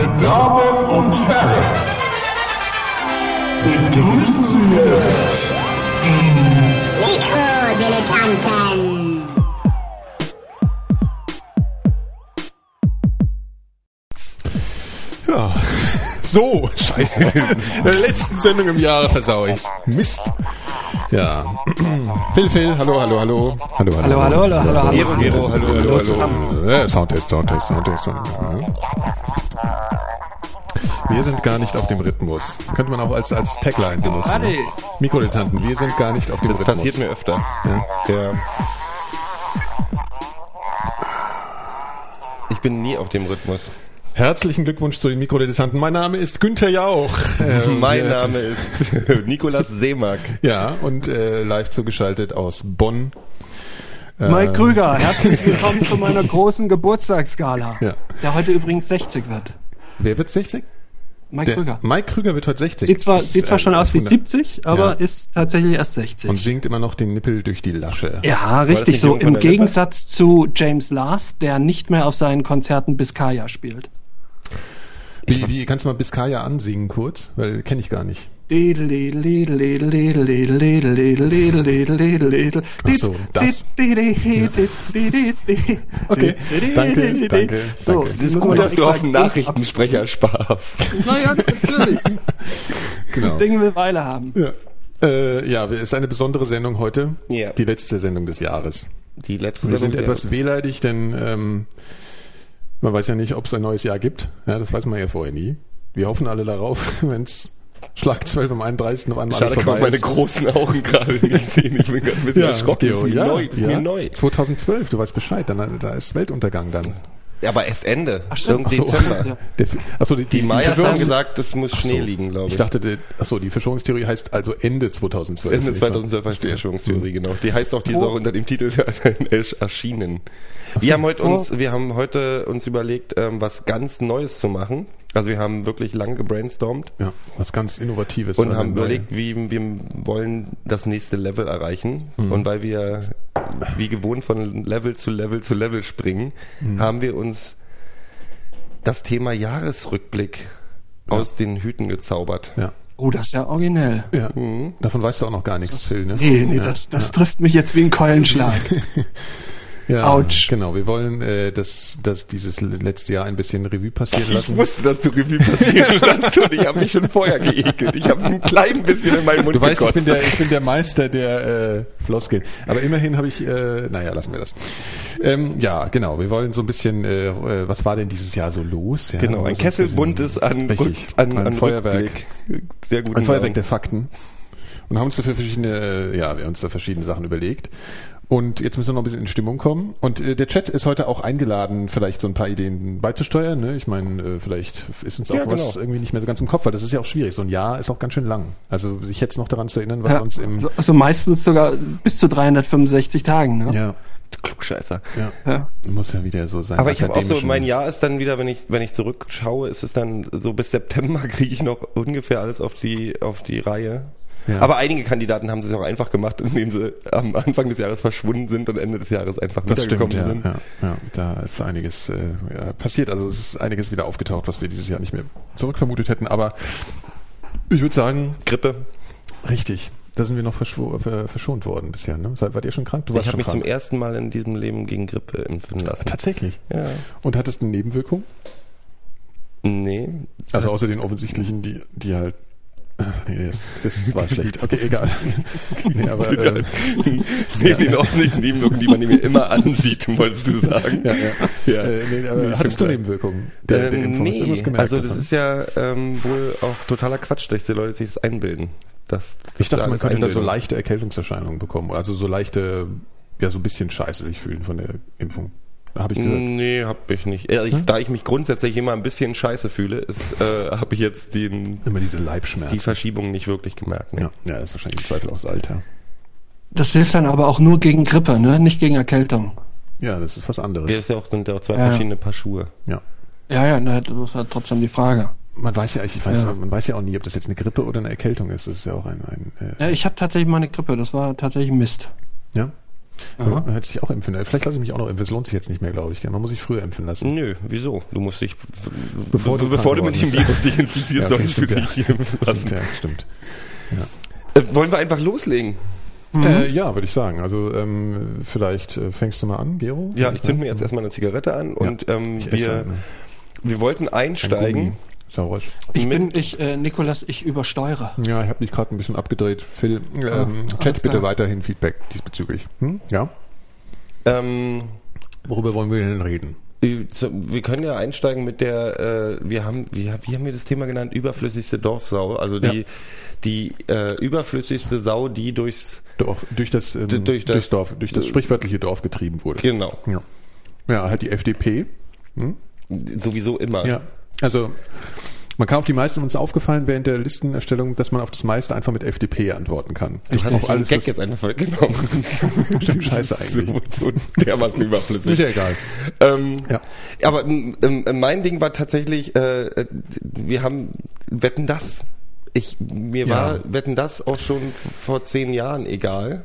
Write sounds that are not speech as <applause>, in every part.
Meine Damen und Herren, begrüßen Sie jetzt die Mikrodilettanten. Ja. <laughs> So, scheiße. In der letzten Sendung im Jahre versau ich's. Mist. Ja. <clears throat> Phil, Phil, hallo, hallo, hallo. Hallo, Hallo, hallo, hallo, hallo, hallo. Gero, Gero, hallo, hallo, hallo. zusammen. Äh, Soundtest, Soundtest, Soundtest. Ja. Wir sind gar nicht auf dem Rhythmus. Könnte man auch als, als Tagline benutzen. Adi. Mikrodilettanten, wir sind gar nicht auf dem Das Rhythmus. passiert mir öfter. Ja. Ich bin nie auf dem Rhythmus. Herzlichen Glückwunsch zu den Mikrodilettanten. Mein Name ist Günther Jauch. <laughs> Ähm, mein Name ist <laughs> Nikolas Seemark. Ja, und äh, live zugeschaltet aus Bonn. Mike Krüger, <laughs> herzlich willkommen zu meiner großen Geburtstagsgala, Ja. der heute übrigens 60 wird. Wer wird 60? Mike Der, Krüger. Mike Krüger wird heute 60. Sieht zwar, sieht zwar äh, schon aus wie Wunder. 70, aber Ja. ist tatsächlich erst 60. Und singt immer noch den Nippel durch die Lasche. ja, richtig so. Im der Lippe? Gegensatz zu James Last, der nicht mehr auf seinen Konzerten Biscaya spielt. Wie, wie kannst du mal Biscaya ansingen kurz? Weil kenne ich gar nicht. Ach so, das. Okay, danke, danke, So, danke. Es ist gut, dass du auf den Nachrichtensprecher sparst. Naja, natürlich. <laughs> Genau. Ding will Weile haben. Ja. Äh, ja, es ist eine besondere Sendung heute. Ja. Die letzte Sendung des Jahres. Die letzte Wir sind Sendung- etwas wehleidig, denn ähm, man weiß ja nicht, ob es ein neues Jahr gibt. Ja, das weiß man ja vorher nie. Wir hoffen alle darauf, <laughs> wenn es Schlag 12 am 31. auf einmal Schade, alles kann man vorbei meine großen Augen gerade <laughs> nicht sehen. Ich bin gerade ein bisschen erschrocken. das ist mir ja, neu. Ist ja. mir neu. 2012, du weißt Bescheid, dann, da ist Weltuntergang dann. Ja, aber erst Ende. stimmt. Irgend Ach so. Dezember. Ja. Der, achso, die, Die Mayas Verschwörungs- haben gesagt, es muss Ach so. Schnee liegen, glaube ich. Ich dachte, die, achso, die Verschwörungstheorie heißt also Ende 2012. Ende würde ich sagen. 2012 heißt die Verschwörungstheorie, genau. Die heißt auch, die ist auch unter dem Titel <laughs> erschienen. Wir haben heute uns, wir haben heute uns überlegt, ähm, was ganz Neues zu machen. Also wir haben wirklich lange gebrainstormt Ja, was ganz Innovatives. und haben überlegt, wie wir wollen das nächste Level erreichen. Mhm. Und weil wir wie gewohnt von Level zu Level zu Level springen, Mhm. haben wir uns das Thema Jahresrückblick aus den Hüten gezaubert. Ja, Oh, das ist ja originell. ja. davon weißt du auch noch gar nichts, Phil, ne? Nee, nee, ja. das, das trifft mich jetzt wie ein Keulenschlag. <laughs> ja, Autsch. Genau, wir wollen äh, das, das dieses letzte Jahr ein bisschen Revue passieren Ich lassen. wusste, dass du Revue passieren <laughs> lässt und ich habe mich schon vorher geekelt. Ich habe ein klein bisschen in meinen Mund Du weißt, ich bin der, ich bin der Meister der äh, Floskeln. Aber immerhin habe ich, äh, naja, lassen wir das. Ähm, ja, genau. Wir wollen so ein bisschen, äh, äh, was war denn dieses Jahr so los? Ja, Genau, ein so Kessel buntes an, Richtig, an, ein an Feuerwerk. Rückblick. Sehr gut. Ein Feuerwerk der Fakten. Und haben uns dafür verschiedene, äh, ja, wir haben uns da verschiedene Sachen überlegt. Und jetzt müssen wir noch ein bisschen in Stimmung kommen. Und äh, der Chat ist heute auch eingeladen, vielleicht so ein paar Ideen beizusteuern. Ne? Ich meine, äh, vielleicht ist uns auch Ja, was genau. irgendwie nicht mehr so ganz im Kopf, weil das ist ja auch schwierig. So ein Jahr ist auch ganz schön lang. Also sich jetzt noch daran zu erinnern, was Ja, uns im... so, also meistens sogar bis zu 365 Tagen. Ne? Ja, Klugscheißer. ja. Ja. Muss ja wieder so sein. Aber ich habe auch so, mein Jahr ist dann wieder, wenn ich, wenn ich zurückschaue, ist es dann so bis September <laughs> kriege ich noch ungefähr alles auf die, auf die Reihe. Ja. Aber einige Kandidaten haben es auch einfach gemacht, indem sie am Anfang des Jahres verschwunden sind und Ende des Jahres einfach Das wiedergekommen stimmt, ja, sind. ja, ja. Da ist einiges äh, passiert. Also es ist einiges wieder aufgetaucht, was wir dieses Jahr nicht mehr zurückvermutet hätten. Aber ich würde sagen, Grippe. richtig. Da sind wir noch verschont worden bisher. Ne? Seid, wart ihr schon krank? Du warst Ich habe mich zum krank. ersten Mal in diesem Leben gegen Grippe impfen lassen. Tatsächlich. Ja. Und hattest du eine Nebenwirkung? Nee. Also außer den offensichtlichen, die, die halt. Äh, Nee, das, das <laughs> war schlecht. Okay, egal. <laughs> Nee, aber, ähm, Neben den offensichtlichen Nebenwirkungen, die man mir immer ansieht, wolltest du sagen. ja, ja. Ja. Äh, nee, aber Nee, hattest du stimmt. Nebenwirkungen? Der, der Ähm, Impfung? Hast nee, irgendwas gemerkt also das davon? ist ja ähm, wohl auch totaler Quatsch, dass die Leute sich das einbilden. Dass, dass Ich dachte, da man könnte da so einbilden. leichte Erkältungserscheinungen bekommen. Also so leichte, ja, so ein bisschen scheiße sich fühlen von der Impfung. Habe ich gehört. Nee, hab ich nicht. Ja, ich, Da ich mich grundsätzlich immer ein bisschen scheiße fühle, ist, äh, <laughs> habe ich jetzt den, Immer diese Leibschmerzen. die Verschiebung nicht wirklich gemerkt. Ne? ja, ja, das ist wahrscheinlich im Zweifel auch das Alter. Das hilft dann aber auch nur gegen Grippe, ne? nicht gegen Erkältung. Ja, das ist was anderes. ist ja auch, sind ja auch zwei Ja. verschiedene Paar Schuhe. Ja. Ja, ja, das ist halt trotzdem die Frage. Man weiß ja, ich weiß, Ja. man weiß ja auch nie, ob das jetzt eine Grippe oder eine Erkältung ist. Das ist ja auch ein, ein äh, Ja, ich hatte tatsächlich mal eine Grippe, das war tatsächlich Mist. ja. Ja, hätte sich auch impfen. Vielleicht lasse ich mich auch noch impfen. Das lohnt sich jetzt nicht mehr, glaube ich. Man muss sich früher impfen lassen. Nö, wieso? Du musst dich, Bevor be du bevor du mit dem Virus dich infizierst, Ja, okay, solltest du stimmt, dich impfen lassen. Ja, stimmt. Äh, wollen wir einfach loslegen? Äh, ja, würde ich sagen. Also ähm, vielleicht äh, fängst du mal an, Gero? Ja, ich zünd mir jetzt erstmal eine Zigarette an und ähm, Ich wir, eine. wir wollten einsteigen. Sauersch. Ich Mit- bin, ich, äh, Nikolas, ich übersteuere. Ja, ich habe dich gerade ein bisschen abgedreht. Phil, ähm, alles Chat bitte klar. weiterhin Feedback diesbezüglich. Hm? Ja? Ähm, Worüber wollen wir denn reden? wir können ja einsteigen mit der, äh, wir haben, wie, wie haben wir das Thema genannt? Überflüssigste Dorfsau. Also die, Ja. die äh, überflüssigste Sau, die durchs, Dorf, durch das, ähm, durch das- durchs Dorf, durch das sprichwörtliche Dorf getrieben wurde. genau, Ja. ja, halt die FDP. sowieso immer. Ja, also man kann auf die meisten uns aufgefallen während der Listenerstellung, dass man auf das meiste einfach mit FDP antworten kann. Du hast auf alles, Gag jetzt einfach weggenommen. <laughs> Stimmt, scheiße eigentlich. So, so dermaßen überflüssig. Ist ja egal. Ähm, Ja. Aber ähm, ähm, mein Ding war tatsächlich, äh, äh, wir haben Wetten das. Ich mir Ja. war Wetten das auch schon vor zehn Jahren egal.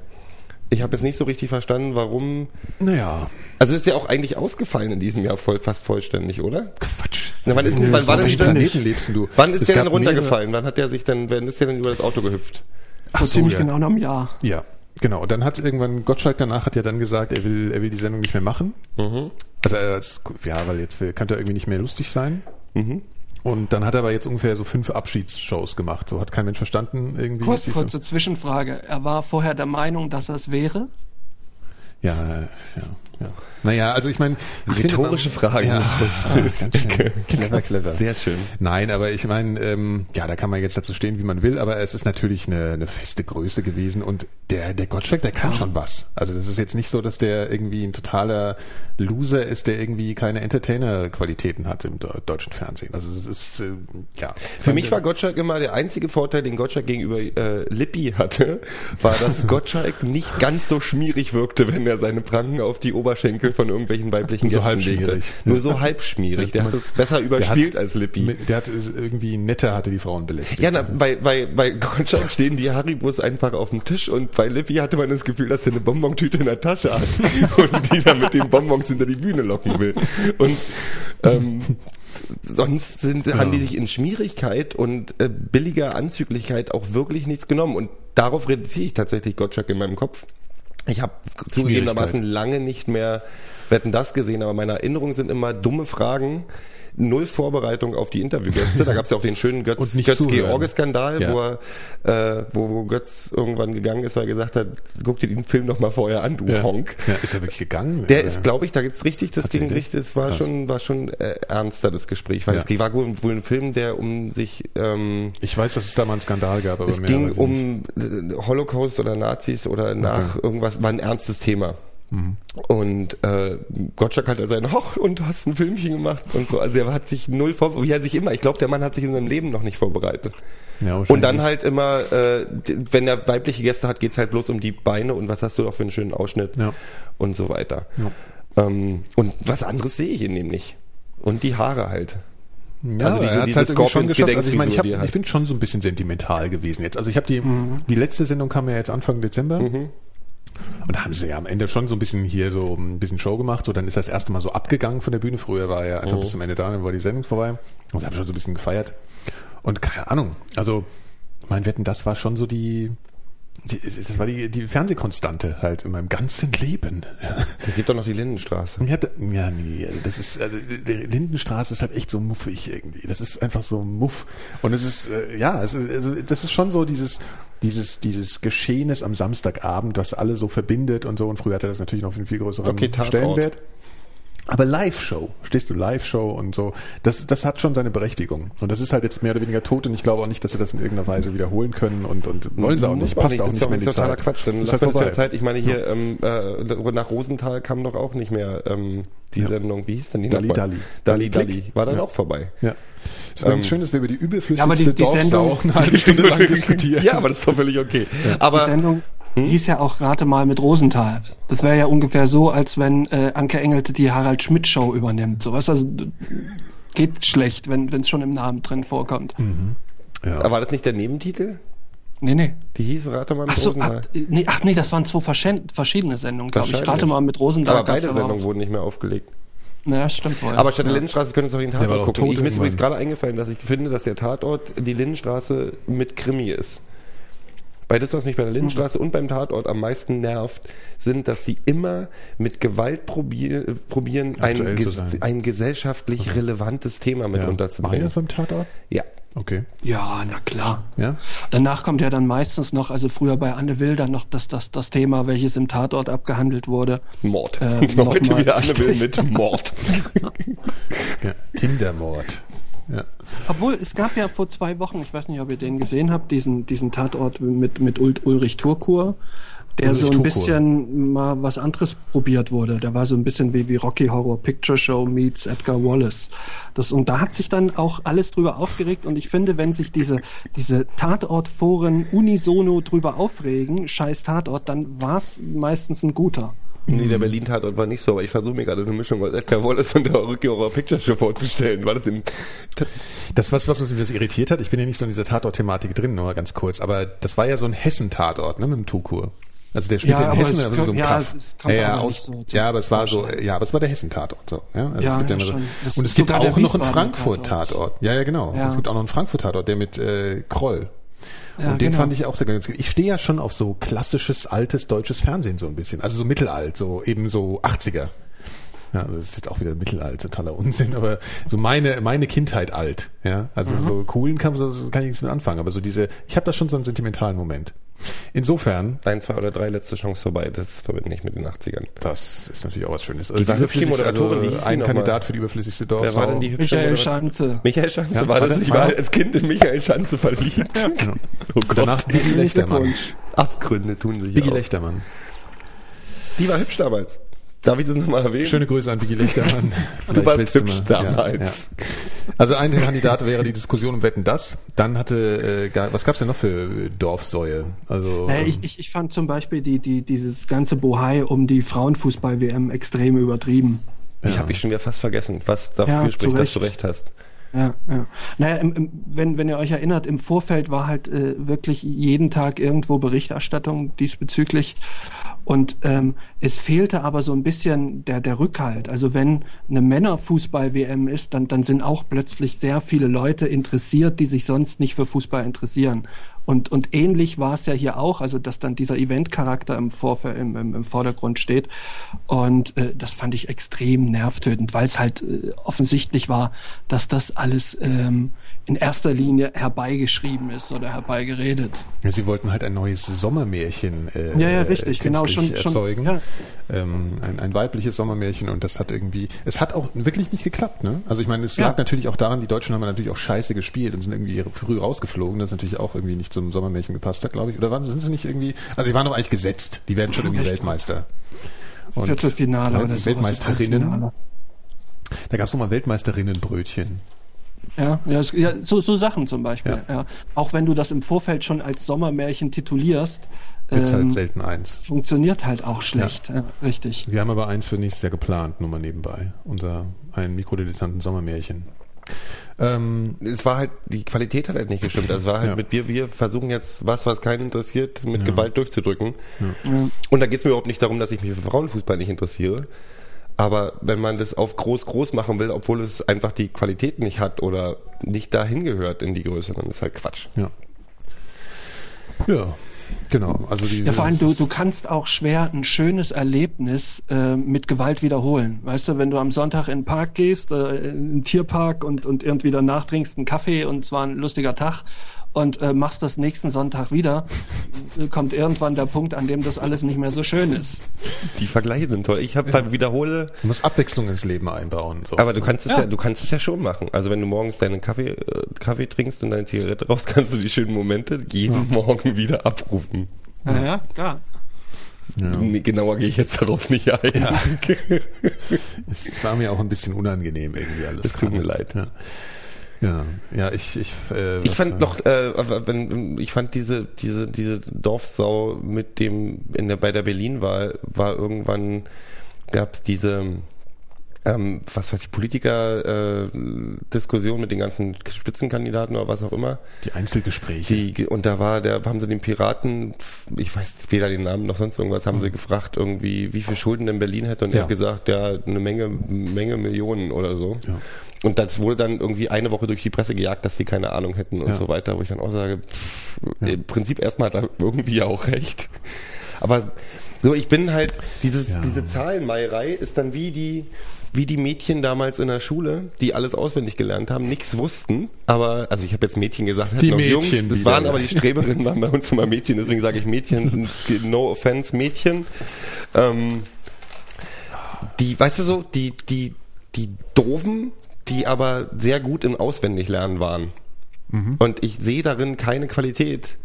Ich habe jetzt nicht so richtig verstanden, warum. Naja, Also ist ja auch eigentlich ausgefallen in diesem Jahr voll, fast vollständig, oder? Quatsch. Na, wann ist Nö, wann so war denn Planeten lebst denn du? wann ist Es der denn runtergefallen? Wann hat der sich dann, wann ist der denn über das Auto gehüpft? Ach Vor so, ziemlich ja. genau einem Jahr. Ja, genau. Und dann hat irgendwann Gottschalk danach hat ja dann gesagt, er will, er will die Sendung nicht mehr machen. Mhm. Also er ist, ja, weil jetzt will- kann er irgendwie nicht mehr lustig sein. Mhm. Und dann hat er aber jetzt ungefähr so fünf Abschiedsshows gemacht. So hat kein Mensch verstanden irgendwie. Kurz, kurze Zwischenfrage. Er war vorher der Meinung, dass er es wäre. Ja, ja, ja. Naja, also ich meine, Rhetorische man- Fragen. Ja, <laughs> ah. Clever, clever. Sehr schön. Nein, aber ich meine, ähm, ja, da kann man jetzt dazu stehen, wie man will, aber es ist natürlich eine, eine feste Größe gewesen und der, der Gottschalk, der kann schon was. Also das ist jetzt nicht so, dass der irgendwie ein totaler Loser ist, der irgendwie keine Entertainer-Qualitäten hat im deu- deutschen Fernsehen. Also das ist, äh, ja. Für mich war Gottschalk immer der einzige Vorteil, den Gottschalk gegenüber äh, Lippi hatte, war, dass <laughs> Gottschalk nicht ganz so schmierig wirkte, wenn er seine Pranken auf die Oberschenkel von irgendwelchen weiblichen Nur so halbschmierig. Nur so halbschmierig. Der hat es besser überspielt hat, als Lippi. Der hat äh, irgendwie netter hatte die Frauen belästigt. Ja, na, bei, bei, bei Gottschalk stehen die Haribus einfach auf dem Tisch und bei Lippi hatte man das Gefühl, dass er eine Bonbontüte in der Tasche hat <laughs> und die dann mit den Bonbons hinter die Bühne locken will. Und ähm, sonst sind, haben die sich in Schmierigkeit und äh, billiger Anzüglichkeit auch wirklich nichts genommen. Und darauf reduziere ich tatsächlich Gottschalk in meinem Kopf. Ich habe zugegebenermaßen lange nicht mehr Wetten das gesehen, aber meine Erinnerungen sind immer dumme Fragen, null Vorbereitung auf die Interviewgäste. Da gab es ja auch den schönen <laughs> Götz, Götz. George-Skandal, Ja. wo, er, äh, wo, wo Götz irgendwann gegangen ist, weil er gesagt hat, guck dir den Film doch mal vorher an, du ja. Honk. Ja, ist er wirklich gegangen? Der ist, glaube ich, da ist richtig das Ding richtig. Es war Krass. schon, war schon äh, ernster das Gespräch, weil es war wohl, wohl ein Film, der um sich ähm, Ich weiß, dass es da mal einen Skandal gab, aber es ging um Holocaust oder Nazis oder nach irgendwas, war ein ernstes Thema. Mhm. Und äh, Gottschalk hat also ein Hoch <laughs> und du hast ein Filmchen gemacht und so. Also er hat sich null vorbereitet, wie er sich immer, ich glaube, der Mann hat sich in seinem Leben noch nicht vorbereitet. Ja, Und dann halt immer, äh, wenn er weibliche Gäste hat, geht's halt bloß um die Beine und was hast du auch für einen schönen Ausschnitt Ja. und so weiter. Ja. Ähm, und was anderes sehe ich in dem nicht. Und die Haare halt. Ja, Also diese- er diese halt schon geschafft. Also ich meine, ich, hab, ich bin schon so ein bisschen sentimental gewesen jetzt. Also ich habe die, die letzte Sendung kam ja jetzt Anfang Dezember. Und da haben sie ja am Ende schon so ein bisschen hier so ein bisschen Show gemacht. So, dann ist das erste Mal so abgegangen von der Bühne. Früher war er einfach bis zum Ende da, dann war die Sendung vorbei. Und da haben schon so ein bisschen gefeiert. Und keine Ahnung. Also, mein Wetten, das war schon so die, die das war die, die Fernsehkonstante halt in meinem ganzen Leben. Da gibt doch noch die Lindenstraße. Ja, ja, nee, also das ist, also der Lindenstraße ist halt echt so muffig irgendwie. Das ist einfach so muff. Und es ist, äh, ja, es ist, also das ist schon so dieses, dieses, dieses Geschehenes am Samstagabend, was alle so verbindet und so. Und früher hatte das natürlich noch einen viel größeren Okay. Stellenwert. Aber Live-Show, stehst du, Live-Show und so, das, das hat schon seine Berechtigung. Und das ist halt jetzt mehr oder weniger tot und ich glaube auch nicht, dass sie das in irgendeiner Weise wiederholen können und, und wollen sie auch Muss nicht, man passt auch das nicht ist mehr in die ist totaler Zeit. Quatsch. Dann ist lass halt mal das vorbei. ja Zeit. Ich meine, hier ähm, äh, nach Rosenthal kam doch auch nicht mehr ähm, die Ja. Sendung. Wie hieß denn die Dalli nochmal? Dalli. Dalli Dalli Dalli. Klick. War dann Ja. auch vorbei. Ja. Es ist übrigens Ähm, schön, dass wir über die überflüssigste Ja, aber die- die Sendung- eine halbe <laughs> Stunde lang diskutieren. ja, aber das ist doch völlig okay. Die Aber Sendung Hm? hieß ja auch Rate mal mit Rosenthal. Das wäre ja ungefähr so, als wenn äh, Anke Engelte die Harald Schmidt Show übernimmt. So was also geht schlecht, wenn es schon im Namen drin vorkommt. Ja. war das nicht der Nebentitel? Nee, nee. Die hieß Rate mal mit Ach so, ach, Rosenthal. nee, ach nee, das waren zwei verschiedene Sendungen, glaube ich. Rate mal mit Rosenthal. Aber beide Sendungen auch. wurden nicht mehr aufgelegt. Ja, stimmt wohl. Aber statt der Lindenstraße können uns auch den Tatort gucken. Ich mir ist übrigens gerade eingefallen, dass ich finde, dass der Tatort die Lindenstraße mit Krimi ist. Weil das, was mich bei der Lindenstraße und beim Tatort am meisten nervt, sind, dass die immer mit Gewalt probier, probieren, ein, ges ein gesellschaftlich relevantes Thema mit Machen die unterzubringen. das beim Tatort? Ja. Okay. ja, na klar. Ja? Danach kommt ja dann meistens noch, also früher bei Anne Will dann noch das, das, das Thema, welches im Tatort abgehandelt wurde. Mord. Ähm, <laughs> Heute wieder Anne Will mit <laughs> Mord. ja. Kindermord. Ja. Obwohl, es gab ja vor zwei Wochen, ich weiß nicht, ob ihr den gesehen habt, diesen, diesen Tatort mit, mit Ul Ulrich Turkur, der Ulrich so ein Turkur. bisschen mal was anderes probiert wurde. Der war so ein bisschen wie, wie Rocky Horror Picture Show meets Edgar Wallace. Das, und da hat sich dann auch alles drüber aufgeregt und ich finde, wenn sich diese, diese Tatortforen unisono drüber aufregen, scheiß Tatort, dann war's meistens ein guter. Nee, der Berlin-Tatort war nicht so, aber ich versuche mir gerade eine Mischung aus Edgar Wallace und der Rocky Horror Picture Show vorzustellen. War das im Das, was, was mich das irritiert hat, ich bin ja nicht so in dieser Tatort-Thematik drin, nur ganz kurz, aber das war ja so ein Hessen-Tatort, ne, mit dem Tukur. Also der spielt Ja, in aber Hessen, es aber so im ja, Kaff. ja, ja, aber aus, so ja, aber es war so, ja, aber es war der Hessen-Tatort, so, ja. Also Ja, es gibt ja, immer so, und es gibt auch noch einen. Frankfurt-Tatort. Ja, ja, genau. Ja. Es gibt auch noch einen Frankfurt-Tatort, der mit äh, Kroll. Ja, und den genau. fand ich auch sehr ganz Ich stehe ja schon auf so klassisches, altes deutsches Fernsehen so ein bisschen. Also so mittelalt, so eben so 80er. Ja, das ist jetzt auch wieder mittelalt, totaler Unsinn, aber so meine meine Kindheit alt, ja. Also so coolen kann, so kann ich nichts mit anfangen, aber so diese, ich habe da schon so einen sentimentalen Moment. Insofern, ein, zwei oder drei letzte Chance vorbei. Das verbinde ich mit den 80ern. das ist natürlich auch was Schönes. Also Die war hübsch, die Moderatorin, hieß die ein? Kandidat für die überflüssigste Dorf. Wer war denn die hübsche Michael? Schanze. Michael Schanze Ja, war das. Ich war als Kind in Michael Schanze verliebt. Genau. <laughs> Oh Und danach Biggie Lechtermann. Abgründe tun sich Biggie. Lechtermann. Die war hübsch damals. Darf ich das nochmal erwähnen? Schöne Grüße an Biggie Lechtermann. <laughs> Vielleicht warst du hübsch mal- damals. Ja, ja. Also ein Kandidat wäre die Diskussion um Wetten das. Dann hatte, äh, was gab's denn noch für Dorfsäue? Also Naja, ich, ich, ich fand zum Beispiel die, die, dieses ganze Bohai um die Frauenfußball-WM extrem übertrieben. Ich habe ich schon wieder fast vergessen, was dafür Ja, zu spricht, dass du recht hast. Ja, ja. Naja, im, im, wenn, wenn ihr euch erinnert, im Vorfeld war halt äh, wirklich jeden Tag irgendwo Berichterstattung diesbezüglich. Und ähm, es fehlte aber so ein bisschen der, der Rückhalt. Also wenn eine Männerfußball-WM ist, dann, dann sind auch plötzlich sehr viele Leute interessiert, die sich sonst nicht für Fußball interessieren. Und, und ähnlich war es ja hier auch, also dass dann dieser Event-Charakter im, im, im, im Vordergrund steht. Und äh, das fand ich extrem nervtötend, weil es halt äh, offensichtlich war, dass das alles ähm, in erster Linie herbeigeschrieben ist oder herbeigeredet. Ja, Sie wollten halt ein neues Sommermärchen äh, Ja, ja, richtig, genau, schon- schon, erzeugen. ja. Ähm, ein, ein weibliches Sommermärchen und das hat irgendwie, es hat auch wirklich nicht geklappt, ne? Also ich meine, es Ja. lag natürlich auch daran, die Deutschen haben natürlich auch scheiße gespielt und sind irgendwie früh rausgeflogen, das natürlich auch irgendwie nicht zum Sommermärchen gepasst hat, glaube ich. Oder waren, sind sie nicht irgendwie, also sie waren doch eigentlich gesetzt, die werden schon irgendwie Echt? Weltmeister. Und- Viertelfinale oder Weltmeisterinnen. Da gab es nochmal Weltmeisterinnenbrötchen. Ja, ja, es- ja so, so Sachen zum Beispiel. Ja. Ja. Auch wenn du das im Vorfeld schon als Sommermärchen titulierst, Wird's ähm, halt selten eins. funktioniert halt auch schlecht. Ja. richtig. Wir haben aber eins für nächstes Jahr geplant, nur mal nebenbei. Unser ein Mikrodilettanten Sommermärchen. Ähm, Es war halt, die Qualität hat halt nicht gestimmt. Also es war halt Ja. mit wir, wir versuchen jetzt was, was keinen interessiert, mit Ja. Gewalt durchzudrücken. Ja. Und da geht es mir überhaupt nicht darum, dass ich mich für Frauenfußball nicht interessiere. Aber wenn man das auf groß groß machen will, obwohl es einfach die Qualität nicht hat oder nicht dahin gehört in die Größe, dann ist halt Quatsch. ja. Ja, genau. Also die, Ja, vor allem, du, du kannst auch schwer ein schönes Erlebnis äh, mit Gewalt wiederholen. Weißt du, wenn du am Sonntag in den Park gehst, äh, in den Tierpark und, und irgendwie danach trinkst einen Kaffee und zwar ein lustiger Tag und äh, machst das nächsten Sonntag wieder, äh, kommt irgendwann der Punkt, an dem das alles nicht mehr so schön ist. Die Vergleiche sind toll. Ich habe beim Wiederhole, Du musst Abwechslung ins Leben einbauen. So. aber du kannst es ja. Ja. du kannst es ja schon machen. Also wenn du morgens deinen Kaffee, äh, Kaffee trinkst und deine Zigarette raus, <laughs> kannst du die schönen Momente jeden Morgen wieder abrufen. Ja, ja klar. Nee, genauer gehe ich jetzt darauf nicht ein. <laughs> Es war mir auch ein bisschen unangenehm irgendwie alles. Es tut mir leid. Ja, ja, ja ich ich äh, Ich fand äh, noch, äh, wenn, ich fand diese diese diese Dorfsau mit dem in der bei der Berlin-Wahl war irgendwann gab's diese ähm, was weiß ich, Politiker-Diskussion mit den ganzen Spitzenkandidaten oder was auch immer. Die Einzelgespräche. Die, und da war, der haben sie den Piraten, ich weiß weder den Namen noch sonst irgendwas, haben sie gefragt, irgendwie, wie viel Schulden denn Berlin hätte. Und Ja. er hat gesagt, ja, eine Menge, Menge Millionen oder so. Ja. Und das wurde dann irgendwie eine Woche durch die Presse gejagt, dass die keine Ahnung hätten und Ja. so weiter, wo ich dann auch sage, pff, im Prinzip erstmal hat er irgendwie auch recht. Aber so, ich bin halt, dieses, diese Zahlenmeierei ist dann wie die, wie die Mädchen damals in der Schule, die alles auswendig gelernt haben, nichts wussten, aber, also ich habe jetzt Mädchen gesagt, Die noch Jungs, Mädchen das wieder, waren aber die Streberinnen, waren bei uns immer Mädchen, deswegen sage ich Mädchen, <laughs> no offense, Mädchen. Ähm, die, weißt du so, die, die, die doofen, die aber sehr gut im Auswendiglernen waren. Mhm. Und ich sehe darin keine Qualität,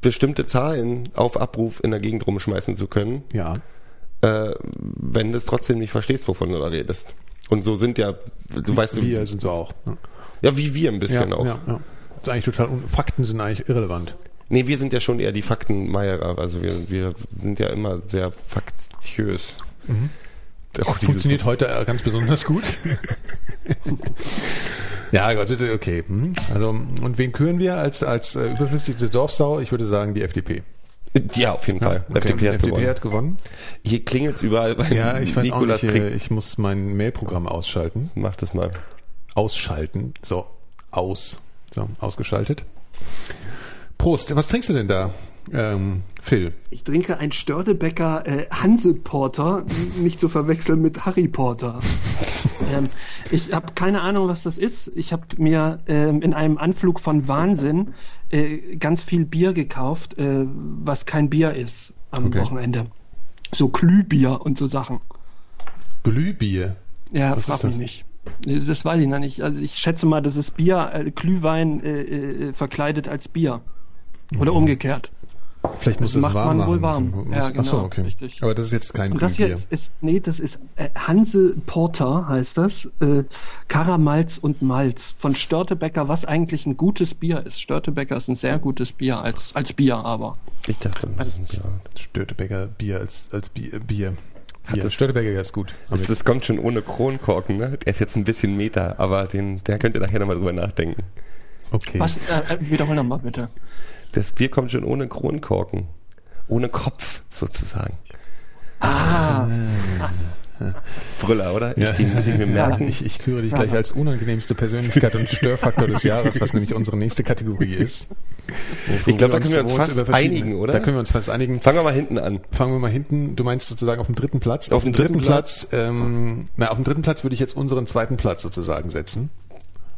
bestimmte Zahlen auf Abruf in der Gegend rumschmeißen zu können, Ja. Äh, wenn du es trotzdem nicht verstehst, wovon du da redest. Und so sind ja, du weißt, Wir sind so auch. Ja. ja, wie wir ein bisschen ja, auch. Ja, ja. Das ist eigentlich total, Fakten sind eigentlich irrelevant. Nee, wir sind ja schon eher die Faktenmeierer. Also wir, wir sind ja immer sehr faktiös. Auch dieses- Funktioniert heute äh, ganz besonders gut. <laughs> ja, Gott, okay. Hm. Also, und wen küren wir als, als äh, überflüssige Dorfsau? Ich würde sagen, die FDP. Ja, auf jeden Fall. Okay, FDP hat FDP gewonnen. hat gewonnen. Hier klingelt's überall bei Ja, ich weiß Nikolas auch nicht, Krieg. ich muss mein Mailprogramm ausschalten. Mach das mal. Ausschalten. So, aus. So, ausgeschaltet. Prost, was trinkst du denn da, ähm, Phil? Ich trinke ein Störtebecker äh, Hanse-Porter, nicht zu verwechseln mit Harry Porter. ähm, ich habe keine Ahnung, was das ist. Ich habe mir ähm, in einem Anflug von Wahnsinn äh, ganz viel Bier gekauft, äh, was kein Bier ist am Okay. Wochenende. So Glühbier und so Sachen. Glühbier. Ja, Was frag mich nicht. Nee, Das weiß ich noch nicht. Also ich schätze mal, das ist Bier, äh, Glühwein äh, äh, verkleidet als Bier. Oder umgekehrt. Vielleicht muss Das das macht warm man wohl machen. warm. Muss- Ja, Ach so, genau, okay. richtig. Aber das ist jetzt kein Und das hier ist, ist nee, das ist äh, Hanse Porter heißt das. Äh, Karamalz und Malz von Störtebecker, was eigentlich ein gutes Bier ist. Störtebecker ist ein sehr gutes Bier als als Bier, aber Ich dachte, das ist ein Pirat. Störtebecker Bier als, als Bier. Bier. Bier. das- Störtebecker ist gut. Das, das kommt schon ohne Kronkorken, ne? Der ist jetzt ein bisschen Meter, aber den, der könnt ihr nachher nochmal drüber nachdenken. okay. was? Äh, äh, wiederhol noch mal bitte. Das Bier kommt schon ohne Kronkorken. Ohne Kopf, sozusagen. Ah, <laughs> Brüller, oder? Ja. Ich, den muss ich mir merken. Ich, ich küre dich gleich als unangenehmste Persönlichkeit und Störfaktor des Jahres, was nämlich unsere nächste Kategorie ist. Ich glaube, da können wir uns fast einigen, oder? Da können wir uns fast einigen. Fangen wir mal hinten an. Fangen wir mal hinten. Du meinst sozusagen auf dem dritten Platz? Auf dem dritten Platz. ähm, na, auf dem dritten Platz würde ich jetzt unseren zweiten Platz sozusagen setzen.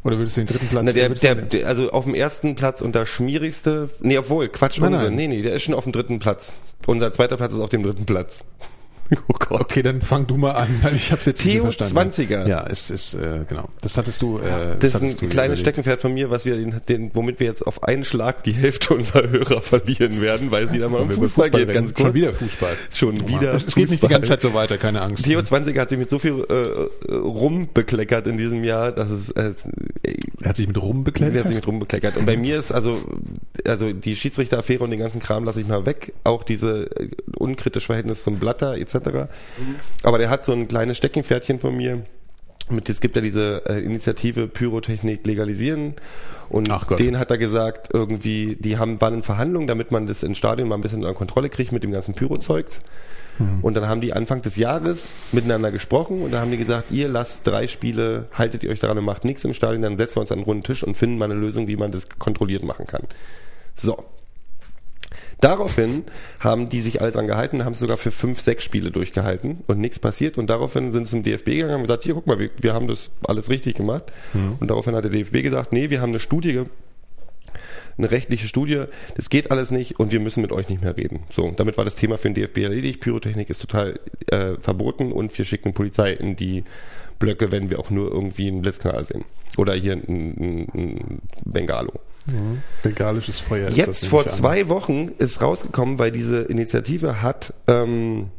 Oder würdest du den dritten Platz? Na, der, der, der, also auf dem ersten Platz und der schmierigste, nee, obwohl, Quatsch, Nein, Unsinn. nein. Nee, nee, der ist schon auf dem dritten Platz. Unser zweiter Platz ist auf dem dritten Platz. <laughs> Oh Gott. Okay, dann fang du mal an, weil ich habe jetzt nicht Theo verstanden. 20er. Ja, es ist äh, genau. Das hattest du. Äh, Das ist hattest ein kleines. Steckenpferd von mir, was wir den, den, womit wir jetzt auf einen Schlag die Hälfte unserer Hörer verlieren werden, weil sie da mal um über Fußball, geht, reden. ganz kurz. Schon wieder Fußball. Schon wieder Es geht nicht die Fußball. ganze Zeit so weiter, keine Angst. Theo 20 hat sich mit so viel äh, rumbekleckert in diesem Jahr, dass es äh, Er hat sich mit er rumbekleidet. hat sich mit rumbekleckert. Und bei mir ist also also die Schiedsrichteraffäre und den ganzen Kram lasse ich mal weg, auch diese äh, unkritische Verhältnis zum Blatter etc. Aber der hat so ein kleines Steckenpferdchen von mir. Mit, es gibt ja diese äh, Initiative Pyrotechnik legalisieren und den hat er gesagt, irgendwie, die haben, waren in Verhandlungen, damit man das ins Stadion mal ein bisschen unter Kontrolle kriegt mit dem ganzen Pyrozeugs. Und dann haben die Anfang des Jahres miteinander gesprochen und dann haben die gesagt, ihr lasst drei Spiele, haltet ihr euch daran und macht nichts im Stadion, dann setzen wir uns an einen runden Tisch und finden mal eine Lösung, wie man das kontrolliert machen kann. So. Daraufhin haben die sich alle dran gehalten, haben es sogar für fünf, sechs Spiele durchgehalten und nichts passiert. Und daraufhin sind sie zum DFB gegangen und haben gesagt, hier, guck mal, wir, wir haben das alles richtig gemacht. Und daraufhin hat der DFB gesagt, nee, wir haben eine Studie eine rechtliche Studie, das geht alles nicht und wir müssen mit euch nicht mehr reden. So, damit war das Thema für den DFB erledigt. Pyrotechnik ist total äh, verboten und wir schicken Polizei in die Blöcke, wenn wir auch nur irgendwie einen Blitzknall sehen. Oder hier ein, ein, ein Bengalo. Bengalisches Feuer. ist das, Jetzt nehme vor ich an. zwei Wochen ist rausgekommen, weil diese Initiative hat ähm,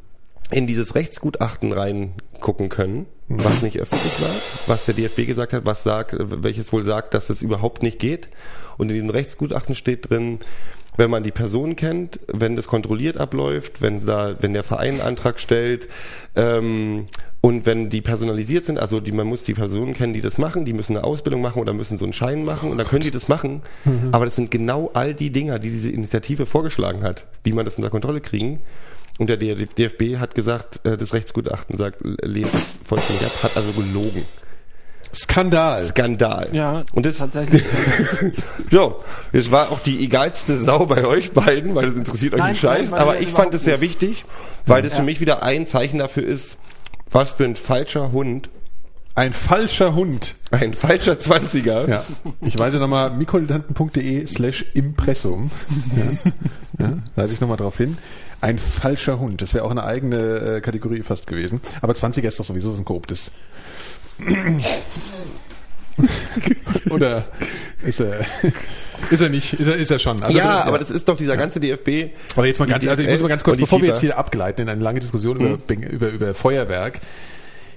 in dieses Rechtsgutachten reingucken können, was nicht öffentlich war, was der DFB gesagt hat, was sagt, welches wohl sagt, dass es überhaupt nicht geht. Und in diesem Rechtsgutachten steht drin, wenn man die Person kennt, wenn das kontrolliert abläuft, wenn da, wenn der Verein einen Antrag stellt, ähm, Und wenn die personalisiert sind, also die, man muss die Personen kennen, die das machen, die müssen eine Ausbildung machen oder müssen so einen Schein machen und dann können die das machen. Aber das sind genau all die Dinger, die diese Initiative vorgeschlagen hat, wie man das unter Kontrolle kriegen. Und der DFB hat gesagt, äh, das Rechtsgutachten sagt, lehnt das vollständig ab, hat also gelogen. Skandal. Skandal. Ja, und das, tatsächlich. <laughs> ja, das war auch die egalste Sau bei euch beiden, weil das interessiert euch Nein, einen Scheiß. nein, weil Aber ich fand es sehr nicht. wichtig, weil das Ja. für mich wieder ein Zeichen dafür ist, was für ein falscher Hund, Ein falscher Hund. ein falscher Zwanziger. Ja. Ich weise nochmal mikrodilettanten.de slash Impressum. <laughs> Ja. Ja, weise ich nochmal drauf hin. Ein falscher Hund. Das wäre auch eine eigene äh, Kategorie fast gewesen. Aber 20er ist doch sowieso so ein korruptes. <laughs> Oder ist er, ist er nicht? Ist er, ist er schon? Also, ja, aber das ist doch dieser ganze DFB. Aber jetzt mal ganz, also ich muss mal ganz kurz, bevor wir jetzt hier abgleiten in eine lange Diskussion über, Beng- über, über Feuerwerk,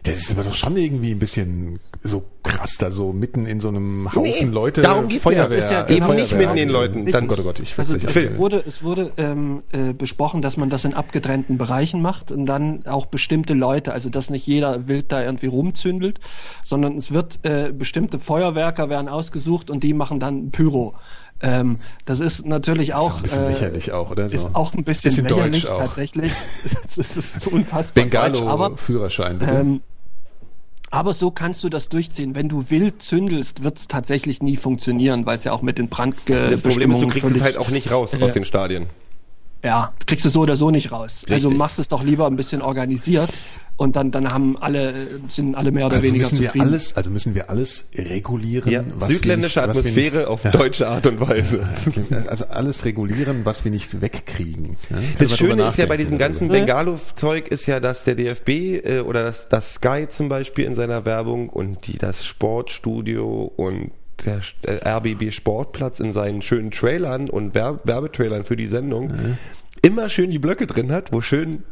das ist aber doch schon irgendwie ein bisschen so krass, da so mitten in so einem Haufen Nee, Leute darum geht's ja. Feuerwehr, Das ist ja Eben nicht mitten in den Leuten. Dann, oh Gott, oh Gott, ich Also will es wurde, es wurde ähm, äh, besprochen, dass man das in abgetrennten Bereichen macht und dann auch bestimmte Leute, also dass nicht jeder wild da irgendwie rumzündelt, sondern es wird äh, bestimmte Feuerwerker werden ausgesucht und die machen dann Pyro. Ähm, das ist natürlich ist auch auch ein bisschen äh, lächerlich auch, oder so. ist auch ein bisschen, Bisschen deutsch lächerlich auch. tatsächlich. <laughs> Es ist so unfassbar deutsch, aber Bengalo-Führerschein, bitte. ähm, aber so kannst du das durchziehen. Wenn du wild zündelst, wird es tatsächlich nie funktionieren, weil es ja auch mit den Brand Das Problem ist, du kriegst es halt auch nicht raus aus den Stadien. Ja, kriegst du so oder so nicht raus. Also Richtig. machst es doch lieber ein bisschen organisiert und dann, dann haben alle, äh, sind alle mehr oder Also weniger müssen wir zufrieden. alles, also müssen wir alles regulieren, Ja, was südländische wir nicht, was wir Atmosphäre nicht, auf deutsche Art und Weise. Also alles regulieren, was wir nicht wegkriegen. Ja? Das wir Schöne ist ja bei diesem ganzen darüber. Bengalo-Zeug ist ja, dass der DFB äh, oder das, das Sky zum Beispiel in seiner Werbung und die, das Sportstudio und der äh, RBB Sportplatz in seinen schönen Trailern und Werb Werbetrailern für die Sendung immer schön die Blöcke drin hat, wo schön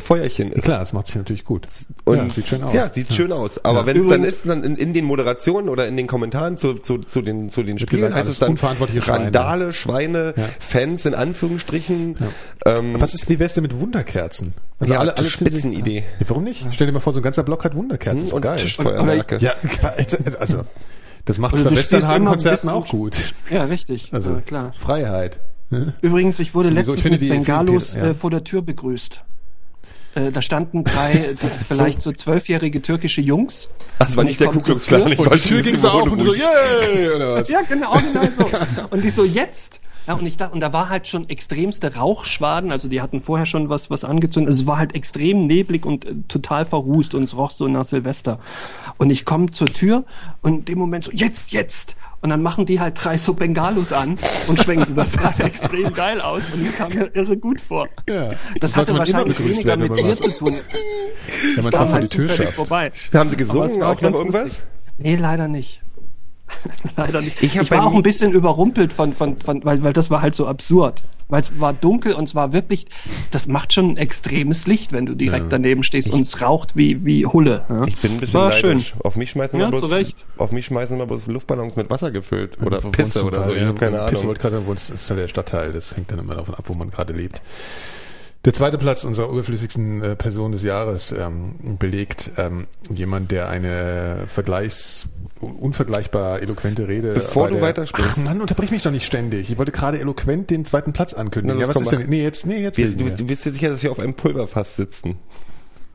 Feuerchen ist. Klar, das macht sich natürlich gut. Und ja, sieht schön aus. Ja, sieht schön aus. Aber Ja. wenn es dann ist, dann in, in den Moderationen oder in den Kommentaren zu, zu, zu den, zu den Spielen gesagt, heißt es dann. Randale, Schweine, Ja. Fans in Anführungsstrichen. Ähm, Was ist, wie wär's denn mit Wunderkerzen? Also Ja, alle, alle Spitzenidee. Ja, warum nicht? Stell dir mal vor, so ein ganzer Block hat Wunderkerzen. Hm, und geil. Tischfeuerwerke. Ja, <laughs> also, das macht Also bei Westernhagen-Konzerten auch gut. Ja, richtig. <laughs> Also, ja, klar. Freiheit. Übrigens, ich wurde letztens finde mit Bengalos ja. äh, vor der Tür begrüßt. Äh, da standen drei, <laughs> vielleicht so zwölfjährige türkische Jungs. Ach, das war nicht ich der Ku zur Klux Klan. Tür ich Und war die Tür ging so so auf und so, yay! Oder was? <laughs> Ja, genau, genau so. Und die so, jetzt? Ja, und ich dachte, und da war halt schon extremste Rauchschwaden, also die hatten vorher schon was, was angezündet. Also es war halt extrem neblig und äh, total verrußt und es roch so nach Silvester. Und ich komme zur Tür und in dem Moment so, jetzt, jetzt! Und dann machen die halt drei so Bengalos an und schwenken. Das sah <laughs> extrem geil aus und das kam mir irre gut vor. Ja. Das sollte hatte wahrscheinlich weniger werden, mit dir zu tun. Wenn man es mal vor die halt Tür schafft. vorbei. Haben sie gesungen auch noch irgendwas? Nee, leider nicht. <laughs> leider nicht. Ich Ich, war auch ein bisschen überrumpelt von, von, von weil, weil das war halt so absurd. Weil es war dunkel und es war wirklich, das macht schon ein extremes Licht, wenn du direkt daneben stehst und es raucht wie, wie Hulle. Ja. Ich bin ein bisschen war neidisch. schön. Auf mich schmeißen Ja, wir zu bloß, Recht. auf mich schmeißen wir bloß Luftballons mit Wasser gefüllt oder Wo Pisse oder so. Ich Ja, habe keine Pisse Ahnung. wollte gerade das ist ja der Stadtteil. Das hängt dann immer davon ab, wo man gerade lebt. Der zweite Platz unserer überflüssigsten äh, Person des Jahres ähm, belegt ähm, jemand, der eine vergleichs unvergleichbar eloquente Rede. Bevor du weitersprichst. Ach Mann, unterbrich mich doch nicht ständig. Ich wollte gerade eloquent den zweiten Platz ankündigen. Na ja, was ist denn? Nee, jetzt, nee, jetzt. Wir, du, du bist dir sicher, dass wir auf einem Pulverfass sitzen?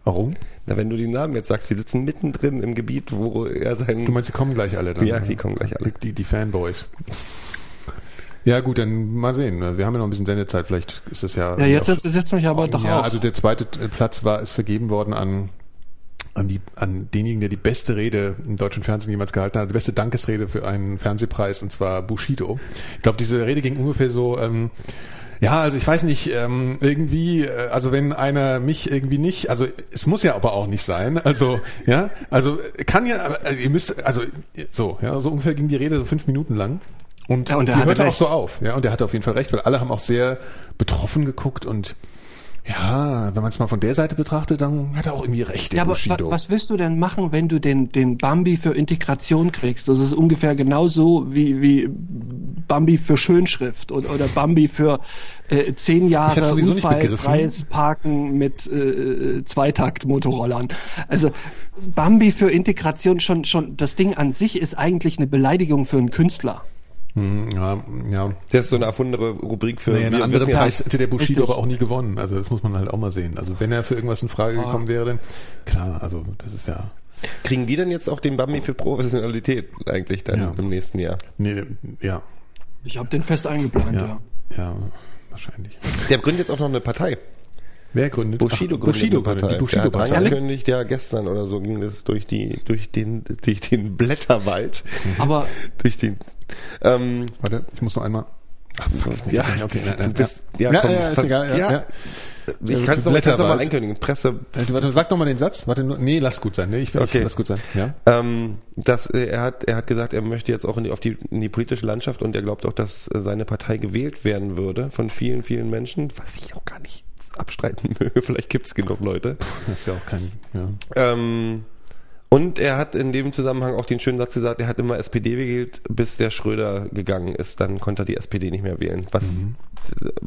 Warum? Na, wenn du den Namen jetzt sagst, wir sitzen mittendrin im Gebiet, wo er sein... Du meinst, die kommen gleich alle dann? Ja, die kommen gleich alle. Die, die Fanboys. Ja, gut, dann mal sehen. Wir haben ja noch ein bisschen Sendezeit. Vielleicht ist es ja. Ja, jetzt interessiert mich aber doch ja, auch. also der zweite Platz war es vergeben worden an an, die, an denjenigen, der die beste Rede im deutschen Fernsehen jemals gehalten hat, die beste Dankesrede für einen Fernsehpreis, und zwar Bushido. Ich glaube, diese Rede ging ungefähr so, ähm, ja, also ich weiß nicht, ähm, irgendwie, äh, also wenn einer mich irgendwie nicht, also es muss ja aber auch nicht sein, also ja, also kann ja, aber, also ihr müsst, also so, ja, so ungefähr ging die Rede so fünf Minuten lang. Und, Ja, und er die hörte auch so auf, ja, und er hatte auf jeden Fall recht, weil alle haben auch sehr betroffen geguckt und ja, wenn man es mal von der Seite betrachtet, dann hat er auch irgendwie recht, Ja, aber Bushido. was willst du denn machen, wenn du den, den Bambi für Integration kriegst? Das ist ungefähr genauso wie, wie Bambi für Schönschrift oder, oder Bambi für äh, zehn Jahre unfallfreies Parken mit äh, Zweitakt-Motorrollern. Also Bambi für Integration schon schon das Ding an sich ist eigentlich eine Beleidigung für einen Künstler. Hm, Ja, ja. Das ist so eine erfundene Rubrik für Naja, einen anderen Preis hätte der Bushido Richtig. aber auch nie gewonnen. Also das muss man halt auch mal sehen. Also wenn er für irgendwas in Frage gekommen wäre, dann klar, also das ist ja. Kriegen wir denn jetzt auch den Bambi für Professionalität eigentlich dann Ja. im nächsten Jahr? Nee, ja, Ich habe den fest eingeplant, ja. ja, ja, wahrscheinlich. Der gründet jetzt auch noch eine Partei. Wer gründet? Bushido Ach, gründet Bushido Partei. gründet, die Bushido der hat Partei. angekündigt, ja gestern oder so ging das durch die durch den durch den Blätterwald, <laughs> Aber <laughs> durch den ähm, Warte, ich muss noch einmal. Ach, fuck. ja, okay, okay, ja, du ja, bist ja, ja, komm, ja, ist egal. Ja, ja. Ich kann es noch, ich kann's noch mal Blätterwald. einkündigen. Presse Äh, Warte, sag doch mal den Satz. Warte, nee, lass gut sein. Nee, ich, Okay. ich lass gut sein. Ja. Ähm, dass äh, er hat er hat gesagt, er möchte jetzt auch in die, auf die, in die politische Landschaft und er glaubt auch, dass seine Partei gewählt werden würde von vielen vielen Menschen, was ich auch gar nicht abstreiten will. <laughs> Vielleicht gibt's genug Leute. Das ist ja auch kein. Ja. Ähm, und er hat in dem Zusammenhang auch den schönen Satz gesagt, er hat immer SPD gewählt, bis der Schröder gegangen ist. Dann konnte er die SPD nicht mehr wählen. Was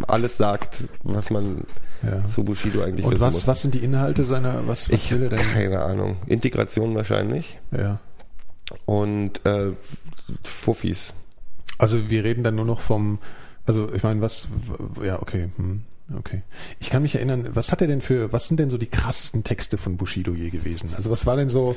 alles sagt, was man Ja. zu Bushido eigentlich Und wissen was, muss. was sind die Inhalte seiner? Was, was ich will er denn? keine Ahnung. Integration wahrscheinlich Ja. und äh, Fuffis. Also wir reden dann nur noch vom, also ich meine, was, ja, okay, hm, okay. Ich kann mich erinnern, was hat er denn für, was sind denn so die krassesten Texte von Bushido je gewesen? Also was war denn so,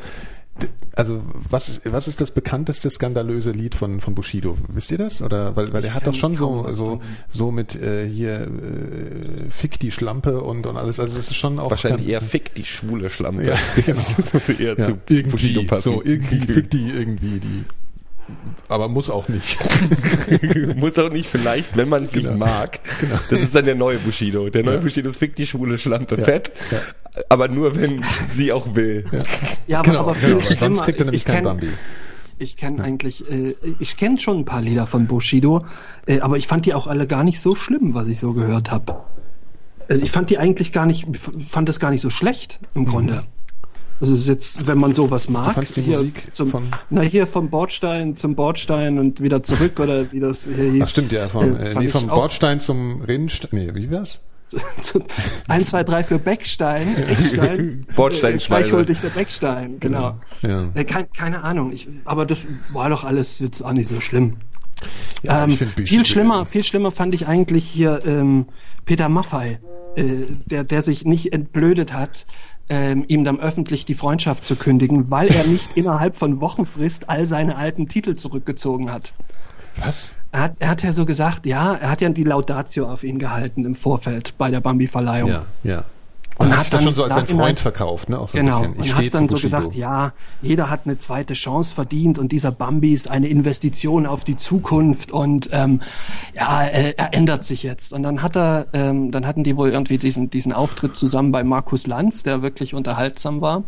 also was ist, was ist das bekannteste skandalöse Lied von, von Bushido? Wisst ihr das? Oder, weil, weil der hat doch schon so, so, so mit, äh, hier, äh, Fick die Schlampe und, und alles, also es ist schon auch. Wahrscheinlich eher Fick, die schwule Schlampe. Ja, <laughs> Das würde eher ja, zu Bushido irgendwie, passen. so, irgendwie, fick die irgendwie, die, aber muss auch nicht. <laughs> Muss auch nicht vielleicht, wenn man es Genau. nicht mag. Das ist dann der neue Bushido. Der neue Ja. Bushido ist Fick, die schwule Schlampe. Ja. Fett. Ja. Aber nur, wenn sie auch will. Ja, aber, Genau, aber viel genau. Sonst kriegt er nämlich ich kein kenn- Bambi. Ich kenne eigentlich, äh, ich kenne schon ein paar Lieder von Bushido, äh, aber ich fand die auch alle gar nicht so schlimm, was ich so gehört habe. Also ich fand die eigentlich gar nicht, fand das gar nicht so schlecht im Grunde. Also es ist jetzt, wenn man sowas mag, Mhm. fandst die hier Musik zum, von- na hier vom Bordstein zum Bordstein und wieder zurück oder wie das hier hieß. Ach stimmt, ja, vom, Äh, nee, ich vom Bordstein zum Rinnstein, nee, wie war's? Eins, zwei, drei für Beckstein, Eckstein, <laughs> Bordsteinschweine. Äh, schuldig der Beckstein, genau. Ja. Äh, kein, keine Ahnung, ich, aber das war doch alles jetzt auch nicht so schlimm. Ja, ähm, ich viel schlimmer, viel schlimmer fand ich eigentlich hier ähm, Peter Maffei, äh, der, der sich nicht entblödet hat, ähm, ihm dann öffentlich die Freundschaft zu kündigen, weil er nicht <laughs> innerhalb von Wochenfrist all seine alten Titel zurückgezogen hat. Was? Er hat, er hat ja so gesagt, ja, er hat ja die Laudatio auf ihn gehalten im Vorfeld bei der Bambi-Verleihung. Ja, ja. Und Und hat dann schon so als ein Freund verkauft, ne? Auch so Genau, ein bisschen. Ich und stehe hat dann so Bushido. gesagt, ja, jeder hat eine zweite Chance verdient und dieser Bambi ist eine Investition auf die Zukunft und ähm, ja, er, er ändert sich jetzt. Und dann hat er, ähm, dann hatten die wohl irgendwie diesen diesen Auftritt zusammen bei Markus Lanz, der wirklich unterhaltsam war.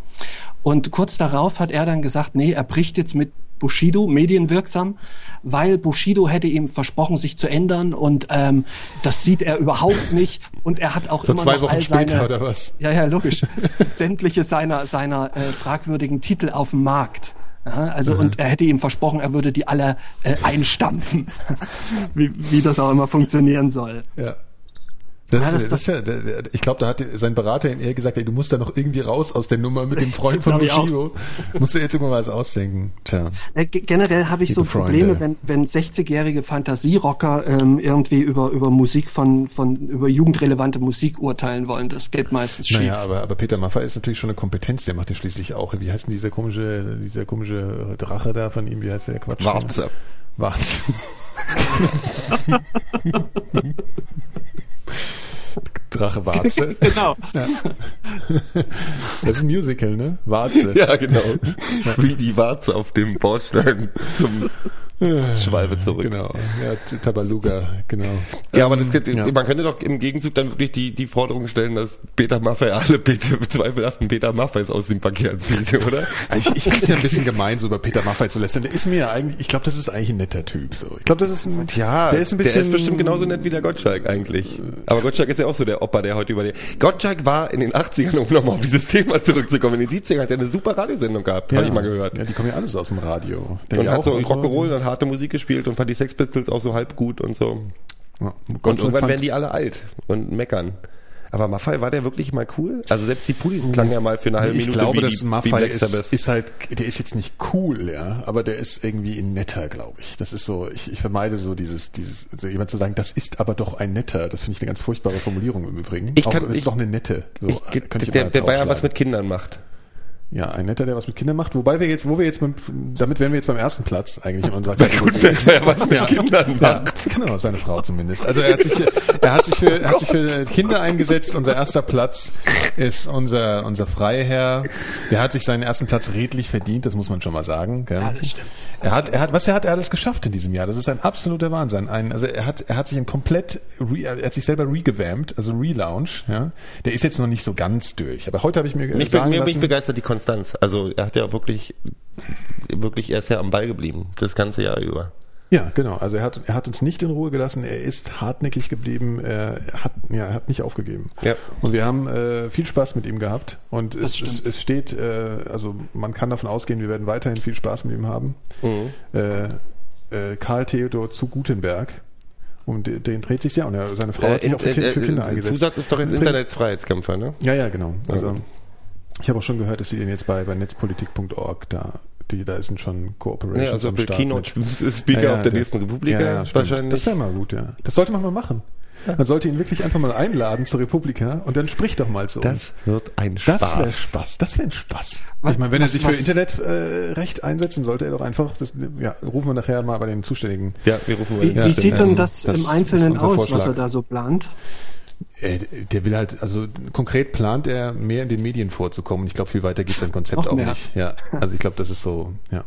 Und kurz darauf hat er dann gesagt, nee, er bricht jetzt mit Bushido, medienwirksam, weil Bushido hätte ihm versprochen, sich zu ändern und ähm, das sieht er überhaupt nicht und er hat auch So immer zwei noch Wochen all später seine, oder was? ja, ja, logisch. <laughs> Sämtliche seiner, seiner äh, fragwürdigen Titel auf dem Markt. Ja, also und er hätte ihm versprochen, er würde die alle äh, einstampfen, <laughs> wie, wie das auch immer funktionieren soll. Ja. Das, Ja, das- das, das, ist ja, ich glaube, da hat sein Berater in eher gesagt, ey, du musst da noch irgendwie raus aus der Nummer mit dem <laughs> Freund von. Bushido. Musst du jetzt irgendwann was ausdenken. Tja. Äh, ge- generell habe ich so Liebe Freunde. Probleme, wenn, wenn 60-jährige Fantasierocker ähm, irgendwie über, über Musik von, von über jugendrelevante Musik urteilen wollen. Das geht meistens schief. Naja, aber, aber Peter Maffay ist natürlich schon eine Kompetenz, der macht ja schließlich auch, wie heißt denn dieser komische, dieser komische Drache da von ihm, wie heißt der Quatsch? Warze. Warze. <laughs> <laughs> Drache Warze. <laughs> genau. Das ist ein Musical, ne? Warze. Ja, genau. Wie die Warze auf dem Bordstein zum Schwalbe zurück. Genau. Ja, Tabaluga, genau. Ja, aber das, ja. man könnte doch im Gegenzug dann wirklich die, die Forderung stellen, dass Peter Maffay alle Peter, zweifelhaften Peter Maffays aus dem Verkehr zieht, oder? Ich, ich finde es ja ein bisschen gemein, so über Peter Maffay zu lästern. Der ist mir ja eigentlich, ich glaube, das ist eigentlich ein netter Typ. So. Ich glaube, das ist ein, Ja, der ist ein bisschen, der ist bestimmt genauso nett wie der Gottschalk eigentlich. Aber Gottschalk ist ja auch so der Opa, der heute über die... Gottschalk war in den 80ern, um nochmal auf dieses Thema zurückzukommen, in den 70ern hat er eine super Radiosendung gehabt, ja, habe ich mal gehört. Ja, die kommen ja alles aus dem Radio. Der Und hat so und Rock'n'Roll, dann harte Musik gespielt und fand die Sex Pistols auch so halb gut und so. Ja. Und irgendwann werden die alle alt und meckern. Aber Maffei, war der wirklich mal cool? Also selbst die Pullis klangen ja mal für eine halbe ich Minute glaube, wie, dass Maffei ist, ist halt, der ist jetzt nicht cool, ja, aber der ist irgendwie netter, glaube ich. Das ist so, ich, ich vermeide so dieses, dieses, also jemand zu sagen, das ist aber doch ein netter. Das finde ich eine ganz furchtbare Formulierung im Übrigen. Ich Auch, kann- das ist ich- doch eine nette. So, ich, ich der, immer der war ja was mit Kindern macht. Ja, ein netter, der was mit Kindern macht. Wobei wir jetzt, wo wir jetzt, beim, damit wären wir jetzt beim ersten Platz eigentlich in unserer Gutenberg war ja was mit Kindern Ja, macht. genau, seine Frau zumindest. Also er hat sich, er hat sich für, er hat sich für Kinder eingesetzt. Unser erster Platz ist unser, unser Freiherr. Der hat sich seinen ersten Platz redlich verdient, das muss man schon mal sagen. Gell? Ja, das stimmt. Er hat, er hat, was er hat er alles geschafft in diesem Jahr? Das ist ein absoluter Wahnsinn. Ein, also er hat, er hat sich ein komplett, re, er hat sich selber regewampt, also Relaunch. Ja, der ist jetzt noch nicht so ganz durch. Aber heute habe ich mir Mich, sagen mir lassen, begeistert die Konstanz. Also er hat ja wirklich, wirklich, er ist ja am Ball geblieben, das ganze Jahr über. Ja, genau. Also er hat, er hat uns nicht in Ruhe gelassen. Er ist hartnäckig geblieben. Er hat, ja, er hat nicht aufgegeben. Ja. Und wir haben äh, viel Spaß mit ihm gehabt. Und es, es, es steht, äh, also man kann davon ausgehen, wir werden weiterhin viel Spaß mit ihm haben. Mhm. Äh, äh, Karl Theodor zu Gutenberg. Um den, dreht sich ja und seine Frau Äh, hat sich auch für, äh, Kind, für äh, Kinder eingesetzt. Zusatz ist doch jetzt Internetsfreiheitskämpfer, ne? Ja, ja, genau. Also Ja. Ich habe auch schon gehört, dass sie den jetzt bei, bei netzpolitik.org da, die, da sind schon Kooperations Ja, also am für Start Keynote mit- <laughs> Speaker Ja, ja, auf der der- nächsten Republika ja, wahrscheinlich. Das wäre mal gut, ja. Das sollte man mal machen. Man sollte ihn wirklich einfach mal einladen zur Republika und dann sprich doch mal zu uns. das wird ein Das Spaß. wäre Spaß. Das wäre ein Spaß. Was- ich meine, wenn er was- sich für Internetrecht äh, Recht einsetzen sollte, er doch einfach, das, ja, rufen wir nachher mal bei den Zuständigen. ja, wir rufen Wie, mal wie den sieht denn das, das im ist Einzelnen aus, Vorschlag. was er da so plant? Äh, der will halt, also konkret plant er mehr in den Medien vorzukommen. Ich glaube, viel weiter geht sein Konzept auch mehr. nicht. Ja, also ich glaube, das ist so, ja.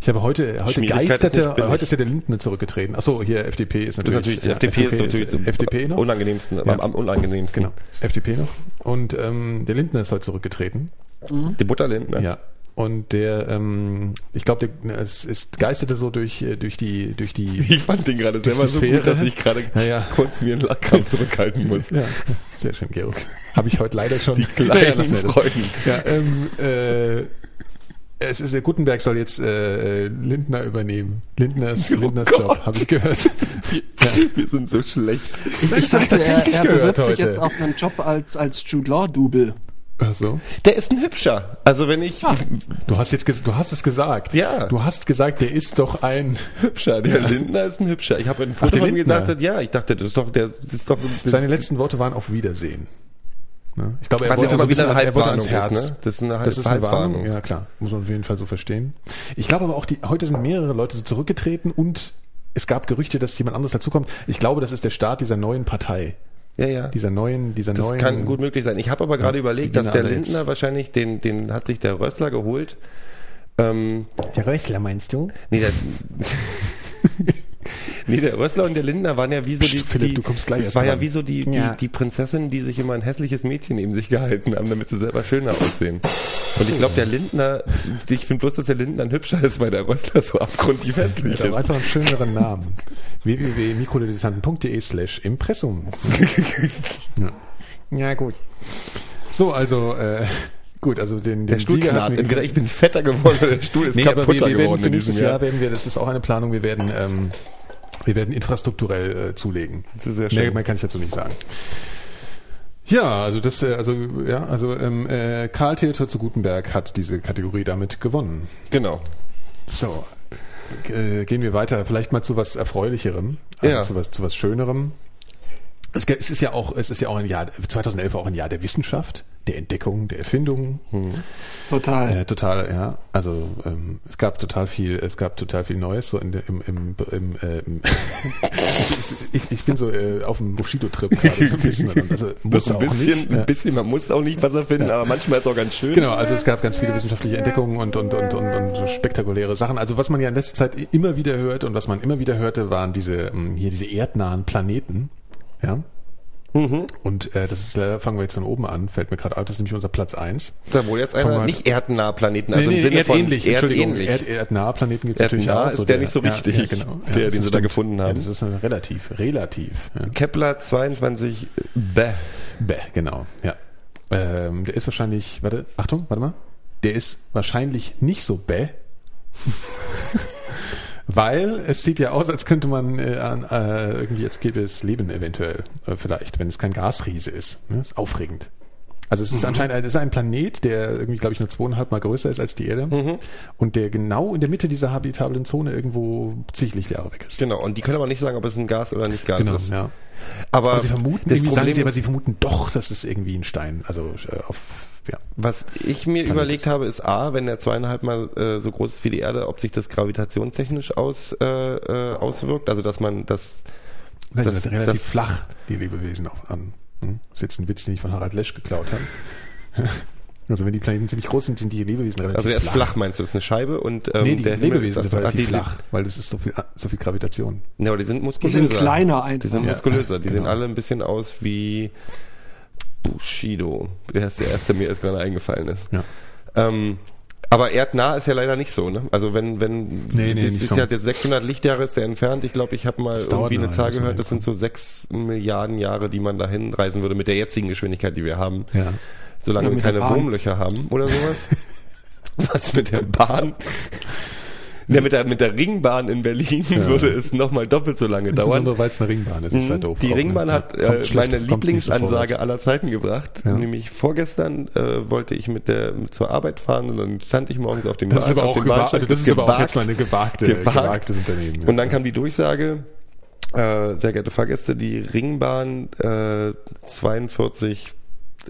Ich habe heute, heute ist geisterte, heute ist ja der Lindner zurückgetreten. Ach so, hier FDP ist natürlich. ist natürlich, FDP ist natürlich so FDP noch? unangenehmsten, Ja. am, am unangenehmsten. Genau, FDP noch. Und ähm, der Lindner ist heute zurückgetreten. Die Butterlindner. Ja. Und der, ähm, ich glaube, es, es geisterte so durch, äh, durch die, durch die. <laughs> Ich fand den gerade selber so gut, dass ich gerade Ja, ja. kurz mir einen Lachkampf zurückhalten muss. Ja, sehr schön, Georg. Habe ich heute leider schon. Die <laughs> kleinen Freuden. Ja, ähm, äh, es ist der Gutenberg soll jetzt äh, Lindner übernehmen. Lindners, Lindners Gott. Job, habe ich gehört. <laughs> Wir, wir sind so schlecht. Ich, Ich dachte, er, tatsächlich er gehört bewirbt sich heute. jetzt auf einen Job als, als Jude Law-Double. Ach so. Der ist ein Hübscher. Also wenn ich Ah. Du hast jetzt, du hast es gesagt. Ja. Du hast gesagt, der ist doch ein. <laughs> Hübscher, der Lindner ist ein Hübscher. Ich habe ein Foto der von ihm gesagt, ja, ich dachte, das ist doch, der, das ist doch, Seine letzten Worte waren auf Wiedersehen. Ne? Ich glaube, er Was wollte, ja so ein wieder eine er wollte ans Halbwarnung Herz. ist, ne? Das ist eine das ist eine. Warnung. Ja, klar. Muss man auf jeden Fall so verstehen. Ich glaube aber auch, die, heute sind mehrere Leute so zurückgetreten und es gab Gerüchte, dass jemand anderes dazukommt. Ich glaube, das ist der Start dieser neuen Partei. Ja, ja. Dieser neuen, dieser Das neuen. kann gut möglich sein. Ich habe aber gerade Ja, überlegt, dass der. Lindner wahrscheinlich, den, den hat sich der Rössler geholt. Ähm, Der Röchler meinst du? nee, der, <laughs> <laughs> nee, der Rössler und der Lindner waren ja wie so Psst, die, Philipp, die du kommst gleich es erst war ja dran. wie so die, die, Ja. die Prinzessin, die sich immer ein hässliches Mädchen neben sich gehalten haben, damit sie selber schöner aussehen. Und ich glaube, der Lindner, ich finde bloß, dass der Lindner ein hübscher ist, weil der Rössler so abgrundtief hässlich Ja, aber ist. einfach einen schöneren Namen. www.mikrodilettanten.de slash Impressum. <laughs> ja. ja, gut. So, also, äh, gut, also den, Der den Stuhl Sieger wir Entweder ich bin fetter geworden der Stuhl ist Nee, aber wir, kaputter wir werden geworden für nächstes. Jahr. werden wir, das ist auch eine Planung, wir werden, ähm, wir werden infrastrukturell äh, zulegen. Das ist sehr Mehr, schön. mehr kann ich dazu nicht sagen. Ja, also das, äh, also ja, also ähm, äh, Karl Theodor zu Gutenberg hat diese Kategorie damit gewonnen. Genau. So, äh, gehen wir weiter, vielleicht mal zu was Erfreulicherem, also Ja. zu was, zu was Schönerem. Es, es ist ja auch, es ist ja auch ein Jahr, 2011 war auch ein Jahr der Wissenschaft, der Entdeckung, der Erfindung. Total. Äh, total, ja. Also ähm, es gab total viel, es gab total viel Neues so in der, im, im, im, äh, im <laughs> ich, ich bin so äh, auf dem Bushido-Trip <laughs> gerade so ein bisschen. Also muss ein auch bisschen, nicht. ein Ja. bisschen, man muss auch nicht was erfinden, aber manchmal ist es auch ganz schön. Genau, also es gab ganz viele wissenschaftliche Entdeckungen und, und, und, und, und so spektakuläre Sachen. Also was man ja in letzter Zeit immer wieder hört und was man immer wieder hörte, waren diese ähm, hier diese erdnahen Planeten. Ja. Mhm. Und äh, das ist leider, fangen wir jetzt von oben an, fällt mir gerade auf, das ist nämlich unser Platz eins. Da wohl jetzt einer mal- nicht erdnahe Planeten, also im Sinne erdähnlich, von erdähnlich. Erd, erdnahe Planeten gibt es natürlich auch. ist der nicht so wichtig, der, das den sie da gefunden haben. Ja, das ist äh, relativ, relativ. Ja. Kepler 22 Bäh. Bäh, genau, ja. Ähm, der ist wahrscheinlich, warte, Achtung, warte mal. Der ist wahrscheinlich nicht so bäh. Weil es sieht ja aus, als könnte man äh, äh, irgendwie, jetzt gäbe es Leben eventuell, äh, vielleicht, wenn es kein Gasriese ist. Ne? Ist aufregend. Also es ist Mhm. anscheinend ein, es ist ein Planet, der irgendwie, glaube ich, nur zweieinhalb Mal größer ist als die Erde Mhm. und der genau in der Mitte dieser habitablen Zone irgendwo zig Lichtjahre weg ist. Genau, und die können aber nicht sagen, ob es ein Gas oder nicht Gas Genau, ist. ja. Aber, Aber sie vermuten, das Problem sie, aber sie vermuten doch, dass es irgendwie ein Stein, also äh, auf, ja. was ich mir überlegt habe, ist A, wenn der zweieinhalb Mal äh, so groß ist wie die Erde, ob sich das gravitationstechnisch aus, äh, äh, auswirkt. Also dass man das Das, Das- ist relativ das- flach, die Lebewesen auch an. Hm? Das ist jetzt ein Witz, den ich von Harald Lesch geklaut habe. <laughs> Also wenn die Planeten ziemlich groß sind, sind die Lebewesen relativ Also der ist flach, meinst du? Das ist eine Scheibe und ähm, nee, die der Lebewesen ist sind ach, relativ die, flach, weil das ist so viel, so viel Gravitation. Ja, aber die sind Die muskulöser. sind kleiner Die einfach. sind Ja, muskulöser. Die sehen genau. alle ein bisschen aus wie Bushido. Der ist der erste, der mir jetzt gerade eingefallen ist. Ja. Ähm, aber erdnah ist ja leider nicht so, ne? Also wenn, wenn, Nee, nee, das ist ja jetzt 600 Lichtjahre ist der entfernt. Ich glaube, ich habe mal Das irgendwie eine Zahl gehört, das sind so 6 Milliarden Jahre, die man dahin reisen würde mit der jetzigen Geschwindigkeit, die wir haben. Ja. Solange wir keine. Wurmlöcher haben oder sowas. <laughs> Was mit der Bahn? Ja, mit der, mit der Ringbahn in Berlin würde es nochmal doppelt so lange dauern. Insbesondere weil es eine Ringbahn ist, ist halt doof. Die Ringbahn ne? hat Ja, äh, schlecht- meine so Lieblingsansage vorwärts. aller Zeiten gebracht. Ja. Nämlich vorgestern äh, wollte ich mit der zur Arbeit fahren und dann stand ich morgens auf dem Das ist Bahn- aber auch gewagt, also das ist aber auch jetzt mal eine gewagte, gewagt. gewagtes Unternehmen. ja. Und dann kam die Durchsage, äh, sehr geehrte Fahrgäste, die Ringbahn äh, 42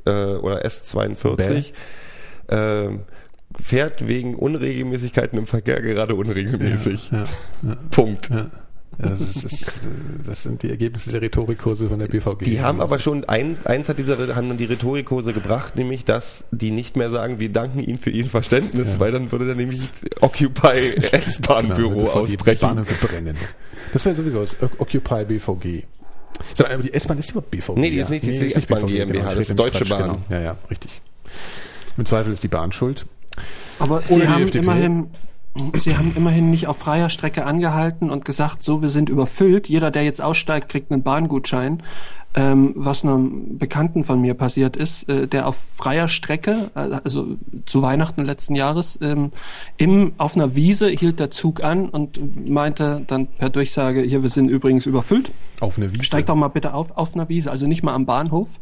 äh, oder S42 äh, fährt wegen Unregelmäßigkeiten im Verkehr gerade unregelmäßig. ja, ja, Punkt. das, ist, das, das sind die Ergebnisse der Rhetorikkurse von der BVG. Die haben aber schon ein, eins hat diese haben die Rhetorikkurse gebracht, nämlich dass die nicht mehr sagen, wir danken Ihnen für Ihr Verständnis, Ja. weil dann würde dann nämlich Occupy <laughs> S-Bahn-Büro Genau, die ausbrechen. Bahnhöfe brennen. Das wäre sowieso das Occupy BVG. So, aber die S-Bahn ist überhaupt BVG. Nee, die ist nicht, die ist S-Bahn GmbH, das steht ist im Deutsche Quatsch, Bahn. Genau. Ja, ja, richtig. Im Zweifel ist die Bahn schuld. Aber Oder sie haben FDP. immerhin, sie haben immerhin nicht auf freier Strecke angehalten und gesagt, so, wir sind überfüllt. Jeder, der jetzt aussteigt, kriegt einen Bahngutschein. Ähm, was einem Bekannten von mir passiert ist, äh, der auf freier Strecke, äh, also zu Weihnachten letzten Jahres, ähm, im, auf einer Wiese hielt der Zug an und meinte dann per Durchsage, hier, wir sind übrigens überfüllt. Auf eine Wiese. Steig doch mal bitte auf, auf einer Wiese, also nicht mal am Bahnhof,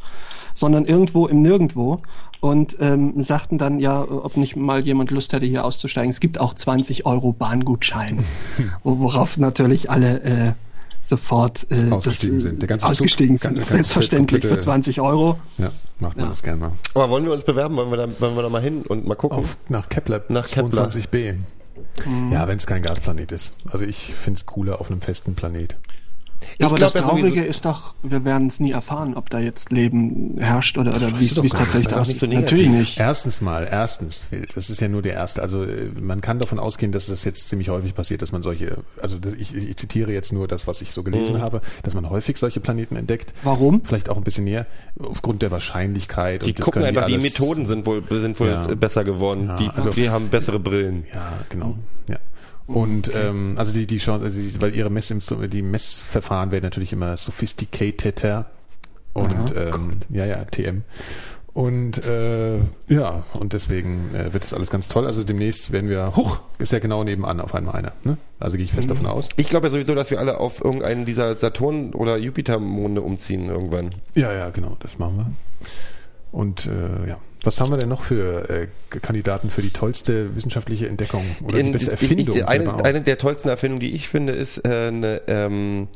sondern irgendwo im Nirgendwo und ähm, sagten dann ja, ob nicht mal jemand Lust hätte, hier auszusteigen. Es gibt auch 20 Euro Bahngutschein, <laughs> wo, worauf natürlich alle äh, sofort äh, Ausgestiegen das, sind. Der ganze ausgestiegen Zug- sind. ganz- Selbstverständlich komplette- für 20 Euro. Ja, macht man Ja. das gerne mal. Aber wollen wir uns bewerben? Wollen wir da, wollen wir da mal hin und mal gucken? Auf, nach Kepler, Nach Kepler. 22b. Mhm. Ja, wenn es kein Gasplanet ist. Also ich finde es cooler auf einem festen Planet. Ja, aber glaub das Traurige ist doch, wir werden es nie erfahren, ob da jetzt Leben herrscht oder, oder wie es tatsächlich aussieht. nicht so. Natürlich nicht. Erstens mal, erstens, das ist ja nur der erste. Also äh, man kann davon ausgehen, dass das jetzt ziemlich häufig passiert, dass man solche, also ich, ich zitiere jetzt nur das, was ich so gelesen habe, dass man häufig solche Planeten entdeckt. Warum? Vielleicht auch ein bisschen näher, aufgrund der Wahrscheinlichkeit. Die gucken einfach, die, alles- Methoden sind wohl, sind wohl Ja. besser geworden. Ja, die, also- die haben bessere Brillen. Ja, genau. Ja. Und ähm, also die die Chance, also die, weil ihre Messinstru die Messverfahren werden natürlich immer sophisticateder und ähm, ja ja TM und äh, ja und deswegen äh, wird das alles ganz toll. Also demnächst werden wir, huch, ist ja genau nebenan auf einmal einer. Ne? Also gehe ich fest davon aus. Ich glaube ja sowieso, dass wir alle auf irgendeinen dieser Saturn- oder Jupiter-Monde umziehen irgendwann. Ja ja genau, das machen wir. Und äh, ja, was haben wir denn noch für äh, Kandidaten für die tollste wissenschaftliche Entdeckung oder die In- beste ich- Erfindung? Ich, eine, selber auch? eine der tollsten Erfindungen, die ich finde, ist äh, eine, ähm,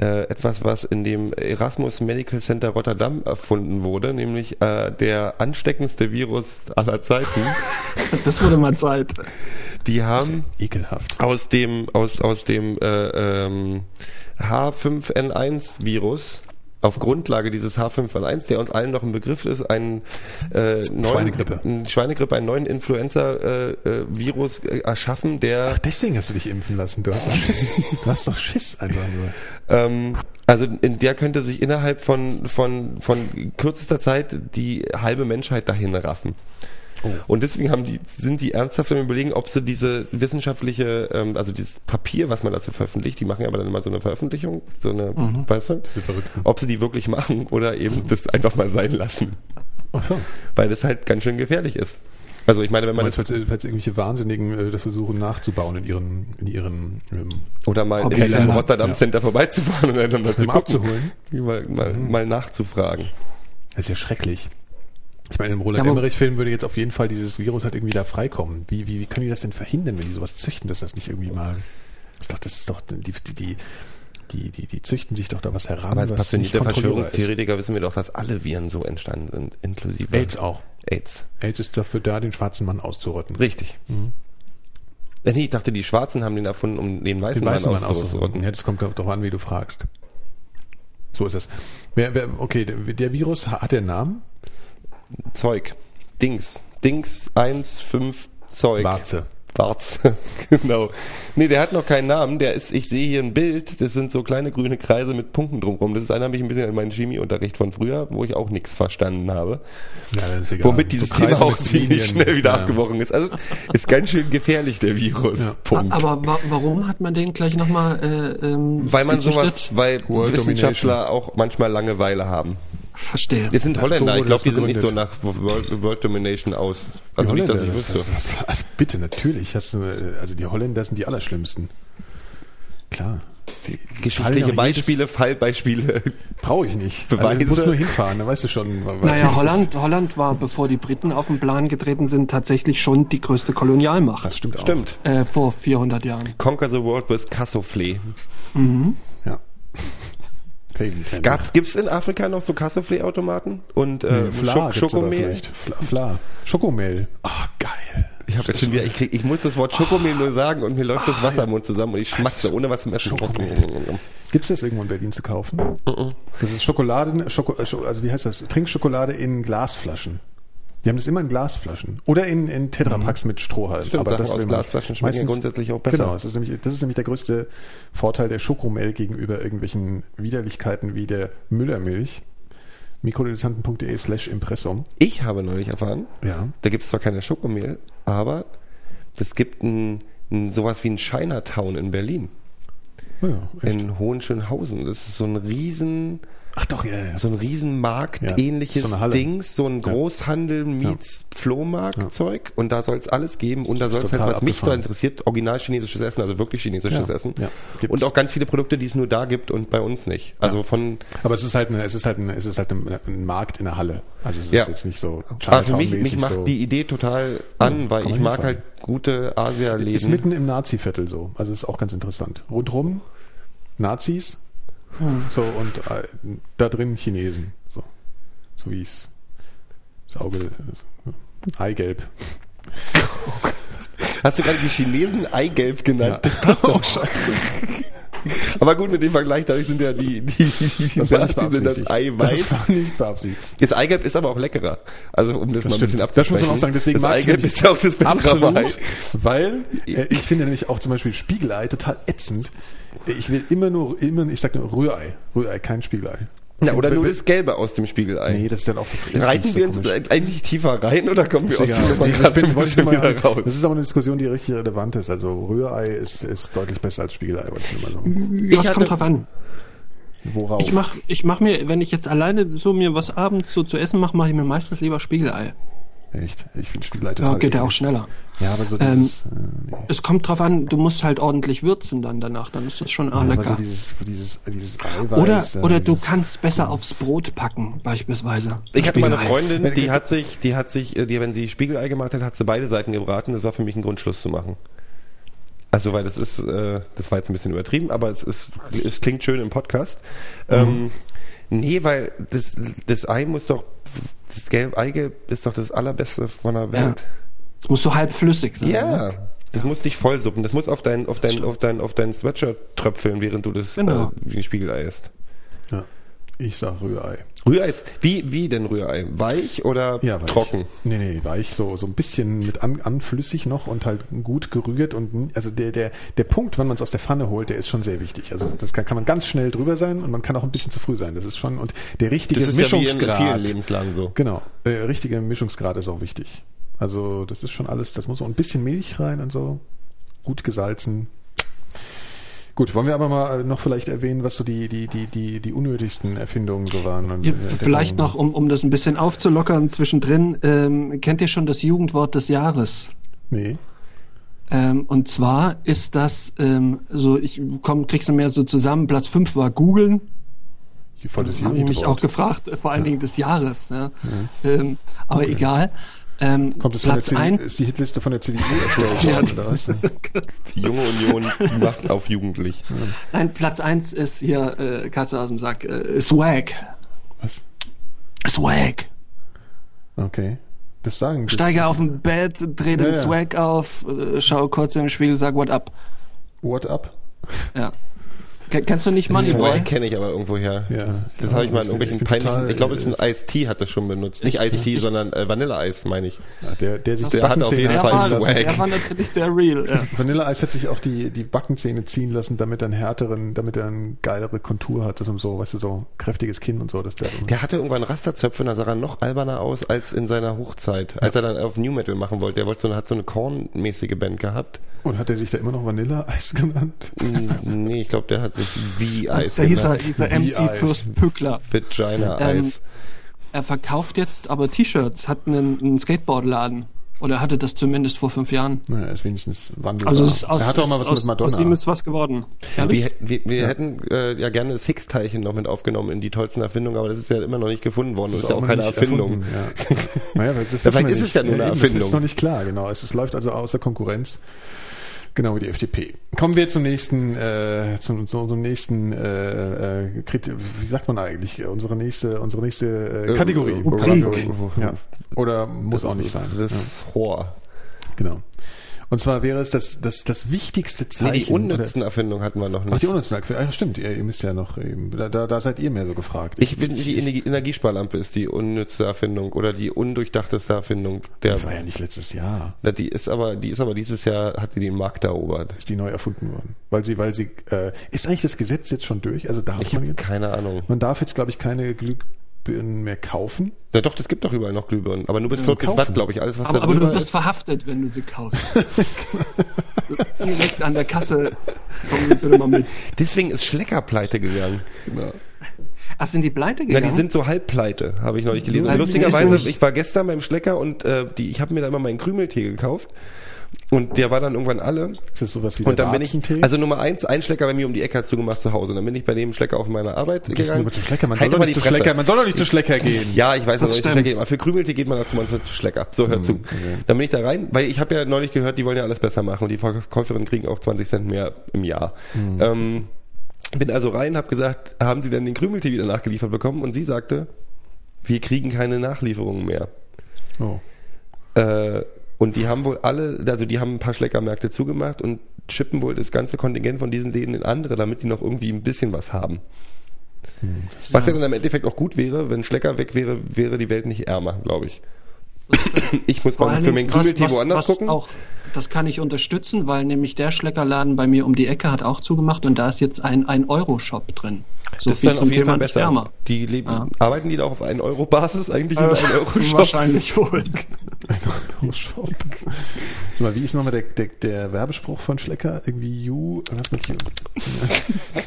äh, etwas, was in dem Erasmus Medical Center Rotterdam erfunden wurde, nämlich äh, der ansteckendste Virus aller Zeiten. <laughs> Das wurde mal Zeit. Die haben Ekelhaft. aus dem aus aus dem äh, ähm, H5N1 -Virus auf Grundlage dieses H5N1, der uns allen noch ein Begriff ist, einen äh, neuen Schweinegrippe. einen Schweinegrippe, einen neuen Influenza-Virus äh, erschaffen, der Ach, deswegen hast du dich impfen lassen. Du hast doch Schiss. Du hast doch Schiss einfach nur. Ähm, also in der könnte sich innerhalb von, von, von kürzester Zeit die halbe Menschheit dahin raffen. Oh. Und deswegen haben die, sind die ernsthaft am überlegen, ob sie diese wissenschaftliche, ähm, also dieses Papier, was man dazu veröffentlicht, die machen ja aber dann immer so eine Veröffentlichung, so eine, weißt du, ob sie die wirklich machen oder eben das einfach mal sein lassen. Ach so. Weil das halt ganz schön gefährlich ist. Also ich meine, wenn man Meinst, jetzt, falls, falls irgendwelche Wahnsinnigen äh, das versuchen nachzubauen in ihren, in ihren ähm, oder mal in ja. Rotterdam Ja. Center vorbeizufahren und dann mal zu Mal abzuholen. mal, mal, mal nachzufragen. Das ist ja schrecklich. Ich meine, im Roland Ja, Emmerich-Film würde jetzt auf jeden Fall dieses Virus halt irgendwie da freikommen. Wie, wie, wie können die das denn verhindern, wenn die sowas züchten, dass das nicht irgendwie mal. Das ist doch, das ist doch, die, die, die, die, die, die züchten sich doch da was heran, Aber als was nicht passionierte kontrollierbar ist. Verschwörungstheoretiker wissen wir doch, dass alle Viren so entstanden sind, inklusive AIDS auch. AIDS. AIDS ist dafür da, den schwarzen Mann auszurotten. Richtig. Äh, Nee, ich dachte, die Schwarzen haben den erfunden, um den weißen, Den weißen Mann Mann auszurotten. Ja, das kommt darauf an, wie du fragst. So ist es. Wer, wer, okay, der, der Virus hat der Namen? Zeug. Dings. Dings 1, 5, Zeug. Warze. Warze, <laughs> genau. Nee, der hat noch keinen Namen. Der ist, ich sehe hier ein Bild, das sind so kleine grüne Kreise mit Punkten drumherum. Das ist erinnert mich ein bisschen an meinen Chemieunterricht von früher, wo ich auch nichts verstanden habe. Ja, das ist egal. Womit dieses So Thema auch ziemlich schnell wieder Ja. abgebrochen ist. Also es ist ganz schön gefährlich, der Virus. Ja. Punkt. Aber wa warum hat man den gleich nochmal äh, ähm, weil man sowas, weil World Wissenschaftler auch manchmal Langeweile haben. Verstehe. Es sind Holländer, so ich glaube, das die sind nicht so nach World, World Domination aus. Die Also nicht, dass ich das, wüsste. das, das, also bitte, natürlich. Hast du, äh, also die Holländer sind die Allerschlimmsten. Klar. Die Geschichtliche Beispiele, Fallbeispiele. Brauche ich nicht. Beweise. Also, du musst nur hinfahren, dann weißt du schon. Naja, Holland, Holland war, bevor die Briten auf den Plan getreten sind, tatsächlich schon die größte Kolonialmacht. Das stimmt auch. Stimmt. Äh, vor 400 Jahren. Conquer the World with Cassoufflé. Ja. Felgentrennung. Gab's, gibt's in Afrika noch so Cassoufflé-Automaten? Und äh, Nee, Fla Schok Schokomehl? vielleicht. Fla, Fla. Schokomehl. Ah, geil. Ich, hab jetzt schon wieder, ich, krieg, ich muss das Wort Schokomehl nur sagen und mir läuft das Wasser im Mund zusammen und ich schmatze ohne was zum Essen. Schokomehl. Gibt's das irgendwo in Berlin zu kaufen? Das ist Schokoladen, Schoko, Scho- also wie heißt das? Trinkschokolade in Glasflaschen. Die haben das immer in Glasflaschen. Oder in, in Tetrapacks mit Strohhalm. Stimmt, Sachen aus will man- Glasflaschen schmecken ja grundsätzlich auch besser. Genau, das ist, nämlich, das ist nämlich der größte Vorteil der Schokomel gegenüber irgendwelchen Widerlichkeiten wie der Müllermilch. mikrodilettanten.de slash Impressum. Ich habe neulich erfahren, Ja. da gibt's zwar keine Schokomehl, aber es gibt ein, ein, sowas wie ein Chinatown in Berlin. Ja, echt. In Hohenschönhausen. Das ist so ein riesen, Ach doch, ja, ja. so ein Riesenmarkt Ja, ähnliches so eine. Dings, so ein Großhandel meets Flohmarkt-Zeug und da soll es alles geben und da soll es halt, was mich da interessiert, original chinesisches Essen, also wirklich chinesisches Ja, Essen. ja, und auch ganz viele Produkte, die es nur da gibt und bei uns nicht. Also von, Aber es ist halt, eine, es ist halt, ein, es ist halt ein, ein Markt in der Halle. Also es ist Ja. jetzt nicht so aber für mich, mich macht so. die Idee total an, weil ich mag halt gute Ist Asia-Läden. mitten im Nazi-Viertel so. Also ist auch ganz interessant. Rundrum Nazis. So, und äh, da drin Chinesen. So, so wie es das Auge, äh, Eigelb. <laughs> Hast du gerade die Chinesen Eigelb genannt? Ja. Das passt scheiße. <laughs> Aber gut, mit dem Vergleich, dadurch sind ja die, die, die Das Nazis sind das. Eiweiß. Das war nicht beabsichtigt. Das Eigelb ist aber auch leckerer. Also um das, mal ein bisschen Das abzusprechen. muss man auch sagen, deswegen das Eigelb ist ja auch das bessere Absolut, Ei. weil äh, ich finde nämlich auch zum Beispiel Spiegelei total ätzend. Ich will immer nur, immer, ich sag nur Rührei. Rührei, kein Spiegelei. Ja, oder nur das Gelbe aus dem Spiegelei. Nee, das ist dann auch so flüssig. Reiten so wir uns eigentlich tiefer rein oder kommen wir aus Nummer Nee, ich bin, ich mal, wieder raus? das ist aber eine Diskussion, die richtig relevant ist. Also Rührei ist, ist deutlich besser als Spiegelei, wollte ich mal sagen. Ja, Ich es hatte- kommt drauf an. Worauf? Ich mach, ich mach mir, wenn ich jetzt alleine so mir was abends so zu essen mache, mache ich mir meistens lieber Spiegelei. Echt? Ich finde Spiegelei Ja, geht ja auch schneller. Ja, aber so Ähm, dieses, äh, nee. Es kommt drauf an, du musst halt ordentlich würzen dann danach, dann ist das schon ah, aber lecker. so dieses, dieses, dieses Eiweiß. oder äh, oder du dieses- kannst besser aufs Brot packen, beispielsweise. Ich hatte mal eine Spiegelei. Freundin, die hat sich, die hat sich, äh, die, wenn sie Spiegelei gemacht hat, hat sie beide Seiten gebraten. Das war für mich ein Grund, Schluss zu machen. Also, weil das ist, äh, das war jetzt ein bisschen übertrieben, aber es ist, es klingt schön im Podcast. Ähm, nee, weil das, das Ei muss doch, das Gelb, Eigelb ist doch das allerbeste von der Ja. Welt. Es muss so halb flüssig sein. Ja. Ne? Das muss dich vollsuppen. Das muss auf dein, auf dein, auf dein, auf dein Sweatshirt tröpfeln, während du das Genau. äh, wie ein Spiegelei isst. Ich sag Rührei. Rührei ist, wie, wie denn Rührei? Weich oder Ja, weich. trocken? Nee, nee, weich, so, so ein bisschen mit an, anflüssig noch und halt gut gerührt und also der, der, der Punkt, wann man es aus der Pfanne holt, der ist schon sehr wichtig. Also das kann, kann man ganz schnell drüber sein und man kann auch ein bisschen zu früh sein. Das ist schon, und der richtige Das ist ja wie in Mischungsgrad. vielen Lebenslagen so. Genau, der richtige Mischungsgrad ist auch wichtig. Also das ist schon alles, das muss auch ein bisschen Milch rein und so. Gut gesalzen. Gut, wollen wir aber mal noch vielleicht erwähnen, was so die, die, die, die, die unnötigsten Erfindungen so waren. Ja, äh, vielleicht noch, um, um das ein bisschen aufzulockern zwischendrin, ähm, kennt ihr schon das Jugendwort des Jahres? Nee. Ähm, und zwar ist das ähm, so, ich komm, krieg's mehr so zusammen. Platz 5 war googeln. Voll das Habe ich mich auch gefragt, äh, vor allen Dingen des Jahres. Ja. Ähm, aber egal. Ähm, Kommt das von der Platz CDU, 1 ist die Hitliste von der CDU erstellt worden, oder was? Die junge Union macht auf jugendlich. Nein, Platz 1 ist hier äh, Katze aus dem Sack. Äh, Swag. Was? Swag. Okay. Das sagen das Steige auf dem Bett, dreh den Ja, ja. Swag auf, äh, schau kurz im Spiegel, sag what up. What up? Ja. Ken- Kennst du nicht Moneyboy? Swag kenne ich aber irgendwoher. Ja. Das habe ich mal in irgendwelchen peinlichen. ich glaube, es ist äh, ein Ice-T hat das schon benutzt. Nicht Ice-T, sondern äh, Vanilleeis, meine ich. Ja, der, der sich die hat auf jeden Der Fall Swag. der war natürlich sehr real. Ja. Vanilleeis hat sich auch die, die Backenzähne ziehen lassen, damit er einen härteren, damit er eine geilere Kontur hat, das um so, weißt du, so kräftiges Kinn und so, dass der, Der hatte irgendwann Rasterzöpfe, da sah er noch alberner aus als in seiner Hochzeit, als er dann auf New Metal machen wollte. Er wollte so, hat so eine Korn-mäßige Band gehabt. und hat er sich da immer noch Vanilleeis genannt? Nee, ich glaube, der hat V-Eis Da hieß er, hieß er MC Eis. Fürst Pückler. Vagina-Eis. Er verkauft jetzt aber T-Shirts, hat einen, einen Skateboardladen. Oder hatte das zumindest vor fünf Jahren. Naja, ist wenigstens wandelbar. Also es ist aus, er hat auch mal ist was aus, mit Madonna. aus ihm ist was geworden. Ehrlich? wir wir, wir hätten äh, ja gerne das Higgs-Teilchen noch mit aufgenommen in die tollsten Erfindungen, aber das ist ja immer noch nicht gefunden worden. Das ist, ja auch keine Erfindung. Ja. <laughs> naja, das wissen vielleicht ist nicht. es ja nur eine eben, Erfindung. Das ist noch nicht klar, genau. Es, es läuft also außer Konkurrenz. Genau wie die FDP. Kommen wir zum nächsten, äh, zum, zu unserem nächsten, äh, äh, wie sagt man eigentlich, unsere nächste, unsere nächste äh, Äh, Kategorie. Rubrik. Ja. Oder muss auch nicht sein. Das Ja, Rohr. genau. Und zwar wäre es das, das, das wichtigste Nee, Zeichen. die unnützen Erfindungen hatten wir noch Oder, ach, nicht. die unnützen. Ah, Ja, stimmt. Ihr, ihr müsst ja noch, eben, da, da, seid ihr mehr so gefragt. Ich finde, die Energie Energiesparlampe ist die unnützte Erfindung oder die undurchdachteste Erfindung. Der, das war ja nicht letztes Jahr. Na, die ist aber, die ist aber dieses Jahr hat die den Markt erobert. ist die neu erfunden worden. Weil sie, weil sie, äh, ist eigentlich das Gesetz jetzt schon durch? Also darf Ich man jetzt, keine Ahnung. man darf jetzt, glaube ich, keine Glühbirnen mehr kaufen. Na doch, das gibt doch überall noch Glühbirnen, aber nur bis 40 kaufen. Watt, glaube ich. Alles was aber, da aber du wirst ist. verhaftet, wenn du sie kaufst. <laughs> <laughs> Direkt an der Kasse. Komm bitte mal mit. Deswegen ist Schlecker pleite gegangen. Ach, sind die pleite Na, gegangen? die sind so halb pleite, habe ich neulich gelesen. Nein, Lustigerweise, ich war gestern beim Schlecker und äh, die, ich habe mir da immer meinen Krümeltee gekauft und der war dann irgendwann alle. Ist das sowas wie Und dann bin ich, also Nummer eins, ein Schlecker bei mir um die Ecke hat zugemacht zu Hause. Und dann bin ich bei dem Schlecker auf meiner Arbeit du gegangen. immer zu Schlecker? Man Halt soll, doch nicht zu. Schlecker. man soll doch nicht zu Schlecker gehen. <laughs> Ja, ich weiß, Das dass ich zu. Schlecker geht. Aber für Krümeltee geht man dazu mal zu Schlecker. So, hör zu. Dann bin ich da rein, weil ich habe ja neulich gehört, die wollen ja alles besser machen und die Verkäuferinnen kriegen auch 20 Cent mehr im Jahr. Ähm, bin also rein, habe gesagt, haben Sie denn den Krümeltee wieder nachgeliefert bekommen? Und sie sagte, wir kriegen keine Nachlieferungen mehr. Oh. Und die haben wohl alle, also die haben ein paar Schleckermärkte zugemacht und chippen wohl das ganze Kontingent von diesen Läden in andere, damit die noch irgendwie ein bisschen was haben. Was ja dann im Endeffekt auch gut wäre, wenn Schlecker weg wäre, wäre die Welt nicht ärmer, glaube ich. <coughs> Ich muss mal für meinen Krümeltee was- was- woanders was gucken. Auch, das kann ich unterstützen, weil nämlich der Schleckerladen bei mir um die Ecke hat auch zugemacht und da ist jetzt ein 1-Euro-Shop drin. So das ist dann auf jeden Fall besser. ärmer. Die leben, arbeiten die da auf 1 Euro Basis eigentlich in 1 Euro Shops? Wahrscheinlich wohl. <laughs> Shop. Sag mal, wie ist nochmal der, der, der Werbespruch von Schlecker? Irgendwie You, was mit You?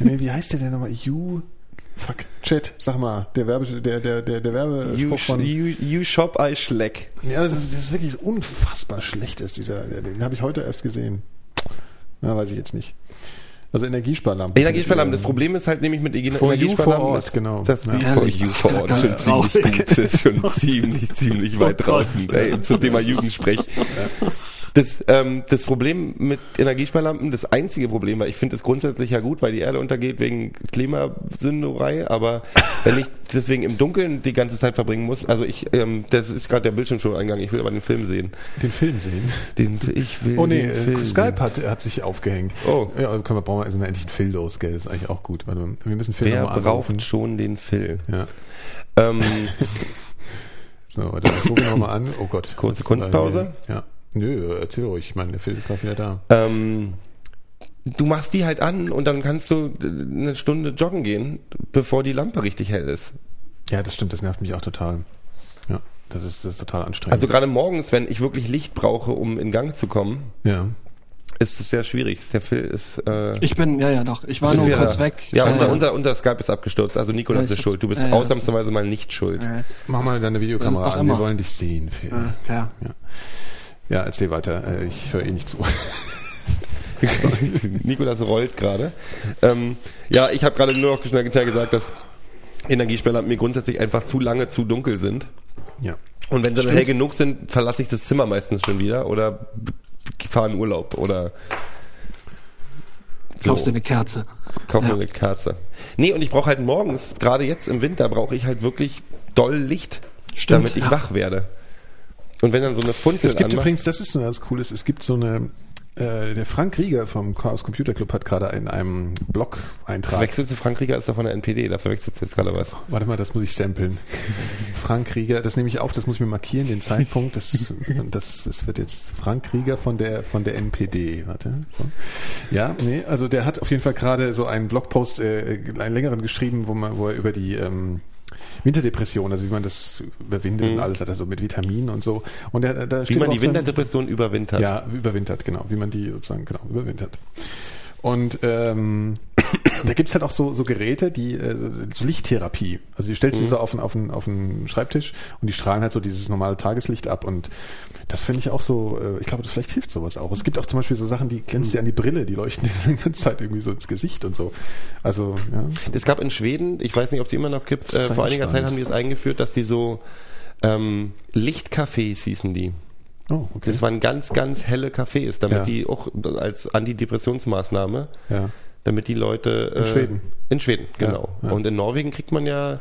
<laughs> nee, wie heißt der denn nochmal? You, fuck, Chat, sag mal, der Werbe, der, der, der, der Werbespruch You, von, you, you shop, I schleck. ja, das ist, das ist wirklich unfassbar schlecht ist dieser, den habe ich heute erst gesehen. Na, weiß ich jetzt nicht. Also Energiesparlampen. Energiesparlampen. Das Problem ist halt nämlich mit Ener- For you Energiesparlampen, for Ort, ist, genau. dass die Ja. for you das for ist Ort schon ziemlich gut. Das ist schon ziemlich, <laughs> ziemlich weit Oh draußen ey, zum Thema Jugendsprech. Das, ähm, das Problem mit Energiesparlampen, das einzige Problem, weil ich finde es grundsätzlich ja gut, weil die Erde untergeht wegen Klimasünderei, aber wenn ich deswegen im Dunkeln die ganze Zeit verbringen muss, also ich, ähm, das ist gerade der Bildschirmschuh-Eingang, ich will aber den Film sehen. Den Film sehen. Den, ich will Oh nee, äh, Skype hat, hat sich aufgehängt. Oh. Ja, können wir brauchen wir also mal endlich einen Phil los, gell? Das ist eigentlich auch gut. Warte Wir müssen Phil Wer anrufen. braucht schon den Film? Ja. Ähm, <laughs> So, warte, ich rufe noch mal an. Oh Gott. Kurze Kunstpause? Ja. Nö, erzähl ruhig. Ich meine, der Phil ist gerade wieder da. ähm, du machst die halt an und dann kannst du eine Stunde joggen gehen, bevor die Lampe richtig hell ist. Ja, das stimmt. Das nervt mich auch total. Ja, das ist, das ist total anstrengend. Also gerade morgens, wenn ich wirklich Licht brauche, um in Gang zu kommen, ja. ist es sehr schwierig. Der Phil ist. Äh, Ich bin, ja, ja, doch. Ich war nur wieder kurz da. weg. Ja, Äh, unser, unser, unser Skype ist abgestürzt. Also Nikolas Ja, ist schuld. Du bist ja, ja. ausnahmsweise mal nicht schuld. äh, Mach mal deine Videokamera an, wir wollen dich sehen, Phil. äh, klar. Ja, erzähl weiter. Äh, Ich höre eh nicht zu. <laughs> Nikolas rollt gerade. Ähm, ja, ich habe gerade nur noch schnell gesagt, dass Energiespender mir grundsätzlich einfach zu lange zu dunkel sind. Ja. Und wenn sie dann hell genug sind, verlasse ich das Zimmer meistens schon wieder oder fahre in Urlaub oder Kaufst dir eine Kerze. kaufe mir Ja. eine Kerze. Nee, und ich brauche halt morgens, gerade jetzt im Winter, brauche ich halt wirklich doll Licht, Stimmt, damit ich ja. wach werde. Und wenn dann so eine Funzel Es gibt anmacht, übrigens, das ist so was Cooles, es gibt so eine, äh, der Frank Rieger vom Chaos Computer Club hat gerade in einem Blog-Eintrag. wechselst du Frank Rieger ist doch von der NPD, da verwechselst du jetzt gerade was. Warte mal, das muss ich samplen. Frank Rieger, das nehme ich auf, das muss ich mir markieren, den Zeitpunkt. Das, das, das wird jetzt Frank Rieger von der von der NPD. Warte. So. Ja, nee, also der hat auf jeden Fall gerade so einen Blogpost, äh, einen längeren geschrieben, wo man, wo er über die ähm, Winterdepression, also wie man das überwindet und alles hat, also mit Vitaminen und so. Und da Wie steht man auch die drin- Winterdepression überwintert. ja, überwintert, genau. Wie man die sozusagen, genau, überwintert. Und ähm, <coughs> da gibt's halt auch so, so Geräte, die äh, so Lichttherapie. Also die stellst du so auf einen, auf, einen, auf einen Schreibtisch und die strahlen halt so dieses normale Tageslicht ab und das finde ich auch so, äh, ich glaube, das vielleicht hilft sowas auch. Es gibt auch zum Beispiel so Sachen, die glänzt dir an die Brille, die leuchten <laughs> dir die ganze Zeit irgendwie so ins Gesicht und so. Also, ja. Es gab in Schweden, ich weiß nicht, ob es die immer noch gibt, äh, vor einiger Zeit haben die es eingeführt, dass die so ähm, Lichtcafés hießen die. Oh, okay. Das waren ganz, ganz helle Cafés, damit Ja. die auch als Antidepressionsmaßnahme, ja. Damit die Leute... In äh, Schweden? In Schweden, Ja, genau. ja. Und in Norwegen kriegt man ja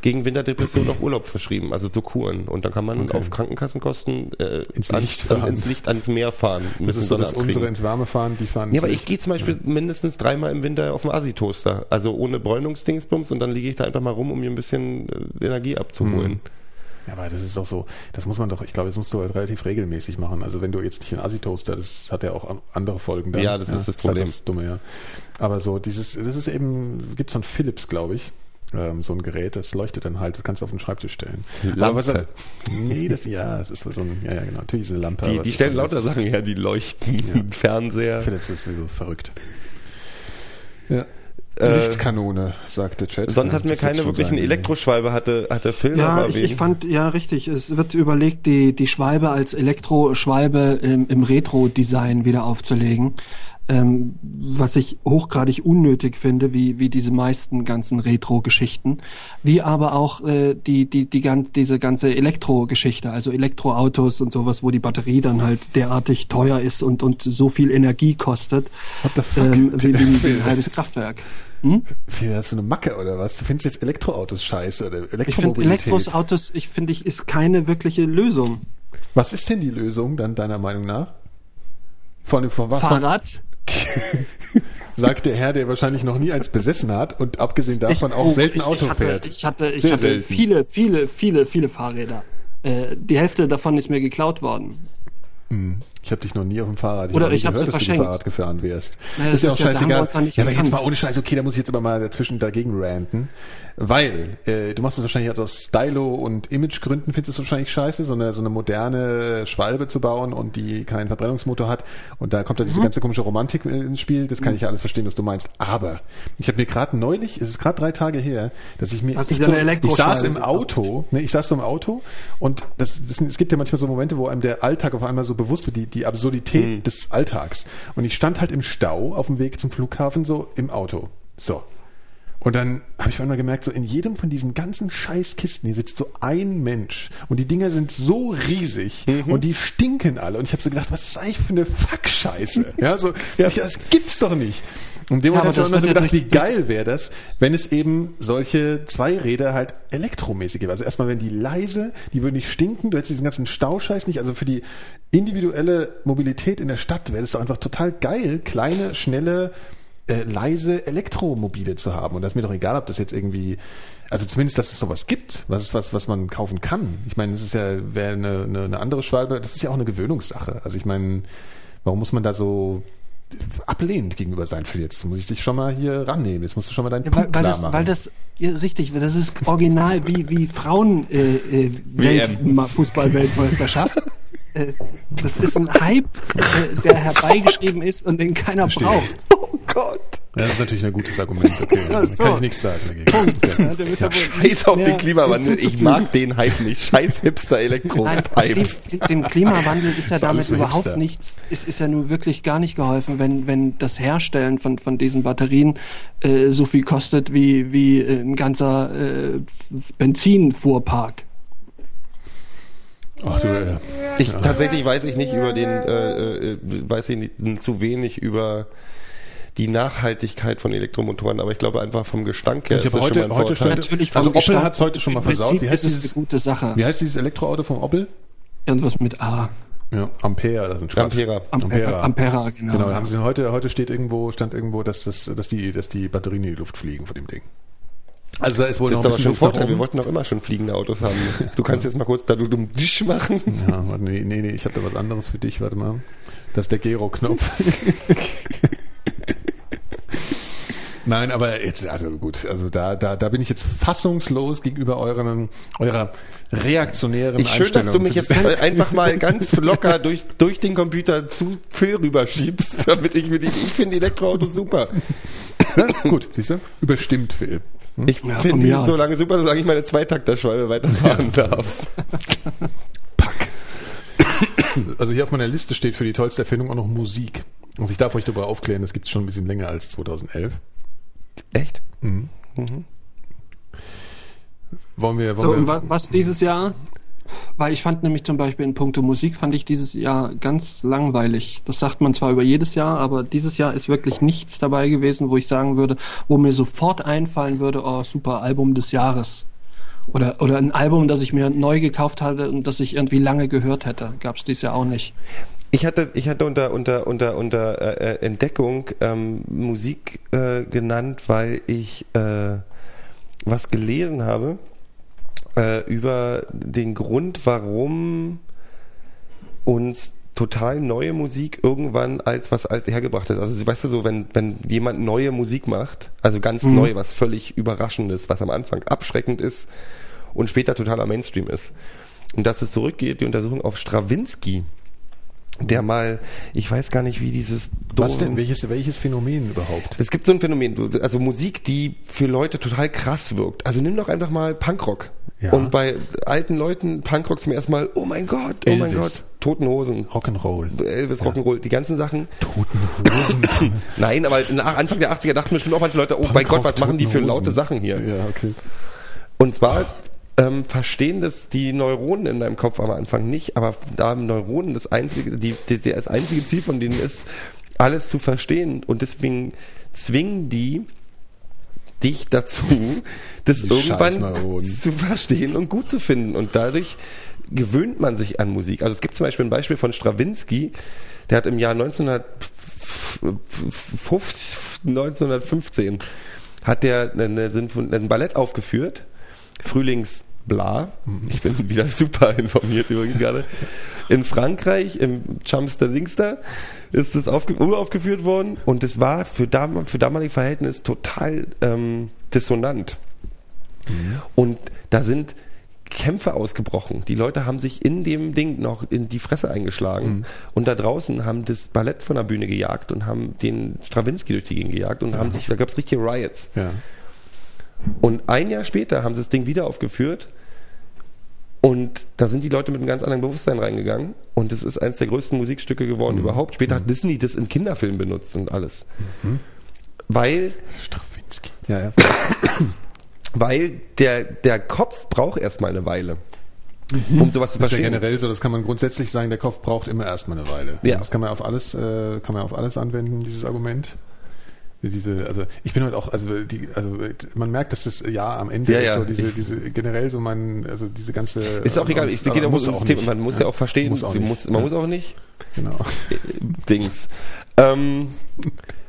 gegen Winterdepression auch Urlaub verschrieben, also so Kuren. Und dann kann man Okay. auf Krankenkassenkosten äh, Ins Licht fahren. ins Licht, ans Meer fahren. Das ist so, dass abkriegen. unsere ins Warme fahren, die fahren Ja, aber ich gehe zum Beispiel mindestens dreimal im Winter auf den Assi-Toaster. Also ohne Bräunungsdingsbums und dann liege ich da einfach mal rum, um mir ein bisschen äh, Energie abzuholen. Ja, aber das ist auch so, das muss man doch, ich glaube, das musst du halt relativ regelmäßig machen. Also wenn du jetzt nicht einen Assi-Toaster, das hat ja auch an- andere Folgen. Ja, das ist das Problem. Halt das Dumme, ja. Aber so dieses, das ist eben, gibt's von Philips, glaube ich, ähm, so ein Gerät, das leuchtet dann halt, das kannst du auf den Schreibtisch stellen. Lampe. Aber was er- nee, das, ja, das ist so ein, ja, ja, genau, natürlich ist eine Lampe. Die, die stellen so- lauter Sachen her, die leuchten, <laughs> Fernseher. Philips ist sowieso verrückt. Ja. Äh, Lichtskanone, sagt der Chat. Sonst hatten wir keine wirklichen sein. Elektroschwalbe, hatte, hatte Phil Ja, aber ich, ich fand, ja, richtig. Es wird überlegt, die, die Schwalbe als Elektroschwalbe im, im Retro-Design wieder aufzulegen. Ähm, was ich hochgradig unnötig finde, wie, wie diese meisten ganzen Retro-Geschichten. Wie aber auch äh, die, die, die gan diese ganze Elektro-Geschichte, also Elektroautos und sowas, wo die Batterie dann halt derartig teuer ist und, und so viel Energie kostet. What the fuck? Ähm, wie, wie, wie ein <laughs> halbes Kraftwerk. Hm? Wie, hast du eine Macke oder was? Du findest jetzt Elektroautos scheiße oder Ich finde Elektromobilität? Elektroautos, ich finde, ich ist keine wirkliche Lösung. Was ist denn die Lösung dann deiner Meinung nach? Von dem von, von, <laughs> Sagt der Herr, der wahrscheinlich noch nie eins besessen hat und abgesehen davon auch oh, selten ich, Auto ich hatte, fährt. Ich hatte, ich Sehr hatte selten. viele, viele, viele, viele Fahrräder. Äh, die Hälfte davon ist mir geklaut worden. Ich habe dich noch nie auf dem Fahrrad. Oder noch nie ich hab gehört, sie dass du verschenkt. Fahrrad gefahren wärst. Naja, ist ja auch ist scheißegal. Ja, aber jetzt mal ohne Scheiß. Okay, da muss ich jetzt aber mal dazwischen dagegen ranten, weil äh, du machst es wahrscheinlich aus Stylo und Imagegründen findest du es wahrscheinlich scheiße, so eine so eine moderne Schwalbe zu bauen und die keinen Verbrennungsmotor hat und da kommt da diese Mhm. ganze komische Romantik ins Spiel. Das kann ich ja alles verstehen, was du meinst. Aber ich habe mir gerade neulich, es ist gerade drei Tage her, dass ich mir ich, so, ich saß im? Auto, ne, ich saß so im Auto und das, das es gibt ja manchmal so Momente, wo einem der Alltag auf einmal so bewusst wird, die die Absurdität Mhm. des Alltags. Und ich stand halt im Stau auf dem Weg zum Flughafen so im Auto. So. Und dann habe ich einmal gemerkt, so in jedem von diesen ganzen Scheißkisten hier sitzt so ein Mensch und die Dinger sind so riesig Mhm. und die stinken alle und ich habe so gedacht, was ist eigentlich für eine Fuck-Scheiße? <laughs> Ja, so, ja, das gibt's doch nicht. Und dem Ja, Moment habe ich immer so gedacht, wie geil wäre das, wenn es eben solche Zweiräder halt elektromäßig gäbe. Also erstmal wären die leise, die würden nicht stinken, du hättest diesen ganzen Stauscheiß nicht. Also für die individuelle Mobilität in der Stadt wäre es doch einfach total geil, kleine, schnelle, äh, leise Elektromobile zu haben. Und das ist mir doch egal, ob das jetzt irgendwie, also zumindest, dass es sowas gibt, was ist was, was man kaufen kann. Ich meine, das ist ja, wäre eine, eine, eine andere Schwalbe, das ist ja auch eine Gewöhnungssache. Also ich meine, warum muss man da so ablehnend gegenüber sein für jetzt? Muss ich dich schon mal hier rannehmen. Jetzt musst du schon mal deinen Ja, weil, Punkt weil, klar das, machen. weil das ja, richtig, das ist original wie wie Frauen äh, äh, Welt, Fußball-Weltmeisterschaft. äh, Das ist ein Hype, äh, der herbeigeschrieben ist und den keiner Verstehe. braucht. <laughs> Oh Gott. Ja, das ist natürlich ein gutes Argument. Okay, Ja, da so. kann ich nichts sagen dagegen. Punkt. Ja. Ja, ja Scheiß auf den Klimawandel. Ich mag den Hype nicht. Scheiß hipster elektro Nein, dem, Klimawandel ist ja Ist damit überhaupt Hipster. nichts, ist, ist ja nur wirklich gar nicht geholfen, wenn, wenn das Herstellen von, von diesen Batterien äh, so viel kostet wie, wie äh, ein ganzer äh, Benzinfuhrpark. Ach du, äh, Ich, Tatsächlich weiß ich nicht über den, äh, äh, weiß ich nicht, zu wenig über die Nachhaltigkeit von Elektromotoren, aber ich glaube einfach vom Gestank her Ich ist das heute- schon mal ein heute Vorteil. stand- Natürlich vom Also Opel Gestank- hat's heute schon mal versaut. Prinzip Wie heißt ist es dieses- eine gute Sache. wie heißt dieses Elektroauto vom Opel? Irgendwas mit A. Ja, Ampere, das ist ein Quatsch. Ampera. Ampera, Ampera genau. Genau, haben sie heute, heute steht irgendwo, stand irgendwo, dass das, dass die, dass die Batterien in die Luft fliegen von dem Ding. Also da ist wohl Das ist noch aber ein schon Vorteil. Wir wollten doch immer schon fliegende Autos haben. <laughs> Du kannst jetzt mal kurz da du dumm Disch machen. Ja, warte, nee, nee, nee, ich habe da was anderes für dich, warte mal. Das ist der Gero-Knopf. <laughs> Nein, aber jetzt, also gut, also da, da, da bin ich jetzt fassungslos gegenüber euren, eurer reaktionären Ich schön, dass du mich jetzt einfach mal ganz locker durch, durch den Computer zu Phil rüberschiebst, damit ich die, ich finde Elektroautos super. Gut, siehst du? Überstimmt, Phil. Ich Ja, finde die so lange super, solange ich meine Zweitakterschwalbe weiterfahren darf. Also hier auf meiner Liste steht für die tollste Erfindung auch noch Musik. Also ich darf euch darüber aufklären, das gibt es schon ein bisschen länger als 2011. Echt? Wollen wir, So, wollen und wir wa- was dieses Jahr? Weil ich fand nämlich zum Beispiel in puncto Musik fand ich dieses Jahr ganz langweilig. Das sagt man zwar über jedes Jahr, aber dieses Jahr ist wirklich nichts dabei gewesen, wo ich sagen würde, wo mir sofort einfallen würde, oh super, Album des Jahres. Oder, oder ein Album, das ich mir neu gekauft hatte und das ich irgendwie lange gehört hätte. Gab es dieses Jahr auch nicht. Ich hatte, ich hatte unter unter unter unter äh, äh, Entdeckung ähm, Musik äh, genannt, weil ich äh, was gelesen habe äh, über den Grund, warum uns total neue Musik irgendwann als was alt hergebracht ist. Also weißt du so, wenn wenn jemand neue Musik macht, also ganz neu, was völlig überraschendes, was am Anfang abschreckend ist und später totaler Mainstream ist. Und dass es zurückgeht, die Untersuchung auf Strawinski, der mal, ich weiß gar nicht, wie dieses was denn? Welches, welches Phänomen überhaupt? es gibt so ein Phänomen, also Musik, die für Leute total krass wirkt. Also nimm doch einfach mal Punkrock. Ja. Und bei alten Leuten Punkrock zum ersten Mal, oh mein Gott, oh mein Elvis. Gott, Toten Hosen, Rock'n'Roll. Elvis, Rock'n'Roll, die ganzen Sachen. Toten Hosen. <laughs> Nein, aber Anfang der 80er dachten bestimmt auch manche Leute, oh mein Gott, was machen die für laute. Sachen hier? Ja, okay. Und zwar ähm, verstehen das die Neuronen in deinem Kopf am Anfang nicht, aber da haben Neuronen das einzige, die, die, die, das einzige Ziel von denen ist, alles zu verstehen. Und deswegen zwingen die dich dazu, <laughs> das Die irgendwann zu verstehen und gut zu finden. Und dadurch gewöhnt man sich an Musik. Also es gibt zum Beispiel ein Beispiel von Strawinski, der hat im Jahr 1950, 1915 hat der eine Sinfon ein Ballett aufgeführt, Frühlingsbla. Ich bin wieder <laughs> super informiert übrigens gerade. In Frankreich, im Chamster Dingster, ist das aufge uraufgeführt worden und es war für, dam für damalige Verhältnis total ähm, dissonant. Und da sind Kämpfe ausgebrochen. Die Leute haben sich in dem Ding noch in die Fresse eingeschlagen. Und da draußen haben das Ballett von der Bühne gejagt und haben den Strawinski durch die Gegend gejagt und haben sich, da gab es richtige Riots. Ja. Und ein Jahr später haben sie das Ding wieder aufgeführt und da sind die Leute mit einem ganz anderen Bewusstsein reingegangen und es ist eines der größten Musikstücke geworden überhaupt. Später hat Disney das in Kinderfilmen benutzt und alles. Weil Stravinsky. Ja, ja. <coughs> Weil der, der Kopf braucht erstmal eine Weile, um sowas zu Das ist ja verstehen. generell so, das kann man grundsätzlich sagen, der Kopf braucht immer erstmal eine Weile. Ja. Das kann man auf alles, äh, kann man auf alles anwenden, dieses Argument. Diese, also ich bin heute auch, also die, also man merkt, dass das Jahr am Ende Ja, ist ja. so diese, diese generell so mein, also diese ganze. ist auch egal, aber gehe auch muss auch Thema. Man muss ja, auch verstehen, auch muss, man Ja. muss auch nicht. Genau. Dings. Ähm, <laughs>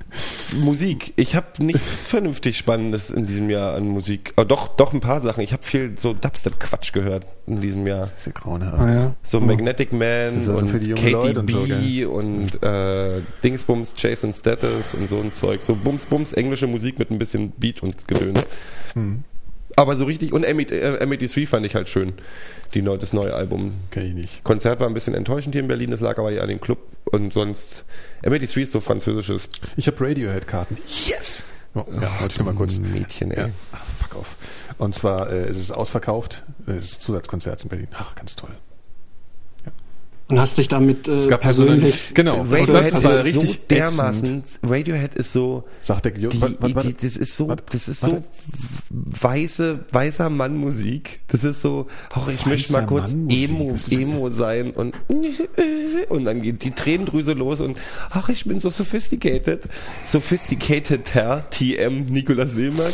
Musik. Ich habe nichts <laughs> vernünftig Spannendes in diesem Jahr an Musik. Aber doch, doch ein paar Sachen. Ich habe viel so Dubstep-Quatsch gehört in diesem Jahr. Das ist ja grauenhaft. Ah, ja. So Magnetic Man also und Leute und so, und, äh, Dingsbums, Jason Status und so ein Zeug. So Bums Bums, englische Musik mit ein bisschen Beat und Gedöns. Aber so richtig, und M83 äh, M83 fand ich halt schön, die neu, das neue Album. Kenn ich nicht. Konzert war ein bisschen enttäuschend hier in Berlin, das lag aber ja an dem Club und sonst, M83 ist so französisches. Ich habe Radiohead-Karten. Yes! Oh, ja, wollte ich nur mal kurz. Mädchen, ey. Ja, ah, fuck off. Und zwar äh, es ist es ausverkauft. Es ist Zusatzkonzert in Berlin. Ach, ganz toll. Und hast dich damit äh, Es gab persönlich. persönlich. Genau. Radiohead das ist war so richtig dermaßen, Radiohead ist so, Sagt der Jo- die, warte, warte, die, das ist so, warte, das ist so weiße, weißer Mann Musik. Das ist so, ach, ich möchte mal kurz Emo, ist Emo sein und, <laughs> und dann geht die Tränendrüse los und, ach, ich bin so sophisticated. Sophisticated Herr, TM, Nikolaus Seemark.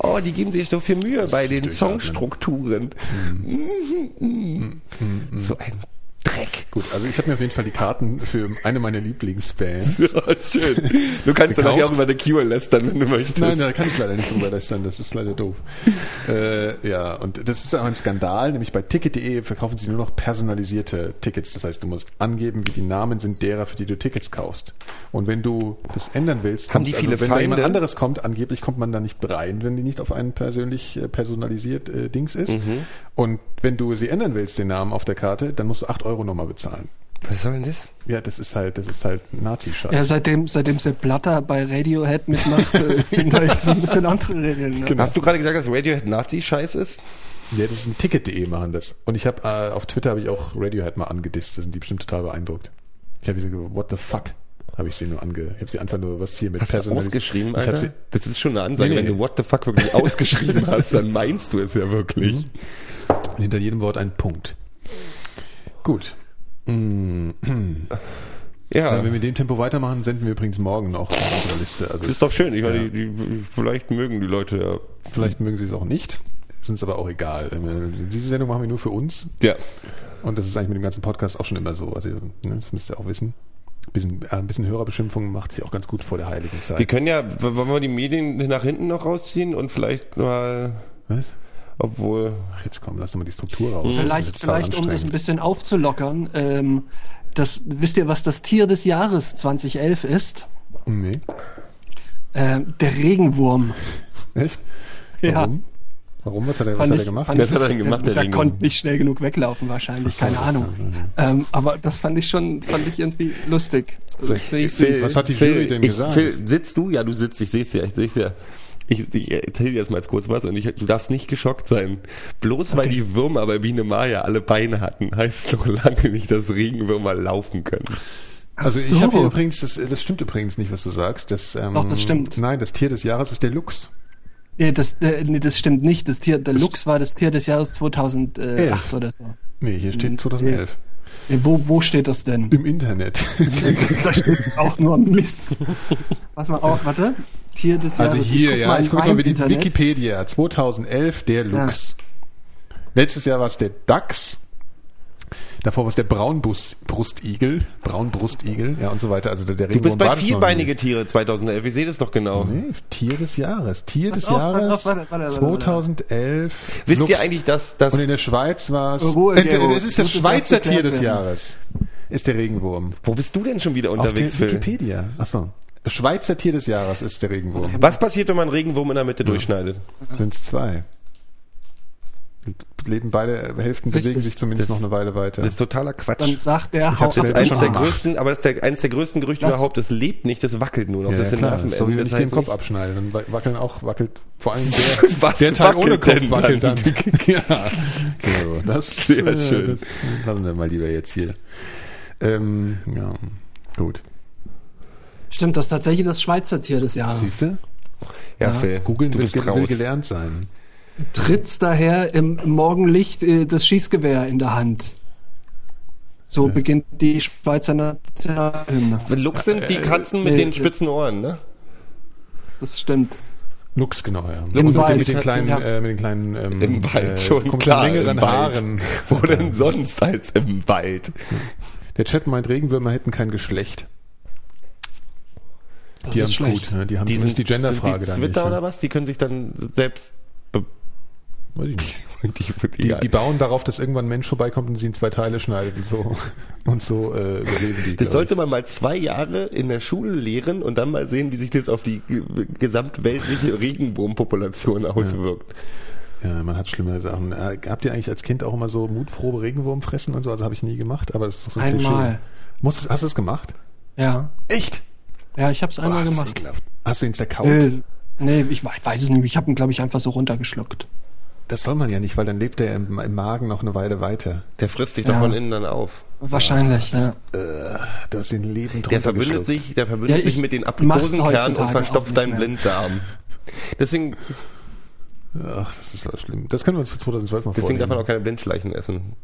Oh, die geben sich doch viel Mühe bei den. Songstrukturen. So ein Dreck. Gut, also ich habe mir auf jeden Fall die Karten für eine meiner Lieblingsbands. <laughs> Ja, schön. Du kannst dann auch über The Cure lästern, wenn du möchtest. Nein, da kann ich leider nicht drüber lästern, das ist leider doof. <laughs> äh, ja, und das ist auch ein Skandal, nämlich bei Ticket.de verkaufen sie nur noch personalisierte Tickets. Das heißt, du musst angeben, wie die Namen sind derer, für die du Tickets kaufst. Und wenn du das ändern willst, Haben die viele also, wenn da jemand Feinde? anderes kommt, angeblich kommt man da nicht rein, wenn die nicht auf einen persönlich äh, personalisiert äh, Dings ist. Mhm. Und wenn du sie ändern willst, den Namen auf der Karte, dann musst du 8 Euro nochmal bezahlen. Was soll denn das? Ja, das ist halt, das ist halt Nazi-Scheiß. Ja, seitdem, seitdem Sepp Blatter bei Radiohead mitmacht, äh, <laughs> sind da jetzt so ein bisschen andere Regeln. Ne? Genau. Hast du gerade gesagt, dass Radiohead Nazi-Scheiß ist? Ja, das ist ein Ticket.de machen das. Und ich habe äh, auf Twitter habe ich auch Radiohead mal angedisst. Da sind die bestimmt total beeindruckt. Ich habe gesagt, what the fuck? Habe ich sie nur ange, ich habe sie einfach nur was hier mit Personalis- ausgeschrieben, Alter? sie, Das ist schon eine Ansage. Nee, nee. Wenn du What the fuck wirklich <laughs> ausgeschrieben hast, dann meinst du es ja wirklich. hinter jedem Wort ein Punkt. Gut. <clears throat> Ja, Wenn wir mit dem Tempo weitermachen, senden wir übrigens morgen noch auf unsere Liste. Also das ist doch schön. Ich meine, Ja. die, die, vielleicht mögen die Leute ja. Vielleicht mögen sie es auch nicht. Ist uns aber auch egal. Ähm, Diese Sendung machen wir nur für uns. Ja. Und das ist eigentlich mit dem ganzen Podcast auch schon immer so. Also, ne, das müsst ihr auch wissen. Ein bisschen, äh, ein bisschen Hörerbeschimpfung macht sie auch ganz gut vor der heiligen Zeit. Wir können ja, wollen wir die Medien nach hinten noch rausziehen und vielleicht mal, Was? Obwohl, Ach, jetzt komm, lass doch mal die Struktur raus. Ist Vielleicht, vielleicht um das ein bisschen aufzulockern, ähm, das, wisst ihr, was das Tier des Jahres 2011 ist? Nee. Ähm, der Regenwurm. Echt? Ja. Warum? Warum? Was hat er, was Fand hat er ich- gemacht? Was hat er denn gemacht, der Der Regenwurm? konnte nicht schnell genug weglaufen wahrscheinlich, keine Ahnung. Ähm, aber das fand ich schon, fand ich irgendwie lustig. Also, ich süß. Was hat die Phil, Jury denn ich, gesagt? Phil, sitzt du? Ja, du sitzt, ich sehe es ja, ich sehe es ja. Ich, ich erzähle dir jetzt mal jetzt kurz was und ich, du darfst nicht geschockt sein. Bloß weil die Würmer bei Biene Maya alle Beine hatten, heißt es noch lange nicht, dass Regenwürmer laufen können. Also Ach ich habe so. hier übrigens, das, das stimmt übrigens nicht, was du sagst. Das, ähm, Doch, das stimmt. Nein, das Tier des Jahres ist der Luchs. Ja, das, äh, nee, das stimmt nicht. Das Tier, der Lux war das Tier des Jahres 2008 Elf. oder so. Nee, hier Mhm. steht 2011. Nee, wo, wo steht das denn? Im Internet. <laughs> Das, da steht auch nur Mist. Was mal auf, warte. Tier des Jahres. Also hier, guck ja, ich gucke mal die Internet. Wikipedia. 2011 der Luchs. Letztes Jahr war es der Dachs. Davor war es der Braunbrustigel, Braunbrustigel, ja und so weiter. Also der, der Du bist bei vierbeinige Tiere 2011, ich sehe das doch genau. Nee, Tier des Jahres. Tier Pass des auf, Jahres auf, warte, warte, warte, warte. 2011. Wisst Luchs. ihr eigentlich, dass das Und in der Schweiz war es. Äh, es ist das Schweizer Tier des werden. Jahres. Ist der Regenwurm. Wo bist du denn schon wieder Auf unterwegs, der Phil? Wikipedia. Achso. Schweizer Tier des Jahres ist der Regenwurm. Was passiert, wenn man einen Regenwurm in der Mitte durchschneidet? Sind es zwei. Leben beide Hälften Richtig. bewegen sich zumindest Das- noch eine Weile weiter. Das ist totaler Quatsch. Dann sagt der Ich hab's Das ist das eines der gemacht. größten, aber das ist der, eines der größten Gerüchte Das- überhaupt. Das lebt nicht, das wackelt nur noch. ja, das sind ist so, wie wenn Das ich den Kopf abschneide, dann wa- wackeln auch, wackelt vor allem <laughs> der, Was der Teil ohne Kopf denn wackelt dann. dann? <laughs> ja, genau. Das, Sehr äh, schön. Das lassen wir mal lieber jetzt hier. Ähm, ja, gut. Stimmt, das ist tatsächlich das Schweizer Tier des Jahres. Siehst du? ja, Phil, Googeln du will, bist raus. gelernt sein. Tritt's daher im Morgenlicht äh, das Schießgewehr in der Hand. So beginnt die Schweizer Nationalhymne. Lux sind die Katzen mit äh, den äh, spitzen Ohren, ne? Das stimmt. Lux, genau, ja. Und mit, mit den kleinen, ja. äh, mit den kleinen, ähm, Im Wald, äh, schon klar, längeren im Wald. Haaren. Wo denn sonst als im Wald? Der Chat meint, Regenwürmer hätten kein Geschlecht. Das Die haben's schlecht. gut. Ne? Die haben Die sind die Genderfrage sind dann die Twitter nicht. oder was? Die können sich dann selbst Weiß ich nicht. <laughs> die, Die, die bauen darauf, dass irgendwann ein Mensch vorbeikommt und sie in zwei Teile schneidet und so. <laughs> Und so äh, überleben die. Das sollte ich. man mal zwei Jahre in der Schule lehren und dann mal sehen, wie sich das auf die ge- gesamtweltliche <laughs> Regenwurmpopulation auswirkt. Ja, man hat schlimmere Sachen. Äh, habt ihr eigentlich als Kind auch immer so Mutprobe Regenwurm fressen und so? Also habe ich nie gemacht, aber das ist doch so ein Einmal. Klischee. Musst, hast du es gemacht? Ja. Echt? Ja, ich habe es einmal Boah, das ist gemacht. ekelhaft. Hast du ihn zerkaut? Äh, nee, ich, ich weiß es nicht. Ich habe ihn, glaube ich, einfach so runtergeschluckt. Das soll man ja nicht, weil dann lebt er im, im Magen noch eine Weile weiter. Der frisst dich Ja. doch von innen dann auf. Wahrscheinlich, ja. Äh, du hast den Leben Der verbündet sich, der verbündet Ja, ich sich mit den Aprikosenkernen und verstopft deinen mehr. Blinddarm. Deswegen, Ach, das ist so schlimm. Das können wir uns für 2012 mal deswegen darf man auch keine Blindschleichen essen.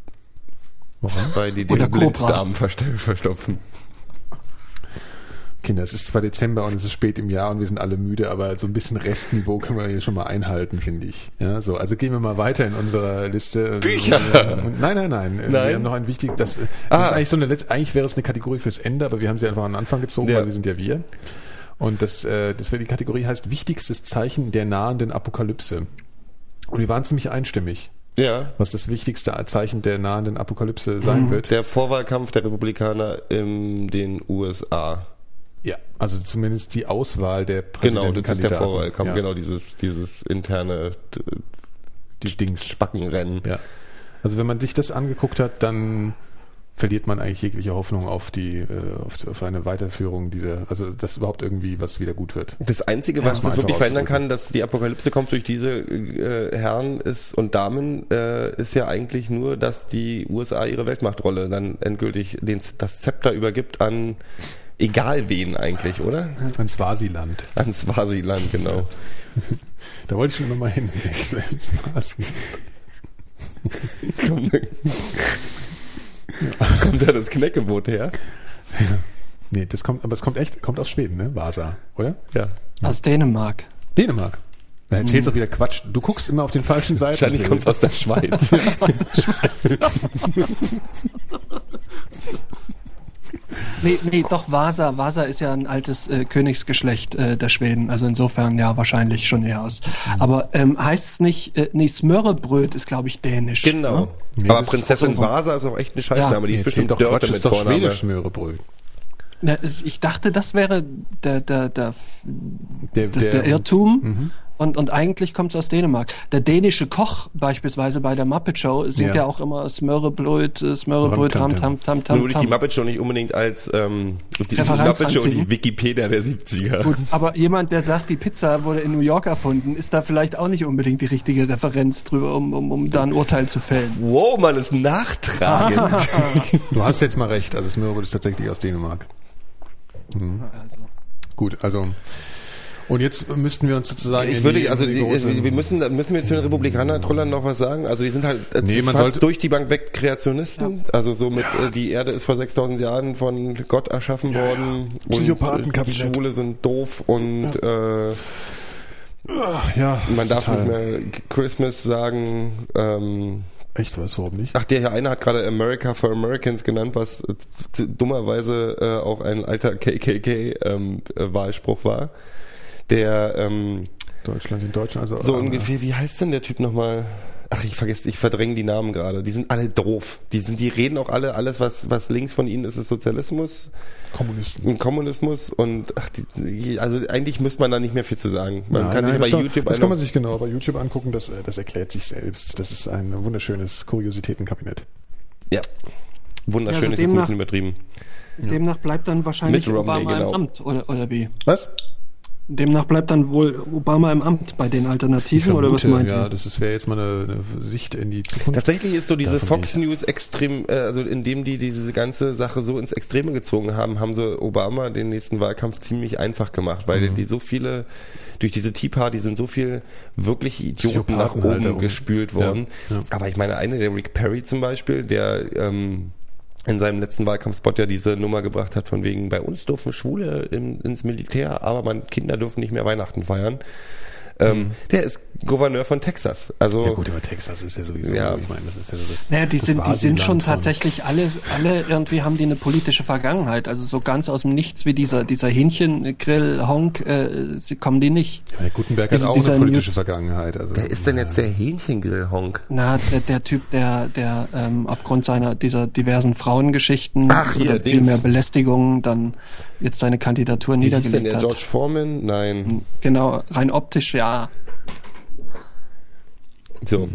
Warum? Weil die Oder den. Blinddarm verst- verstopfen. Kinder, es ist zwar Dezember und es ist spät im Jahr und wir sind alle müde, aber so ein bisschen Restniveau können wir hier schon mal einhalten, finde ich. Ja, so, also gehen wir mal weiter in unserer Liste. Bücher! Und nein, nein, nein. Wir Nein? haben noch ein wichtig, das, das Ah. ist eigentlich so eine letzte, eigentlich wäre es eine Kategorie fürs Ende, aber wir haben sie einfach an den Anfang gezogen, Ja. weil wir sind ja wir. Und das, äh, das die Kategorie heißt wichtigstes Zeichen der nahenden Apokalypse. Und wir waren ziemlich einstimmig, Ja. was das wichtigste Zeichen der nahenden Apokalypse sein wird. Der Vorwahlkampf der Republikaner in den USA. Ja, also zumindest die Auswahl der Genau, das ist der. Vorwahlkampf, ja. genau dieses, dieses interne Die Dings. Spackenrennen. Ja. Also wenn man sich das angeguckt hat, dann verliert man eigentlich jegliche Hoffnung auf die, äh, auf, auf eine Weiterführung dieser, also dass überhaupt irgendwie was wieder gut wird. Das Einzige, Ja, was mal das wirklich verändern kann, dass die Apokalypse kommt durch diese äh, Herren ist und Damen, äh, ist ja eigentlich nur, dass die USA ihre Weltmachtrolle dann endgültig den, das Zepter übergibt an egal wen eigentlich, oder? Ein Swasiland. An Swasiland, genau. <laughs> Da wollte ich schon immer mal hin. Kommt, kommt da das Knäckebrot her? nee, das kommt, aber es kommt echt, kommt aus Schweden, ne? Vasa, oder? Ja. Aus Dänemark. Dänemark. Da erzählst du auch wieder Quatsch. Du guckst immer auf den falschen Seiten. Wahrscheinlich kommt es aus der Schweiz. <laughs> <laughs> Nee, nee, doch Vasa. Vasa ist ja ein altes äh, Königsgeschlecht äh, der Schweden. Also insofern ja wahrscheinlich schon eher aus. Aber ähm, heißt es nicht, äh, nee, Smörrebröt ist glaube ich dänisch. genau. Ne? Nee, Aber Prinzessin Vasa ist auch echt eine Scheißname. Ja. die ist bestimmt doch Dörte Quatsch, mit ist doch Vorname. schwedisch Möhrebröt. Na, ich dachte, das wäre der, der, der, Der, das, der Irrtum. Und, und eigentlich kommt es aus Dänemark. Der dänische Koch beispielsweise bei der Muppet Show singt Ja. ja, auch immer Smörrebröt, äh, Smörrebröt, Ram, tam, tam, tam, tam, tam, Nur würde ich die. Muppet Show nicht unbedingt als ähm, die Referenz Muppet Show, die. Wikipedia der 70er. Gut, aber jemand, der sagt, die Pizza wurde in New York erfunden, ist da vielleicht auch nicht unbedingt die richtige Referenz drüber, um, um, um da ein Urteil zu fällen. Wow, man ist nachtragend. <laughs> Du hast jetzt mal recht, also das Möhrebröt ist tatsächlich aus Dänemark. Also. Gut, also und jetzt müssten wir uns sozusagen Ich in würde, die, also die die, wir müssen, müssen wir zu den Republikaner-Trollern noch was sagen? Also die sind halt äh, Nee, fast sollte- durch die Bank weg Kreationisten. Also so mit, äh, die Erde ist vor 6000 Jahren von Gott erschaffen worden. Psychopathenkabinett. Und Schwule sind doof und äh, ja, man darf total. nicht mehr Christmas sagen. Ähm, Echt was, warum nicht? Ach, der hier eine hat gerade America for Americans genannt, was äh, dummerweise äh, auch ein alter KKK-Wahlspruch ähm, war. Der ähm, Deutschland in Deutschland, also so äh, ungefähr, wie heißt denn der Typ nochmal? Ach, ich vergesse, ich verdränge die Namen gerade. Die sind alle doof. Die sind, die reden auch alle, alles, was, was links von ihnen ist, ist Sozialismus Kommunisten. und Kommunismus und ach, die, also eigentlich müsste man da nicht mehr viel zu sagen. Man Nein, kann nein, sich bei das, doch- YouTube das kann man sich genau bei YouTube angucken, das, äh, das erklärt sich selbst. Das ist ein wunderschönes Kuriositätenkabinett. ja. Wunderschön Ja, also ist jetzt ein demnach- bisschen übertrieben. Demnach bleibt dann wahrscheinlich Mit Romney, Obama genau. im Amt, oder, oder wie? Was? Demnach bleibt dann wohl Obama im Amt bei den Alternativen, oder was meint ja, ihr? das ist- wäre jetzt mal eine, eine Sicht in die Zukunft. Tatsächlich ist so diese Davon Fox News extrem, äh, also indem die diese ganze Sache so ins Extreme gezogen haben, haben sie Obama den nächsten Wahlkampf ziemlich einfach gemacht, weil Mhm. die so viele, durch diese Tea Party sind so viel wirklich Idioten nach Psychopathen halt oben darum. gespült worden. Ja, ja. Aber ich meine, eine, der Rick Perry zum Beispiel, der ähm, in seinem letzten Wahlkampfspot ja diese Nummer gebracht hat, von wegen, bei uns dürfen Schwule in, ins Militär, aber man, Kinder dürfen nicht mehr Weihnachten feiern. Ähm, Der ist Gouverneur von Texas. Also Mhm. ja gut, aber Texas ist ja sowieso, Ja. ich meine, das ist ja so das Naja, die das sind, die sind schon tatsächlich alle, alle irgendwie haben die eine politische Vergangenheit. Also so ganz aus dem Nichts wie dieser, dieser Hähnchengrill-Honk, äh, sie kommen die nicht. Ja, der Gutenberg hat Diese- auch eine politische Vergangenheit. Also, Wer ist denn jetzt der Hähnchengrill-Honk? Na, der, der Typ, der, der ähm, aufgrund seiner dieser diversen Frauengeschichten Ach, hier, oder viel Dings. mehr Belästigungen dann jetzt seine Kandidatur Wie hieß denn niedergelegt der hat. George Foreman? Nein. Genau, rein optisch, ja. So.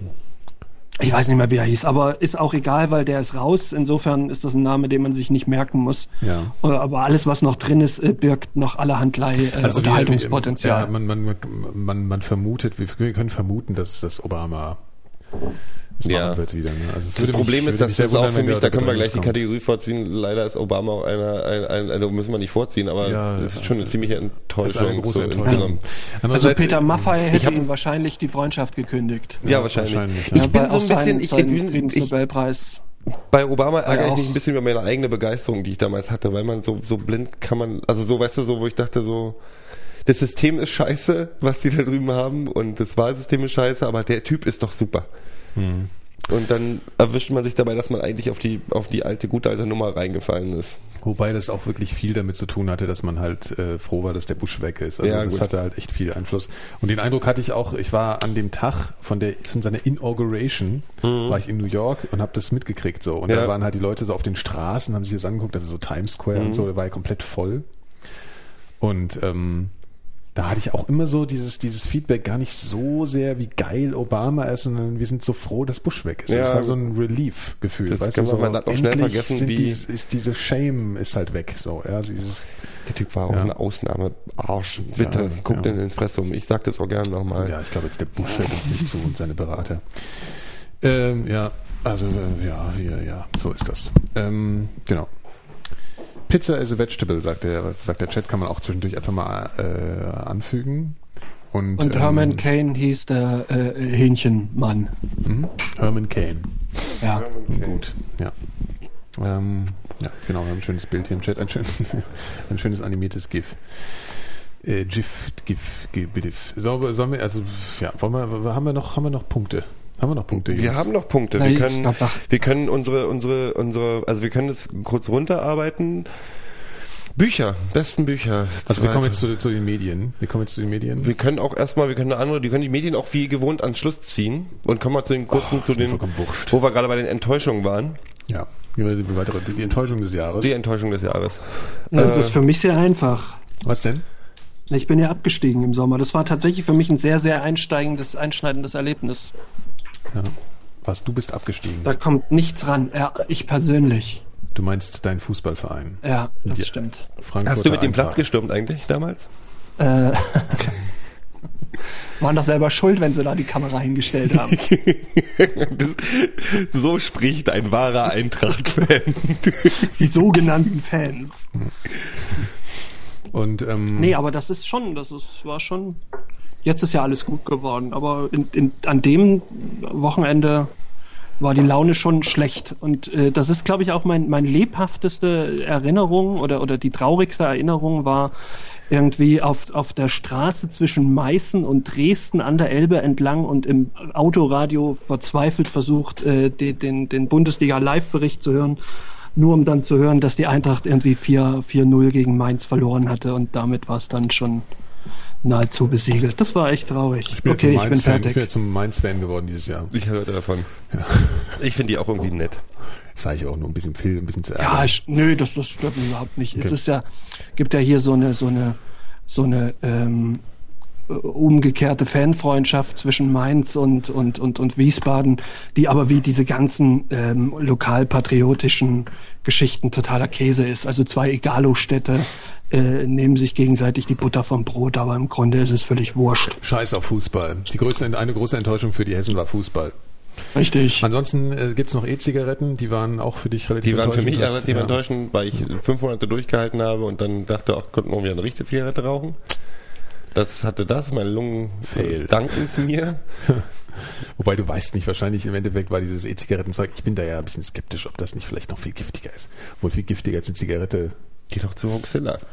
Ich weiß nicht mehr, wie er hieß, aber ist auch egal, weil der ist raus. Insofern ist das ein Name, den man sich nicht merken muss. Ja. Äh, Aber alles, was noch drin ist, äh, birgt noch allerhandlei äh, Also Unterhaltungspotenzial. Ja, man, man, man, man vermutet, wir können vermuten, dass, dass Obama es Ja. machen wird wieder. Ne? Also Das Problem mich- ist, dass das auch für mich, da können wir gleich die. Kategorie vorziehen. Leider ist Obama auch einer, ein, ein, also müssen wir nicht vorziehen, aber Ja, es ist ja. schon eine ziemliche Das Enttäuschung. eine große so Enttäuschung. insgesamt. Also Peter Maffay hätte hab- ihm wahrscheinlich die Freundschaft gekündigt. Ja, wahrscheinlich. wahrscheinlich, Ich ja. bin so ein bisschen, ich, bin, ich, Friedensnobelpreis. bei Obama ärgere ich mich ein bisschen über meine eigene Begeisterung, die ich damals hatte, weil man so, so blind kann man, also so, weißt du, so, wo ich dachte so, das System ist scheiße, was die da drüben haben und das Wahlsystem ist scheiße, aber der Typ ist doch super. Hm. Und dann erwischt man sich dabei, dass man eigentlich auf die, auf die alte, gute alte Nummer reingefallen ist. Wobei das auch wirklich viel damit zu tun hatte, dass man halt äh, froh war, dass der Bush weg ist. Also Ja, das gut. hatte halt echt viel Einfluss. Und den Eindruck hatte ich auch, ich war an dem Tag von der von seiner Inauguration, war ich in New York und habe das mitgekriegt so. Und Mhm. Ja. da waren halt die Leute so auf den Straßen, haben sich das angeguckt, also so Times Square Mhm. und so, der war ja komplett voll. Und ähm, da hatte ich auch immer so dieses, dieses Feedback gar nicht so sehr, wie geil Obama ist, sondern wir sind so froh, dass Bush weg ist. Ja. das war so ein Relief-Gefühl. Das weißt kann du, man- so, hat auch schnell vergessen, wie- die, ist diese Shame ist halt weg. So, ja, dieses, Der Typ war auch Ja. eine Ausnahme. Arsch. Bitte, Ja, guckt ja. in den Espresso. Ich sag das auch gerne nochmal. ja, ich glaube, jetzt der Bush hört uns nicht zu und seine Berater. Ähm, ja, also, äh, ja, wir, ja, so ist das. Ähm, genau. Pizza is a vegetable, sagt der, sagt der Chat, kann man auch zwischendurch einfach mal äh, anfügen. Und, Und ähm, Herman Cain hieß der äh, Hähnchenmann. mhm, Herman Cain. Ja. Gut, ja. Ähm, ja, genau, wir haben ein schönes Bild hier im Chat, ein, schön, ein schönes animiertes GIF. Äh, GIF, GIF, GIF, GIF. So, sollen wir, also, ja, wollen wir, haben wir noch, haben wir noch Punkte? Haben wir noch Punkte? Wir Jungs? haben noch Punkte. Wir können, wir können unsere, unsere, unsere, also wir können das kurz runterarbeiten. Bücher, besten Bücher. Also wir kommen jetzt zu, zu den Medien. Wir kommen jetzt zu den Medien. Wir können auch erstmal, wir können eine andere, die können die Medien auch wie gewohnt an Schluss ziehen und kommen mal zu den kurzen, Ach, zu den, wo wir gerade bei den Enttäuschungen waren. ja, wir die, weitere, die Enttäuschung des Jahres. Die Enttäuschung des Jahres. Das Äh, ist für mich sehr einfach. Was denn? Ich bin ja abgestiegen im Sommer. Das war tatsächlich für mich ein sehr, sehr einsteigendes, einschneidendes Erlebnis. Ja. Was, du bist abgestiegen. Da kommt nichts ran. Ja, ich persönlich. Du meinst deinen Fußballverein. Ja, das Ja. stimmt. Frankfurter Hast du mit dem. Platz gestürmt eigentlich damals? Äh, <laughs> waren doch selber schuld, wenn sie da die Kamera hingestellt haben. <laughs> das, so spricht ein wahrer Eintracht-Fan. Die sogenannten Fans. Und, ähm, Nee, aber das ist schon, das ist, war schon. Jetzt ist ja alles gut geworden, aber in, in, an dem Wochenende war die Laune schon schlecht. Und äh, das ist, glaube ich, auch mein, mein lebhafteste Erinnerung oder, oder die traurigste Erinnerung war irgendwie auf, auf der Straße zwischen Meißen und Dresden an der Elbe entlang und im Autoradio verzweifelt versucht, äh, den, den, den Bundesliga-Live-Bericht zu hören, nur um dann zu hören, dass die Eintracht irgendwie 4 4-0 gegen Mainz verloren hatte und damit war es dann schon nahezu besiegelt. Das war echt traurig. ich bin, okay, ja ich zum bin Mainz Fan, ich fertig. bin ja zum Mainz-Fan geworden dieses Jahr. Ich hörte davon. Ich finde die auch irgendwie nett. Das sage ich auch nur ein bisschen viel, ein bisschen zu Ja, ärgern. ich, nö, das, das stört mich überhaupt nicht. Okay. Es ist ja, gibt ja hier so eine, so eine, so eine ähm, äh, umgekehrte Fanfreundschaft zwischen Mainz und, und, und, und Wiesbaden, die aber wie diese ganzen ähm, lokalpatriotischen Geschichten totaler Käse ist. Also zwei Egalo-Städte äh, nehmen sich gegenseitig die Butter vom Brot, aber im Grunde ist es völlig wurscht. Scheiß auf Fußball. Die größte, eine große Enttäuschung für die Hessen war Fußball. Richtig. Ansonsten äh, gibt's noch E-Zigaretten, die waren auch für dich relativ Die waren für mich enttäuschend. relativ ja. enttäuschend, weil ich fünf Monate durchgehalten habe und dann dachte, ach, könnten wir wieder eine richtige Zigarette rauchen. Das hatte das, meine Lungen Fail. danken es mir. <laughs> Wobei du weißt nicht, wahrscheinlich im Endeffekt war dieses E-Zigarettenzeug, ich bin da ja ein bisschen skeptisch, ob das nicht vielleicht noch viel giftiger ist. Wohl viel giftiger als eine Zigarette. Geh doch zu Hoxilla. <laughs>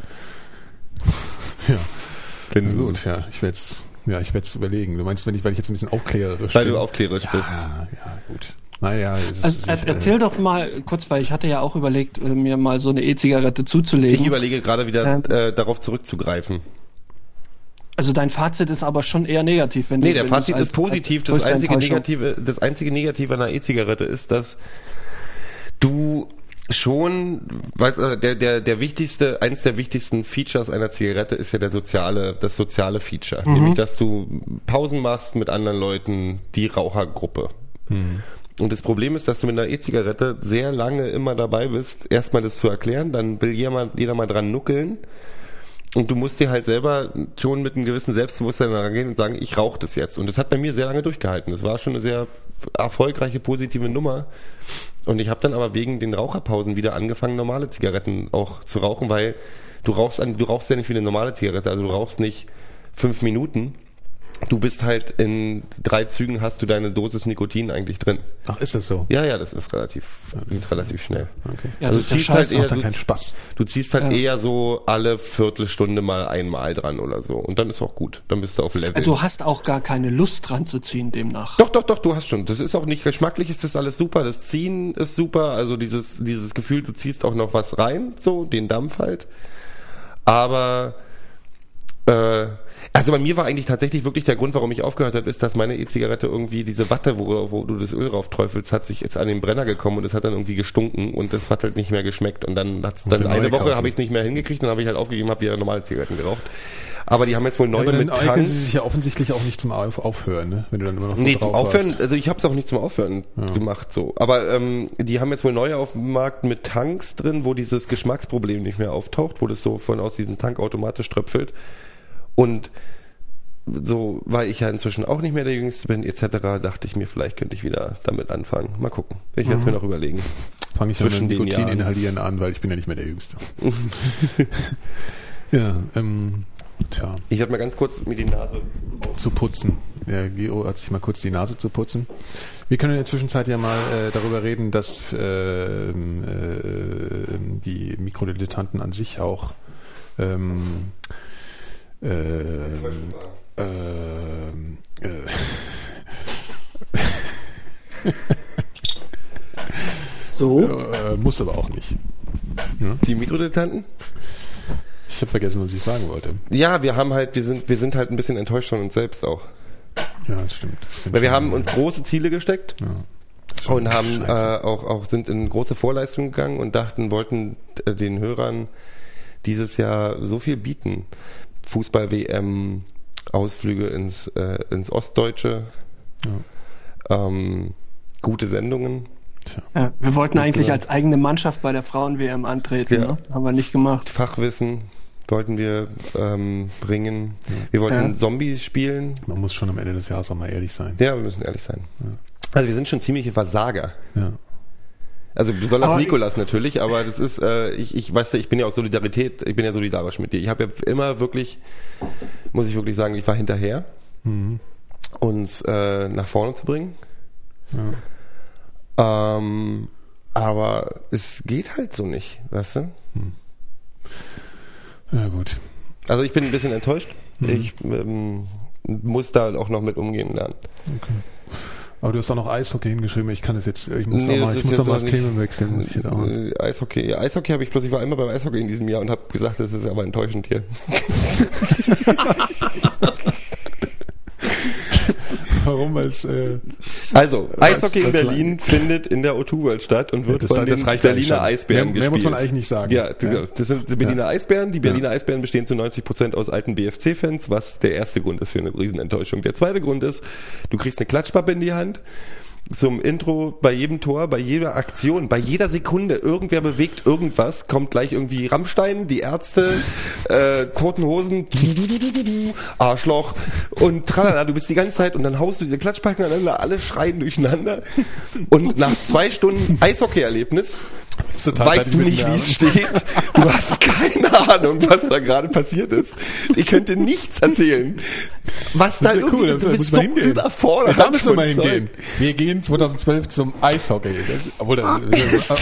Ja, du, gut, ja, ich werde es ja, ich werd's überlegen. Du meinst, wenn ich, weil ich jetzt ein bisschen aufklärerisch weil bin? du aufklärerisch bist. ja, ja, gut. Naja, es ist, Also, er, ich, erzähl doch mal kurz, weil ich hatte ja auch überlegt, äh, mir mal so eine E-Zigarette zuzulegen. Ich überlege gerade wieder Ähm. äh, darauf zurückzugreifen. Also dein Fazit ist aber schon eher negativ, wenn du Nee, der wenn Fazit als- ist positiv. als Das einzige Negative, das einzige Negative an einer E-Zigarette ist, dass du schon, weiß, äh, der, der, der wichtigste, eins der wichtigsten Features einer Zigarette ist ja der soziale, das soziale Feature. Nämlich, dass du Pausen machst mit anderen Leuten, die Rauchergruppe. Und das Problem ist, dass du mit einer E-Zigarette sehr lange immer dabei bist, erstmal das zu erklären, dann will jeder, jeder mal dran nuckeln. Und du musst dir halt selber schon mit einem gewissen Selbstbewusstsein rangehen und sagen, ich rauche das jetzt. Und das hat bei mir sehr lange durchgehalten. Das war schon eine sehr erfolgreiche, positive Nummer. Und ich habe dann aber wegen den Raucherpausen wieder angefangen, normale Zigaretten auch zu rauchen, weil du rauchst, du rauchst ja nicht wie eine normale Zigarette. Also du rauchst nicht fünf Minuten. Du bist halt in drei Zügen hast du deine Dosis Nikotin eigentlich drin. Ach, ist das so? Ja, ja, das ist relativ, geht relativ schnell. Okay. Ja, also das du ist ziehst halt eher, du, keinen Spaß. du ziehst halt Ja. eher so alle Viertelstunde mal einmal dran oder so. Und dann ist auch gut. Dann bist du auf Level. Du hast auch gar keine Lust dran zu ziehen demnach. Doch, doch, doch, du hast schon. Das ist auch nicht geschmacklich, ist das alles super. Das Ziehen ist super. Also dieses, dieses Gefühl, du ziehst auch noch was rein, so, den Dampf halt. Aber, äh, also bei mir war eigentlich tatsächlich wirklich der Grund, warum ich aufgehört habe, ist, dass meine E-Zigarette irgendwie diese Watte, wo, wo du das Öl drauf träufelst, hat sich jetzt an den Brenner gekommen und es hat dann irgendwie gestunken und das hat halt nicht mehr geschmeckt. Und dann hat's dann eine Woche habe ich es nicht mehr hingekriegt und dann habe ich halt aufgegeben, habe wieder normale Zigaretten geraucht. Aber die haben jetzt wohl neue Aber dann mit eignen Tank. sie sich ja offensichtlich auch nicht zum Auf Aufhören, ne? wenn du dann immer noch so Nee, zum Aufhören, hast. also ich habe es auch nicht zum Aufhören gemacht so. Aber ähm, die haben jetzt wohl neue auf dem Markt mit Tanks drin, wo dieses Geschmacksproblem nicht mehr auftaucht, wo das so von aus diesem Tank automatisch tröpfelt. Und so, weil ich ja inzwischen auch nicht mehr der Jüngste bin, etc., dachte ich mir, vielleicht könnte ich wieder damit anfangen. Mal gucken. Ich werde es mir noch überlegen. Fange ich ja mit zwischen den Nikotin inhalieren an, weil ich bin ja nicht mehr der Jüngste. <laughs> ja, ähm, tja, Ich werde mal ganz kurz mir die Nase zu putzen. Der Geo hat sich mal kurz die Nase zu putzen. Wir können in der Zwischenzeit ja mal äh, darüber reden, dass ähm, äh, die Mikrodilettanten an sich auch ähm, ähm, ähm, äh, <laughs> So? äh, muss aber auch nicht. Die Mikrodilettanten? Ich habe vergessen, was ich sagen wollte. Ja, wir haben halt, wir sind, wir sind halt ein bisschen enttäuscht von uns selbst auch. Ja, das stimmt. Bin Weil wir haben uns große Ziele gesteckt. und haben äh, auch, auch sind in große Vorleistungen gegangen und dachten, wollten äh, den Hörern dieses Jahr so viel bieten. Fußball-WM, Ausflüge ins, äh, ins Ostdeutsche, ähm, gute Sendungen, Ja, wir wollten eigentlich als eigene Mannschaft bei der Frauen-WM antreten, Ja. ne? haben wir nicht gemacht. Fachwissen wollten wir ähm, bringen. Wir wollten Ja. Zombies spielen. Man muss schon am Ende des Jahres auch mal ehrlich sein. Ja, wir müssen ehrlich sein. Also wir sind schon ziemliche Versager. Ja. Also besonders Aber- Nikolas natürlich, aber das ist, äh, ich, ich weiß ja, ich bin ja aus Solidarität, ich bin ja solidarisch mit dir. Ich habe ja immer wirklich, muss ich wirklich sagen, ich war hinterher, uns äh, nach vorne zu bringen. Ähm, aber es geht halt so nicht, weißt du? Ja, gut. Also ich bin ein bisschen enttäuscht. Ich ähm, muss da auch noch mit umgehen lernen. Aber du hast auch noch Eishockey hingeschrieben. Ich kann das jetzt, ich muss Nee, noch mal, das ich muss mal das Thema wechseln. Muss ich jetzt auch mal. Äh, Eishockey. Ja, Eishockey habe ich bloß, ich war einmal beim Eishockey in diesem Jahr und habe gesagt, das ist aber enttäuschend hier. <laughs> <laughs> Warum? Weil es, äh, Also, Eishockey in weil's Berlin findet in der O2 World statt und wird das- von das den Berliner. Eisbären Mehr- mehr gespielt. muss man eigentlich nicht sagen. Ja, das, Ja. das sind die Berliner Eisbären. Die Berliner Eisbären bestehen zu 90 Prozent aus alten BFC-Fans, was der erste Grund ist für eine Riesenenttäuschung. Der zweite Grund ist, du kriegst eine Klatschpappe in die Hand. Zum Intro bei jedem Tor, bei jeder Aktion, bei jeder Sekunde, irgendwer bewegt irgendwas, kommt gleich irgendwie Rammstein, die Ärzte, <laughs> äh, Toten Hosen, <laughs> Arschloch und tralala, du bist die ganze Zeit und dann haust du diese Klatschpacken aneinander, alle schreien durcheinander und nach zwei Stunden Eishockey-Erlebnis weißt du nicht, wie es steht. Du hast keine Ahnung, was da gerade passiert ist. Ich könnte nichts erzählen. Was da Das ist ja cool, irgendwie, da du bist so überfordert. Ja, da müssen wir mal hingehen. Wir gehen 2012 zum Eishockey. Das, obwohl, da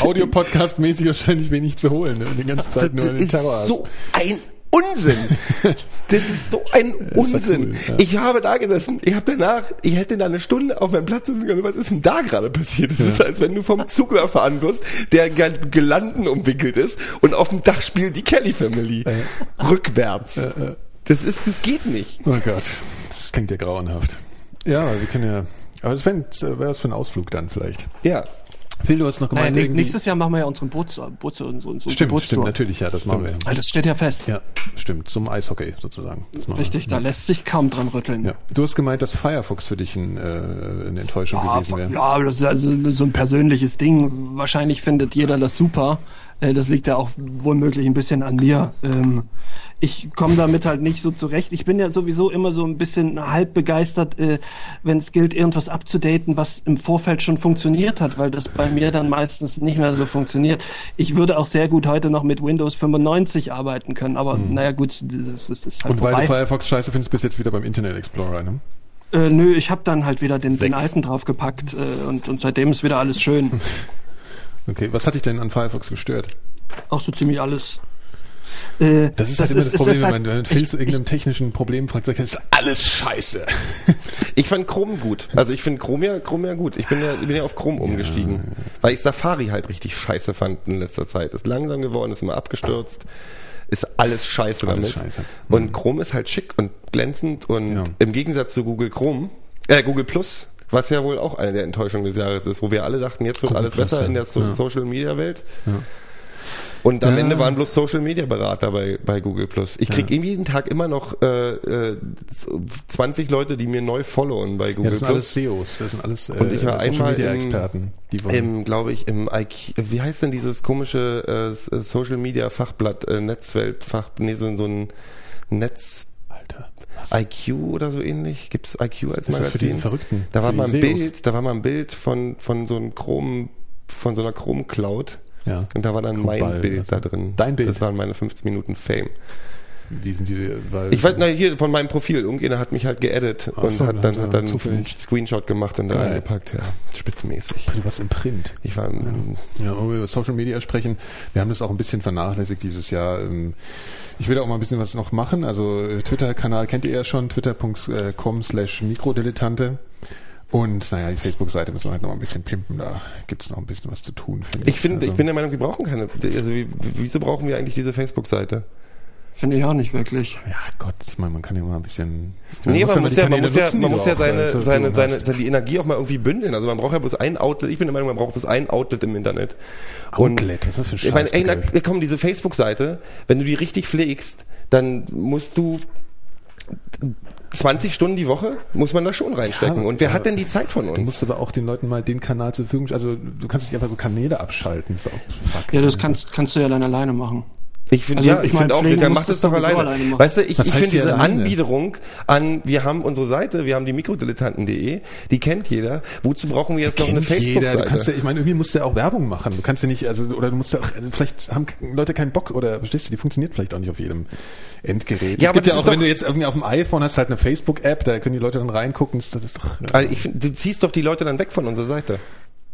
Audio-Podcast-mäßig wahrscheinlich wenig zu holen. Ne? Die ganze Zeit nur Das den ist Terror hast. so ein Unsinn. Das ist so ein <laughs> ja Unsinn. cool, ja. Ich habe da gesessen, ich habe danach, ich hätte da eine Stunde auf meinem Platz sitzen können. Was ist denn da gerade passiert? Es ist, als wenn du vom Zug überfahren wirst, der ge- gelanden umwickelt ist und auf dem Dach spielt die Kelly Family. Rückwärts. Das ist, das geht nicht. Oh Gott, das klingt ja grauenhaft. Ja, wir können ja, aber das wäre wär das für ein Ausflug dann vielleicht. Ja. Phil, du hast noch Naja, gemeint, irgendwie... nächstes Jahr machen wir ja unseren Boots, Boots, und unseren Stimmt, Bootstour. stimmt, natürlich, ja, das machen wir. Weil das steht ja fest. Ja, stimmt, zum Eishockey sozusagen. Richtig, da lässt sich kaum dran rütteln. Ja. Du hast gemeint, dass Firefox für dich ein, äh, eine Enttäuschung Ja, gewesen wäre. ja, aber das ist also so ein persönliches Ding. Wahrscheinlich findet jeder das super. Äh, Das liegt ja auch womöglich ein bisschen an mir. Ähm, Ich komme damit halt nicht so zurecht. Ich bin ja sowieso immer so ein bisschen halb begeistert, äh, wenn es gilt, irgendwas abzudaten, was im Vorfeld schon funktioniert hat, weil das bei mir dann meistens nicht mehr so funktioniert. Ich würde auch sehr gut heute noch mit Windows 95 arbeiten können, aber naja gut, das, das ist halt Und weil vorbei. du Firefox scheiße findest, bist du jetzt wieder beim Internet Explorer, ne? Äh, nö, ich habe dann halt wieder den, den alten draufgepackt äh, und, und seitdem ist wieder alles schön. <laughs> Okay, was hat dich denn an Firefox gestört? Auch so ziemlich alles. Äh, Das ist halt immer das es Problem, ist wenn halt- man wenn Phil ich- zu irgendeinem technischen Problem fragt, sagt er, das ist alles scheiße. <laughs> Ich fand Chrome gut. Also ich finde Chrome ja, Chrome ja gut. Ich bin ja, bin ja auf Chrome umgestiegen. Weil ich Safari halt richtig scheiße fand in letzter Zeit. Ist langsam geworden, ist immer abgestürzt. Ist alles scheiße Alles damit. scheiße. Und Chrome ist halt schick und glänzend und Ja. im Gegensatz zu Google Chrome, äh, Google Plus, was ja wohl auch eine der Enttäuschungen des Jahres ist, wo wir alle dachten, jetzt wird Google alles Plus, besser ja. in der so Ja. Social Media Welt. Und am Ja. Ende waren bloß Social Media Berater bei, bei Google Plus. Ich krieg irgendwie jeden Tag immer noch äh, äh, 20 Leute, die mir neu followen bei Ja, Google das sind Plus. alles SEOs, das sind alles äh, Und ich war Social einmal Media im- Experten. Die wollen, Im, glaube ich, im IQ, wie heißt denn dieses komische äh, Social Media Fachblatt, äh, Netzweltfach, nee, so, so ein Netz Alter, was? IQ oder so ähnlich? Gibt's IQ als ist das Magazin? für diese Verrückten? Da war mal ein SEOs? Bild, da war mal ein Bild von von so einem Chrome, von so einer Chrome Cloud. Ja. Und da war dann mein Global, Bild da drin. Dein Bild? Das waren meine 15 Minuten Fame. Wie sind die, weil, Ich weiß, na, hier von meinem Profil, irgendjemand hat mich halt geedit Ach und so, hat dann dann, hat dann einen Screenshot gemacht und da reingepackt, ja. Spitzenmäßig. du warst im Print. Ich war im, Ja, wo wir über Social Media sprechen, wir haben das auch ein bisschen vernachlässigt dieses Jahr. Ähm, Ich will auch mal ein bisschen was noch machen. Also äh, Twitter-Kanal kennt ihr ja schon, twitter.com slash Mikrodilettante. Und naja, die Facebook-Seite müssen wir halt noch mal ein bisschen pimpen. Da gibt's noch ein bisschen was zu tun, finde ich. Ich finde, also, ich bin der Meinung, wir brauchen keine. Also wie, wieso brauchen wir eigentlich diese Facebook-Seite? Finde ich auch nicht wirklich. Ja Gott, ich meine, man kann ja mal ein bisschen. Nee, man ja muss die ja, man muss ja, nutzen, man die muss du ja auch, äh, seine, seine, seine, seine, die Energie auch mal irgendwie bündeln. Also man braucht ja bloß ein Outlet. Ich bin der Meinung, man braucht bloß ein Outlet im Internet. Und Outlet, was ist das für ein Ich meine, ey, na, komm, diese Facebook-Seite, wenn du die richtig pflegst, dann musst du 20 Stunden die Woche muss man da schon reinstecken. Ja, Und wer aber hat denn die Zeit von Du uns? musst aber auch den Leuten mal den Kanal zur Verfügung Also du kannst nicht einfach so Kanäle abschalten. Das ist auch fuck. Ja, das kannst, kannst du ja dann alleine machen. Ich finde, Also, ja, ich ich mein, finde auch, dann macht du es doch alleine. alleine machen. Weißt du, ich, ich finde diese alleine? Anbiederung an, wir haben unsere Seite, wir haben die mikrodilettanten.de, die kennt jeder. Wozu brauchen wir jetzt noch eine Facebook-Seite? ja, ich meine, irgendwie musst du ja auch Werbung machen. Du kannst ja nicht, also, oder du musst ja auch, also vielleicht haben Leute keinen Bock oder, verstehst du, die funktioniert vielleicht auch nicht auf jedem Endgerät. Ja, es aber gibt ja das auch, wenn du jetzt irgendwie auf dem iPhone hast, halt eine Facebook-App, da können die Leute dann reingucken, das ist doch, ja, Also ich find, du ziehst doch die Leute dann weg von unserer Seite.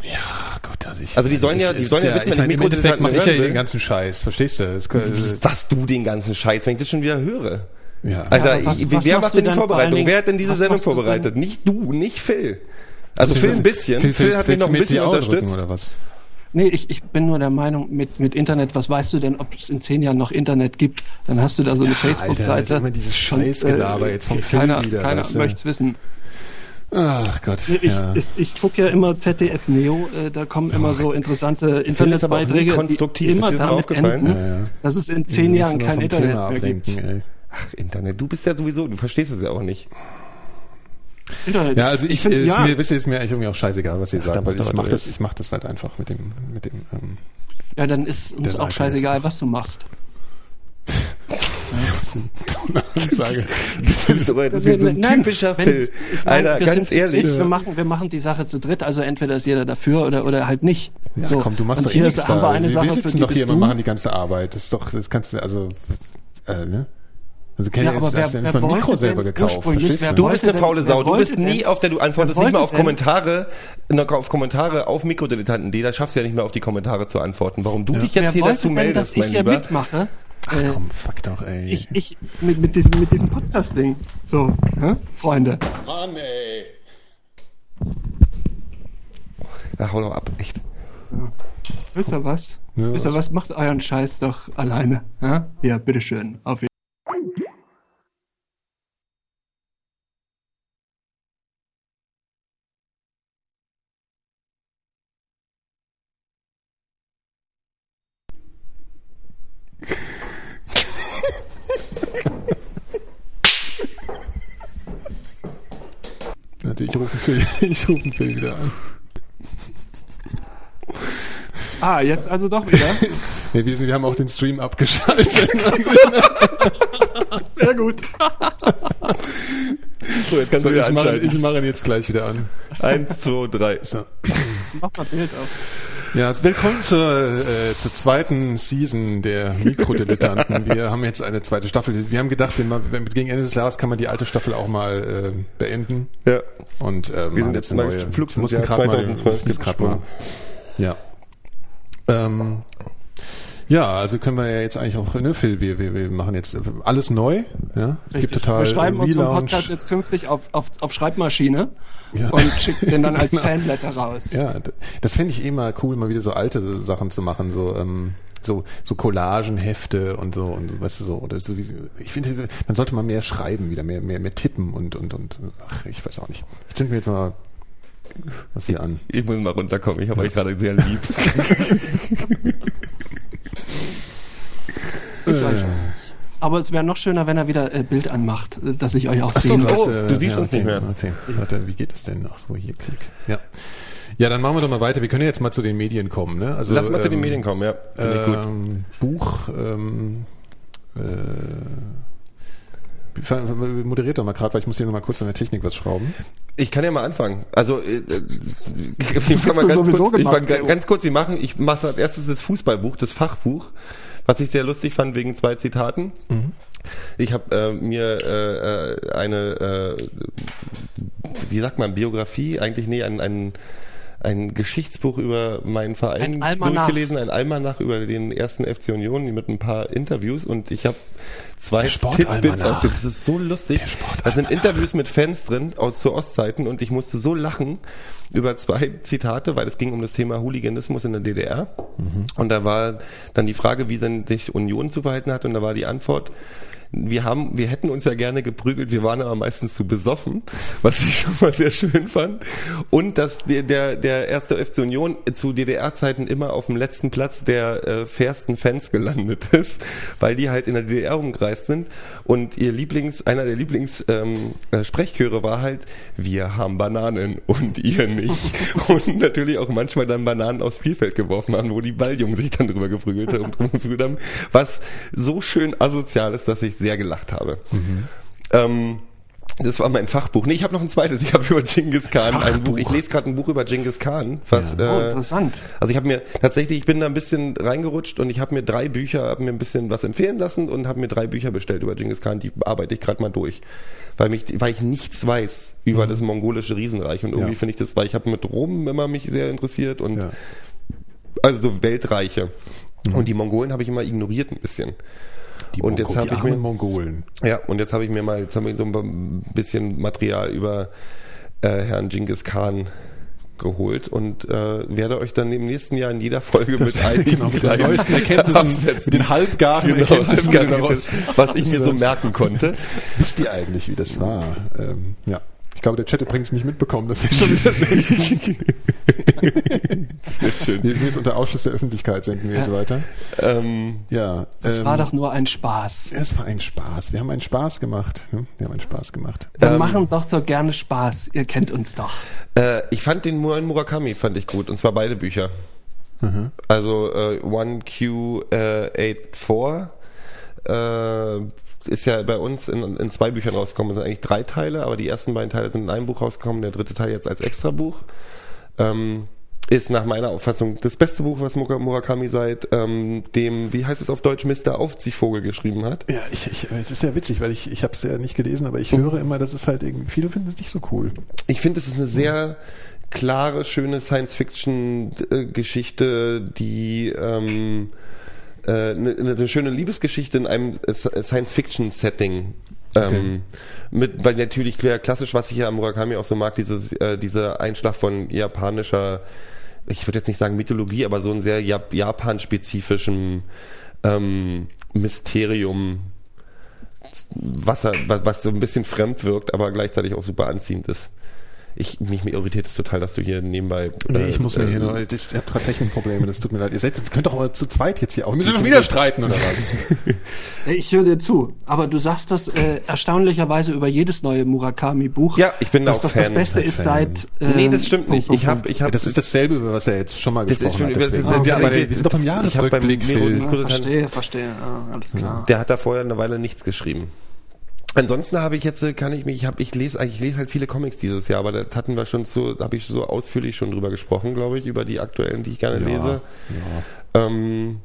Ja Gott, also ich. Also die sollen ja- die sollen ja wissen, ich wenn meine, ich im Endeffekt mache ich ja hören will. den ganzen Scheiß, verstehst du? Das, Wie sagst du den ganzen Scheiß, wenn ich das schon wieder höre? ja. Alter, aber was- ich, was wer macht denn die Vorbereitung? Dingen- Wer hat denn diese was Sendung machst du denn- vorbereitet? Nicht du, nicht Phil. Also Phil ein bisschen. Phil, Phil, hat mich noch ein bisschen unterstützt. oder was? Nee, ich, ich bin nur der Meinung, mit, mit Internet, was weißt du denn, ob es in zehn Jahren noch Internet gibt? Dann hast du da so eine Alter, Facebook-Seite. immer dieses Scheißgelaber jetzt vom Phil keiner, wieder, Keiner möchte es wissen. Ach Gott. Ich, ja. ich, ich gucke ja immer ZDF Neo, äh, da kommen immer so interessante Internetbeiträge, konstruktiv, die ist immer dir das aufgefallen? enden, Ja, ja. dass es in zehn Jahren kein Internet Thema mehr gibt. ablenken, ey. Ach, Internet, du bist ja sowieso, du verstehst es ja auch nicht. Internet. Ja, also ich, find, äh, ist ja, mir, wisst ihr, ist mir eigentlich irgendwie auch scheißegal, was ihr sagt, weil ich was mach du das, ich mach das halt einfach mit dem, mit dem, ähm, ja, dann ist uns auch scheißegal, was du machst. Ansage. Das ist aber das ist so ein Nein, typischer wenn- Phil. ich mein, Alter, wir ganz ehrlich. dritt, Wir machen, wir machen die Sache zu dritt, also entweder ist jeder dafür oder, oder halt nicht. Ja, so. komm, du machst Und doch eh hier nichts ist- da. eine wir Sache, sitzen doch hier und machen die ganze Arbeit. Das ist doch, das kannst du, also, äh, ne? Also, kenn Ja, aber wer- ja wer nicht mal ein wollte Mikro selber gekauft, verstehst du? Du bist eine faule Sau. Du bist nie auf der, du antwortest nicht mal auf Kommentare, auf Kommentare auf Mikrodilettanten.de, da schaffst du ja nicht mehr auf die Kommentare zu antworten. Warum du dich jetzt Wer hier dazu denn, meldest, dass ich mein hier Lieber. mitmache? Ach Äh, komm, fuck doch, ey. ich, ich, mit, mit diesem, mit diesem Podcast-Ding. So, hä? Freunde. Mann, ey. Ja, hau doch ab, echt. Wisst ihr was? Ja, Wisst ihr was? was? Macht euren Scheiß doch alleine. Ja, ja bitteschön. Auf rufe Phil, <laughs> ich rufe Phil wieder an. Ah, jetzt also doch wieder. <laughs> Nee, wir, sind, wir haben auch den Stream abgeschaltet. Sehr gut. So, jetzt kannst So, du wieder ich, mache, anschalten. ich mache ihn jetzt gleich wieder an. Eins, zwei, drei. So. Mach mal Bild auf. Ja, also willkommen zur, äh, zur zweiten Season der Mikrodilettanten. <laughs> Wir haben jetzt eine zweite Staffel. Wir haben gedacht, wenn man, wenn, gegen Ende des Jahres kann man die alte Staffel auch mal äh, beenden. Ja. Und ähm, Wir sind jetzt eine neue. Flugs mussten grad mal- 2012 mussten grad mal. gesprungen. Ja. Ähm, ja, also können wir ja jetzt eigentlich auch, ne, Phil, wir, wir, wir machen jetzt alles neu. Ja, es gibt Richtig. total Wir schreiben unseren Relaunch. Podcast jetzt künftig auf, auf, auf Schreibmaschine Ja. und schicken den dann als <laughs> Genau. Fanletter raus. Ja, das fände ich eh mal cool, mal wieder so alte Sachen zu machen, so ähm, so so Collagenhefte und so und weißt du so oder so wie ich finde man sollte mal mehr schreiben wieder mehr mehr mehr tippen und und und ach ich weiß auch nicht. Ich stelle mir jetzt mal was hier an. Ich muss mal runterkommen, ich habe euch gerade sehr lieb. <laughs> <laughs> Ich weiß schon. Aber es wäre noch schöner, wenn er wieder äh, Bild anmacht, äh, dass ich euch auch Ach so, sehen kann. Oh, äh, du siehst ja, uns nicht mehr. Okay. Warte, wie geht das denn? Ach so, hier klick. Ja. Ja, dann machen wir doch mal weiter. Wir können ja jetzt mal zu den Medien kommen, ne? Also Lass mal zu den ähm, Medien kommen, ja. Ähm, Buch, ähm, äh, moderiert doch mal gerade, weil ich muss hier noch mal kurz an der Technik was schrauben. Ich kann ja mal anfangen. Also äh, äh, <laughs> ich fange mal ganz kurz, ich fang, ganz kurz, ich machen. Ich mache als erstes das Fußballbuch, das Fachbuch, was ich sehr lustig fand wegen zwei Zitaten. Ich habe äh, mir äh, äh, eine, äh, wie sagt man, Biografie, eigentlich nee, ein, ein ein Geschichtsbuch über meinen Verein Ein durchgelesen, ein Almanach über den ersten FC Union mit ein paar Interviews und ich habe zwei. Tidbits aus dem. Das ist so lustig. Da sind Interviews mit Fans drin aus zu Ostzeiten und ich musste so lachen über zwei Zitate, weil es ging um das Thema Hooliganismus in der DDR. Und da war dann die Frage, wie denn sich Union zu verhalten hat und da war die Antwort, wir haben, wir hätten uns ja gerne geprügelt, wir waren aber meistens zu besoffen, was ich schon mal sehr schön fand. Und dass der, der, der erste FC Union zu DDR-Zeiten immer auf dem letzten Platz der äh, fairsten Fans gelandet <laughs> ist, weil die halt in der DDR umgereist sind. Und ihr Lieblings, einer der Lieblings ähm, äh, war halt, wir haben Bananen <laughs> und ihr nicht. Und natürlich auch manchmal dann Bananen aufs Spielfeld geworfen haben, wo die Balljungen sich dann drüber geprügelt haben, <laughs> drum geprügelt haben, was so schön asozial ist, dass ich sehr gelacht habe. Ähm, das war mein Fachbuch. Nee, ich habe noch ein zweites. Ich habe über Genghis Khan ein Buch. Ich lese gerade ein Buch über Genghis Khan, was Oh, äh, interessant. also ich habe mir tatsächlich, ich bin da ein bisschen reingerutscht und ich habe mir drei Bücher, habe mir ein bisschen was empfehlen lassen und habe mir drei Bücher bestellt über Genghis Khan. Die arbeite ich gerade mal durch, weil mich, weil ich nichts weiß über das mongolische Riesenreich und irgendwie Mhm. Ja. finde ich das, weil ich habe mit Rom immer mich sehr interessiert und Ja. also so Weltreiche. Mhm. Und die Mongolen habe ich immer ignoriert ein bisschen. Die und jetzt habe ich mir Mongolen. ja, und jetzt habe ich mir mal, jetzt haben wir so ein bisschen Material über äh, Herrn Genghis Khan geholt und äh, werde euch dann im nächsten Jahr in jeder Folge mit <laughs> einigen genau, mit den neuesten Erkenntnissen, den halbgaren genau, Erkenntnissen, was ich mir so das- merken konnte. <laughs> Wisst ihr eigentlich, wie das war? Ähm, ja. Ich glaube, der Chat übrigens nicht mitbekommen, dass wir schon wieder senden. <laughs> Sehr schön. Wir sind jetzt unter Ausschluss der Öffentlichkeit, senden wir jetzt Ja. weiter. Ähm, Ja. Es ähm, war doch nur ein Spaß. Es war ein Spaß. Wir haben einen Spaß gemacht. Wir haben einen Spaß gemacht. Wir machen doch so gerne Spaß. Ihr kennt uns doch. äh, ich fand den neuen Murakami fand ich gut und zwar beide Bücher. Also äh, 1Q84 äh, ist ja bei uns in, in zwei Büchern rausgekommen. Es sind eigentlich drei Teile, aber die ersten beiden Teile sind in einem Buch rausgekommen, der dritte Teil jetzt als Extrabuch. Ähm, ist nach meiner Auffassung das beste Buch, was Mura- Murakami seit ähm, dem, wie heißt es auf Deutsch, Mr. Aufziehvogel geschrieben hat. Ja, ich, ich, es ist ja witzig, weil ich, ich habe es ja nicht gelesen, aber ich höre immer, dass es halt irgendwie, viele finden es nicht so cool. Ich finde, es ist eine sehr klare, schöne Science-Fiction-Geschichte, die ähm, äh, eine, eine schöne Liebesgeschichte in einem Science-Fiction-Setting. Ähm, mit, weil natürlich klar, klassisch, was ich ja am Murakami auch so mag, dieses, äh, dieser Einschlag von japanischer, ich würde jetzt nicht sagen Mythologie, aber so ein sehr Jap Japan-spezifischen ähm, Mysterium, was, er, was, was so ein bisschen fremd wirkt, aber gleichzeitig auch super anziehend ist. Ich, mich irritiert es total, dass du hier nebenbei. Nee, äh, ich muss mir äh, hier nur, ich habe gerade Technikprobleme, das tut mir leid. Ihr seid, jetzt könnt doch mal zu zweit jetzt hier auch. Wir müssen schon wieder streiten oder was? <laughs> Ich höre dir zu, aber du sagst das äh, erstaunlicherweise über jedes neue Murakami-Buch. Ja, ich bin da dass auch das das Fan. Beste ist Fan. seit. ähm, Nee, das stimmt Punkt, nicht. Ich habe, Punkt. ich habe, das ist dasselbe, über was er jetzt schon mal Das ist gesprochen schon hat. Deswegen. das ist- wir, sind ja, wir- aber, wir sind doch im ich hab beim Jahresrückblick, Mero- Phil. Ja, verstehe, verstehe. Ah, alles klar. Der hat da vorher eine Weile nichts geschrieben. Ansonsten habe ich jetzt, äh, kann ich mich, ich habe, ich lese, ich lese halt viele Comics dieses Jahr, aber da hatten wir schon so, da habe ich so ausführlich schon drüber gesprochen, glaube ich, über die aktuellen, die ich gerne lese. Ähm,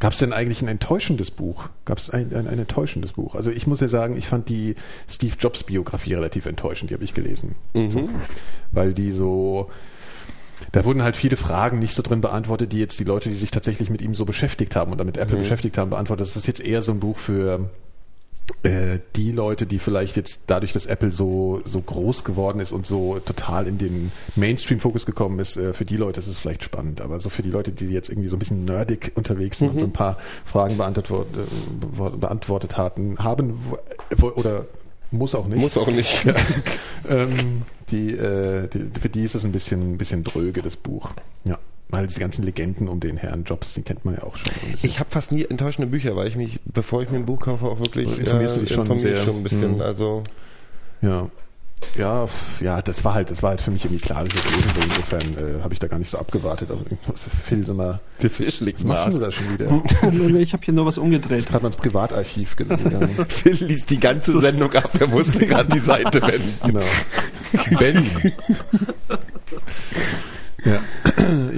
Gab es denn eigentlich ein enttäuschendes Buch? Gab es ein, ein, ein enttäuschendes Buch? Also ich muss ja sagen, ich fand die Steve Jobs Biografie relativ enttäuschend, die habe ich gelesen. So. Weil die so, da wurden halt viele Fragen nicht so drin beantwortet, die jetzt die Leute, die sich tatsächlich mit ihm so beschäftigt haben oder mit Apple beschäftigt haben, beantwortet. Das ist jetzt eher so ein Buch für die Leute, die vielleicht jetzt dadurch, dass Apple so, so groß geworden ist und so total in den Mainstream-Fokus gekommen ist, äh, für die Leute ist es vielleicht spannend. Aber so für die Leute, die jetzt irgendwie so ein bisschen nerdig unterwegs sind und so ein paar Fragen beantwortet, äh, beantwortet hatten, haben oder muss auch nicht. muss auch nicht. <laughs> ähm, die, äh, die, für die ist es ein bisschen, ein bisschen dröge, das Buch. Ja. Weil diese ganzen Legenden um den Herrn Jobs, die kennt man ja auch schon. Ich habe fast nie enttäuschende Bücher, weil ich mich, bevor ich mir ein Buch kaufe, auch wirklich Also informierst du dich schon informiere sehr. schon ein bisschen. Mhm. Also Ja. Ja, ja, das war halt, das war halt für mich irgendwie klar, dass ich das lesen will. Insofern äh, habe ich da gar nicht so abgewartet. Also, Phil, sag mal, der Fisch liegt was machst du da schon wieder? <laughs> ich habe hier nur was umgedreht. Gerade mal ins Privatarchiv ge- gegangen. <laughs> Phil liest die ganze Sendung ab, er musste gerade die Seite wenden. genau. Ben. ja.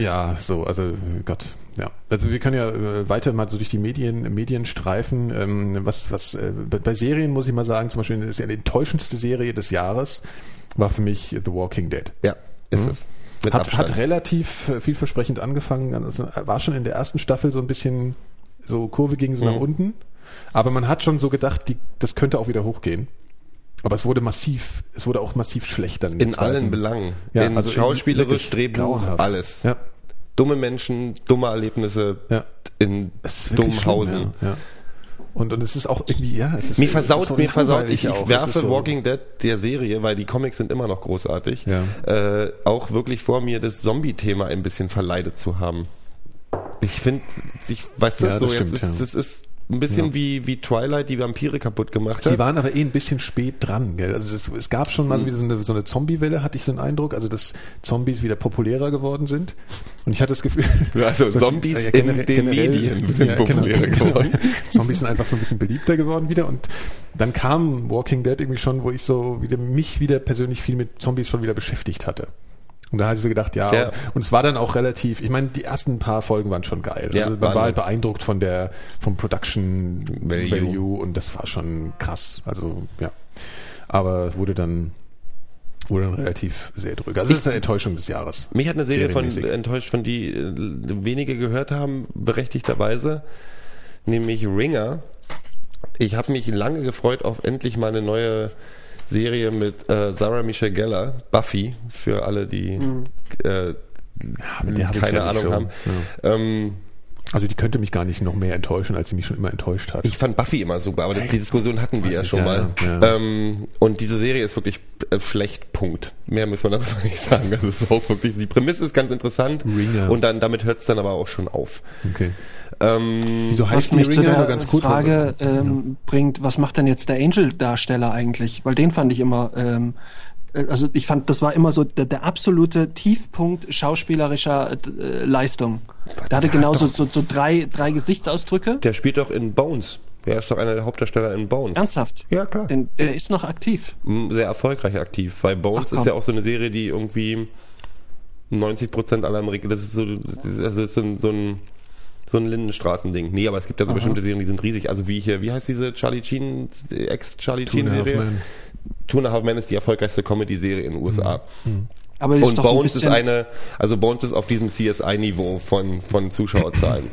Ja, so, also Gott. Ja, also wir können ja äh, weiter mal so durch die Medien, Medien streifen. Ähm, was, was äh, bei, Serien muss ich mal sagen, zum Beispiel ist ja die enttäuschendste Serie des Jahres war für mich The Walking Dead. Ja, ist es. Mit Hat, Abstand. hat relativ äh, vielversprechend angefangen. Also, war schon in der ersten Staffel so ein bisschen so Kurve ging so nach Mhm. unten. Aber man hat schon so gedacht, die, das könnte auch wieder hochgehen. Aber es wurde massiv, es wurde auch massiv schlechter. in der allen. Belangen. Ja, in also schauspielerisch, Drehbuch, alles. Ja, Dumme Menschen, dumme Erlebnisse Ja. in ist Dummhausen. schlimm, Ja. Und, und es ist auch irgendwie, ja, es ist. Mir versaut, ist so mir versaut, ich, ich werfe ist so- Walking Dead der Serie, weil die Comics sind immer noch großartig, Ja. äh, auch wirklich vor mir das Zombie-Thema ein bisschen verleidet zu haben. Ich finde, ich weiß das Ja, so, das jetzt stimmt, ist, ja. das ist ein bisschen wie, wie Twilight die Vampire kaputt gemacht Sie hat. waren aber eh ein bisschen spät dran. Gell? Also es, es gab schon mal Mhm. so, wieder so eine, so eine Zombie-Welle, hatte ich so einen Eindruck, also dass Zombies wieder populärer geworden sind. Und ich hatte das Gefühl, <laughs> Also <laughs> Zombies in den Medien <laughs> sind populärer geworden. Zombies sind einfach so ein bisschen beliebter geworden wieder. Und dann kam Walking Dead irgendwie schon, wo ich so wieder mich wieder persönlich viel mit Zombies schon wieder beschäftigt hatte. Und da hatte ich so gedacht, ja, Ja. und es war dann auch relativ, ich meine, die ersten paar Folgen waren schon geil. Ja, also man war halt sie. beeindruckt von der, vom Production Value. Value. und das war schon krass. Also, ja. Aber es wurde dann, wurde dann relativ sehr drüber. Also, das ist eine Enttäuschung des Jahres. Mich hat eine Serie von enttäuscht, von die äh, wenige gehört haben, berechtigterweise, nämlich Ringer. Ich habe mich lange gefreut auf endlich mal eine neue Serie mit äh, Sarah Michelle Gellar, Buffy, für alle, die äh, ich keine ja nicht Ahnung so, haben. Ähm, Also, die könnte mich gar nicht noch mehr enttäuschen, als sie mich schon immer enttäuscht hat. ich fand Buffy immer super, aber das, die Diskussion hatten wir Weiß ja schon ja, mal. ja. Ähm, und diese Serie ist wirklich äh, schlecht, Punkt. Mehr muss man darüber <laughs> nicht sagen. Das ist auch wirklich, die Prämisse ist ganz interessant. Ringer. Und dann damit hört es dann aber auch schon auf. okay. Ähm, Wieso Was heißt die mich zu Ringer der nur ganz kurz? Frage ähm, bringt, was macht denn jetzt der Angel-Darsteller eigentlich? Weil den fand ich immer, ähm, äh, also ich fand, das war immer so der, der absolute Tiefpunkt schauspielerischer äh, Leistung. Der hatte genau so, so, so drei, drei Gesichtsausdrücke. Der spielt doch in Bones. Er ist doch einer der Hauptdarsteller in Bones. Ernsthaft? Ja, klar. Denn er ist noch aktiv. Sehr erfolgreich aktiv, weil Bones Ach, ist ja auch so eine Serie, die irgendwie 90 Prozent aller Amerikaner, das ist so, das ist, also so ein, so ein, so ein Lindenstraßending. Nee, aber es gibt ja so bestimmte Serien, die sind riesig. Also wie hier, wie heißt diese Charlie Sheen, Ex-Charlie Sheen-Serie? Two and a Half Men ist die erfolgreichste Comedy-Serie in den USA. Aber die Und ist doch ein Bones ist eine, also Bones ist auf diesem CSI-Niveau von, von Zuschauerzahlen.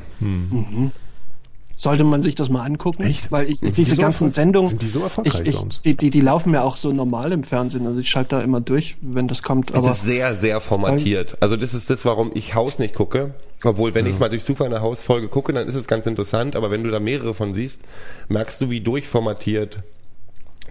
sollte man sich das mal angucken. Echt? Weil ich, Sind diese die so ganzen Sendungen, sind die so erfolgreich ich, ich, bei uns? Die, die, die laufen ja auch so normal im Fernsehen. Also ich schalte da immer durch, wenn das kommt. Es Aber ist sehr, sehr formatiert. Also das ist das, warum ich Haus nicht gucke. Obwohl, wenn ich mal durch Zufall eine Hausfolge gucke, dann ist es ganz interessant. Aber wenn du da mehrere von siehst, merkst du, wie durchformatiert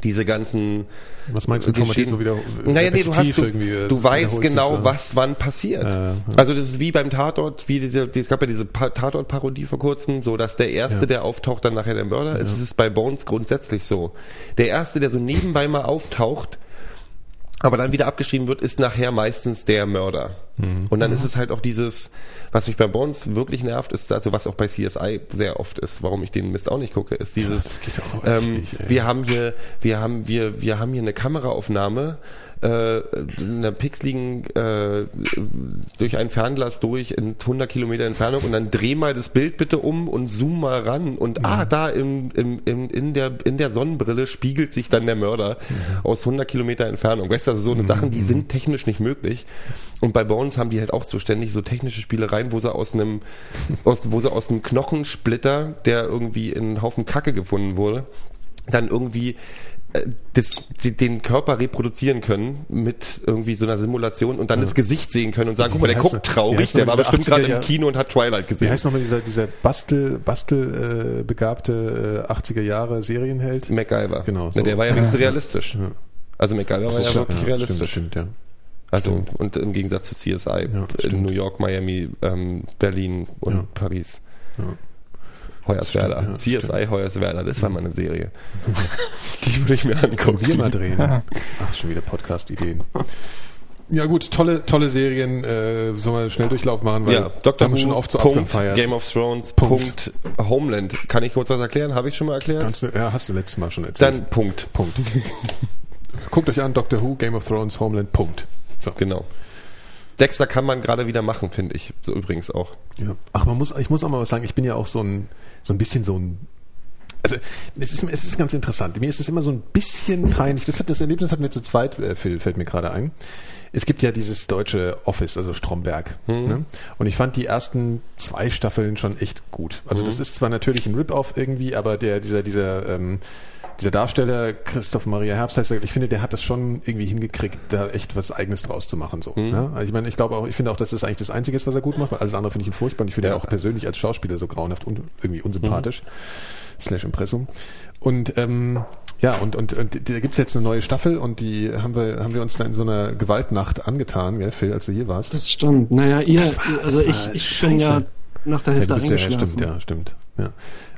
diese ganzen Was meinst du, informativ so wieder naja, nee, du hast, du, irgendwie, es du weißt genau, so. was wann passiert. Ja, ja. Also das ist wie beim Tatort, wie diese, die- es gab ja diese Pa- Tatort-Parodie vor kurzem, so dass der Erste, Ja. der auftaucht, dann nachher der Mörder ist. Es ist bei Bones grundsätzlich so. Der Erste, der so nebenbei mal auftaucht, aber dann wieder abgeschrieben wird, ist nachher meistens der Mörder. Mhm. Und dann ist es halt auch dieses, was mich bei Bones wirklich nervt, ist, also was auch bei CSI sehr oft ist, warum ich den Mist auch nicht gucke, ist dieses, echt ähm, nicht, wir haben hier, wir haben, wir, wir haben hier eine Kameraaufnahme, äh, einer pixeligen äh, durch ein Fernglas durch in 100 Kilometer Entfernung und dann dreh mal das Bild bitte um und zoom mal ran und ah da im, im, im, in der in der Sonnenbrille spiegelt sich dann der Mörder aus 100 Kilometer Entfernung. Weißt du, also so eine Sachen, die sind technisch nicht möglich. Und bei Bones haben die halt auch so ständig so technische Spielereien, wo sie aus einem aus, wo sie aus einem Knochensplitter, der irgendwie in einen Haufen Kacke gefunden wurde, dann irgendwie das, die, den Körper reproduzieren können mit irgendwie so einer Simulation und dann das Gesicht sehen können und sagen, guck mal, der Wie guckt? Wie traurig, der war bestimmt gerade 80er im Kino und hat Twilight Wie gesehen. heißt nochmal dieser, dieser Bastel, Bastel äh, begabte äh, 80er Jahre Serienheld? MacGyver. Genau, Na, so. der war ja wenigstens realistisch. Also MacGyver war ja wirklich Ja, realistisch. Stimmt, stimmt, ja. Also und im Gegensatz zu CSI Ja, in stimmt. New York, Miami, ähm, Berlin und Ja. Paris. Ja. Hoyerswerda. Stimmt, ja, CSI Hoyerswerda, das war mal eine Serie. <laughs> Die würde ich mir angucken. Wir mal drehen. Ach, schon wieder Podcast-Ideen. Ja gut, tolle, tolle Serien. Äh, sollen wir einen Schnelldurchlauf machen? Weil Ja, Dr. haben wir Who, schon oft so Punkt. Game of Thrones, Punkt. Punkt. Homeland. Kann ich kurz was erklären? Habe ich schon mal erklärt? Kannst du, ja, hast du letztes Mal schon erzählt. Dann Punkt. Punkt. <laughs> Guckt euch an, Doctor Who, Game of Thrones, Homeland, Punkt. So. Genau. Dexter kann man gerade wieder machen, finde ich. So übrigens auch. Ja. Ach, man muss, ich muss auch mal was sagen, ich bin ja auch so ein, so ein bisschen so ein, also es ist, es ist ganz interessant. Mir ist es immer so ein bisschen peinlich. Das, hat, das Erlebnis hatten wir zu zweit, äh, Phil, fällt mir gerade ein. Es gibt ja dieses deutsche Office, also Stromberg. Ne? Und ich fand die ersten zwei Staffeln schon echt gut. Also das ist zwar natürlich ein Rip-Off irgendwie, aber der, dieser, dieser, ähm, dieser Darsteller, Christoph Maria Herbst heißt er, ich finde, der hat das schon irgendwie hingekriegt, da echt was Eigenes draus zu machen. So, ne? Also ich meine, ich glaube auch, ich finde auch, dass das eigentlich das Einzige ist, was er gut macht, weil alles andere finde ich ihn furchtbar und ich finde Ja. ihn auch persönlich als Schauspieler so grauenhaft und irgendwie unsympathisch. Slash Impressum. Und ähm, ja, und, und, und da gibt's jetzt eine neue Staffel und die haben wir, haben wir uns da in so einer Gewaltnacht angetan, gell, Phil, als du hier warst. Das stimmt. Naja, ihr, war- also ich, ich bin ja nach der Ja, Hälfte du bist ja, ja, stimmt, ja, stimmt. Ja.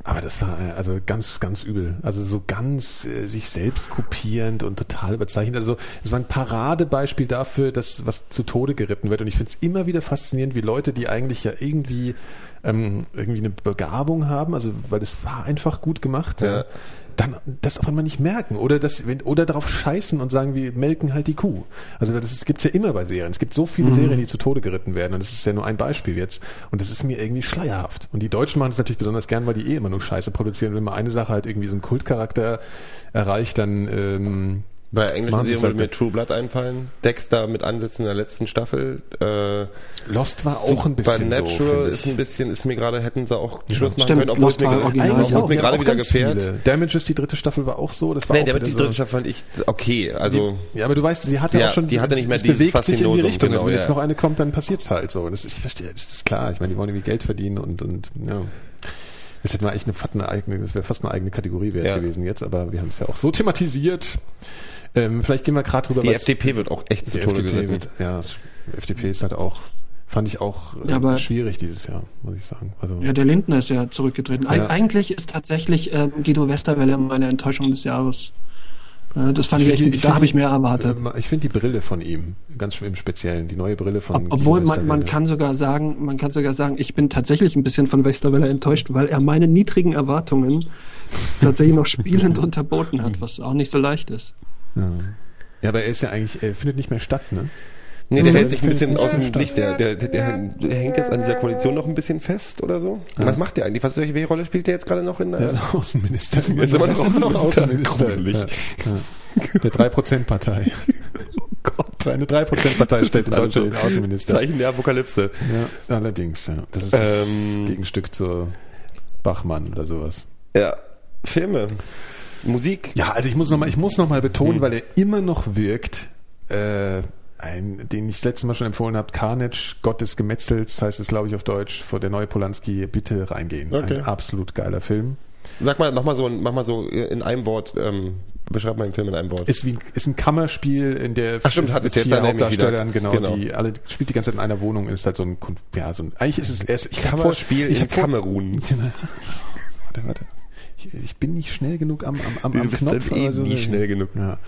Aber das war äh, also ganz, ganz übel. Also so ganz äh, sich selbst kopierend und total überzeichnet. Also es war ein Paradebeispiel dafür, dass was zu Tode geritten wird. Und ich finde es immer wieder faszinierend, wie Leute, die eigentlich ja irgendwie ähm, irgendwie eine Begabung haben, also weil es war einfach gut gemacht, ja. Ja. Dann das auf einmal nicht merken oder das wenn, oder darauf scheißen und sagen, wir melken halt die Kuh. Also das ist- gibt's ja immer bei Serien. Es gibt so viele Serien, die zu Tode geritten werden und das ist ja nur ein Beispiel jetzt und das ist mir irgendwie schleierhaft. Und die Deutschen machen das natürlich besonders gern, weil die eh immer nur Scheiße produzieren. Wenn mal eine Sache halt irgendwie so einen Kultcharakter erreicht, dann ähm, Bei englischen Serien würde halt mir True Blood einfallen. Dexter mit Ansätzen in der letzten Staffel. Äh, Lost war auch ein bisschen so. Supernatural finde ist ein bisschen, ist mir gerade, hätten sie auch Schluss machen Stimmt, können, obwohl es Lost mir, Eigentlich es auch, mir ja, gerade wieder gefährt. viele. Damages, die dritte Staffel war auch so. Das war Nee, auch der wieder die so. dritte Staffel fand ich okay. Also, Ja, aber du weißt, sie hatte Ja, auch schon, die hatte nicht mehr es bewegt sich in die Richtung. also genau, wenn jetzt ja. noch eine kommt, dann passiert's halt so. Und das ist, ich verstehe, das ist klar. Ich meine, die wollen irgendwie Geld verdienen und, und, ja. Das hätte man eigentlich eine, eine eigene, das wäre fast eine eigene Kategorie wert Ja. gewesen jetzt, aber wir haben es ja auch so thematisiert. Ähm, vielleicht gehen wir gerade drüber, die FDP wird auch echt zu Tode FDP geritten. wird, ja, FDP ist halt auch, fand ich auch äh, Ja, aber- schwierig dieses Jahr, muss ich sagen. Also, Ja, der Lindner ist ja zurückgetreten. Eig Ja. Eigentlich ist tatsächlich ähm, Guido Westerwelle meine Enttäuschung des Jahres. Äh, das fand ich, find echt, die- da habe ich mehr erwartet. äh, Ich finde die Brille von ihm, ganz im Speziellen, die neue Brille von Ob, obwohl man, man Westerwelle. kann sogar sagen, man kann sogar sagen, ich bin tatsächlich ein bisschen von Westerwelle enttäuscht, weil er meine niedrigen Erwartungen tatsächlich noch spielend <laughs> unterboten hat, was auch nicht so leicht ist. Ja, aber er ist ja eigentlich, er findet nicht mehr statt, ne? Nee, der hält sich ein bisschen aus dem Licht. Der, der, der, der hängt jetzt an dieser Koalition noch ein bisschen fest oder so. Was macht der eigentlich? Was, welche Rolle spielt der jetzt gerade noch in Der der... ist Außenminister. Er ist immer noch Außenminister. Gruselig. Ja. Ja. Der 3%-Partei. <laughs> Oh Gott. Eine 3%-Partei stellt in Deutschland so den Außenminister. Zeichen der Apokalypse. Ja, allerdings, ja. Das ist das Ähm, Gegenstück zu Bachmann oder sowas. Ja, Filme, Musik. Ja, also ich muss nochmal, ich muss noch mal betonen, Hm. weil er immer noch wirkt, äh, ein, den ich das letzte Mal schon empfohlen habe, Carnage, Gott des Gemetzels, heißt es, glaube ich, auf Deutsch, vor der neue Polanski, bitte reingehen. Okay. Ein absolut geiler Film. Sag mal, mach mal so, mach mal so in einem Wort, ähm, beschreib mal den Film in einem Wort. Ist wie ein, ist ein Kammerspiel, in der Ach stimmt, hat es jetzt. Hauptdarstellern, genau, Genau. die alle spielt die ganze Zeit in einer Wohnung, ist halt so ein, ja, so ein, eigentlich ist es, erst, ich hab vor- Kammerspiel ich in hab vor- Kamerun. <laughs> Warte, warte. Ich, ich bin nicht schnell genug am, am, am, Du am bist Knopf. dann eh also, nie schnell genug. Ja.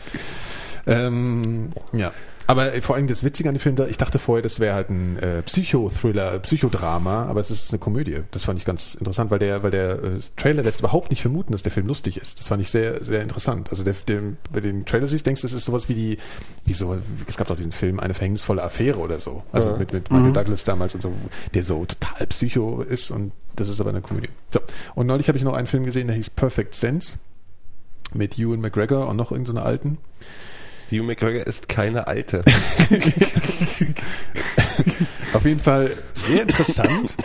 Ähm, ja. Aber vor allem das Witzige an dem Film, da, ich dachte vorher, das wäre halt ein äh, Psychothriller, Psychodrama, aber es ist eine Komödie. Das fand ich ganz interessant, weil der, weil der äh, Trailer lässt überhaupt nicht vermuten, dass der Film lustig ist. Das fand ich sehr, sehr interessant. Also der, der, wenn du den Trailer siehst, denkst du, das ist sowas wie die, wie so, es gab doch diesen Film, eine verhängnisvolle Affäre oder so. Also Ja. mit, mit Michael Douglas damals und so, der so total Psycho ist und das ist aber eine Komödie. So. Und neulich habe ich noch einen Film gesehen, der hieß Perfect Sense mit Ewan McGregor und noch irgendeine so alten. Die Hugh McGregor ist keine alte. <laughs> Auf jeden Fall sehr interessant.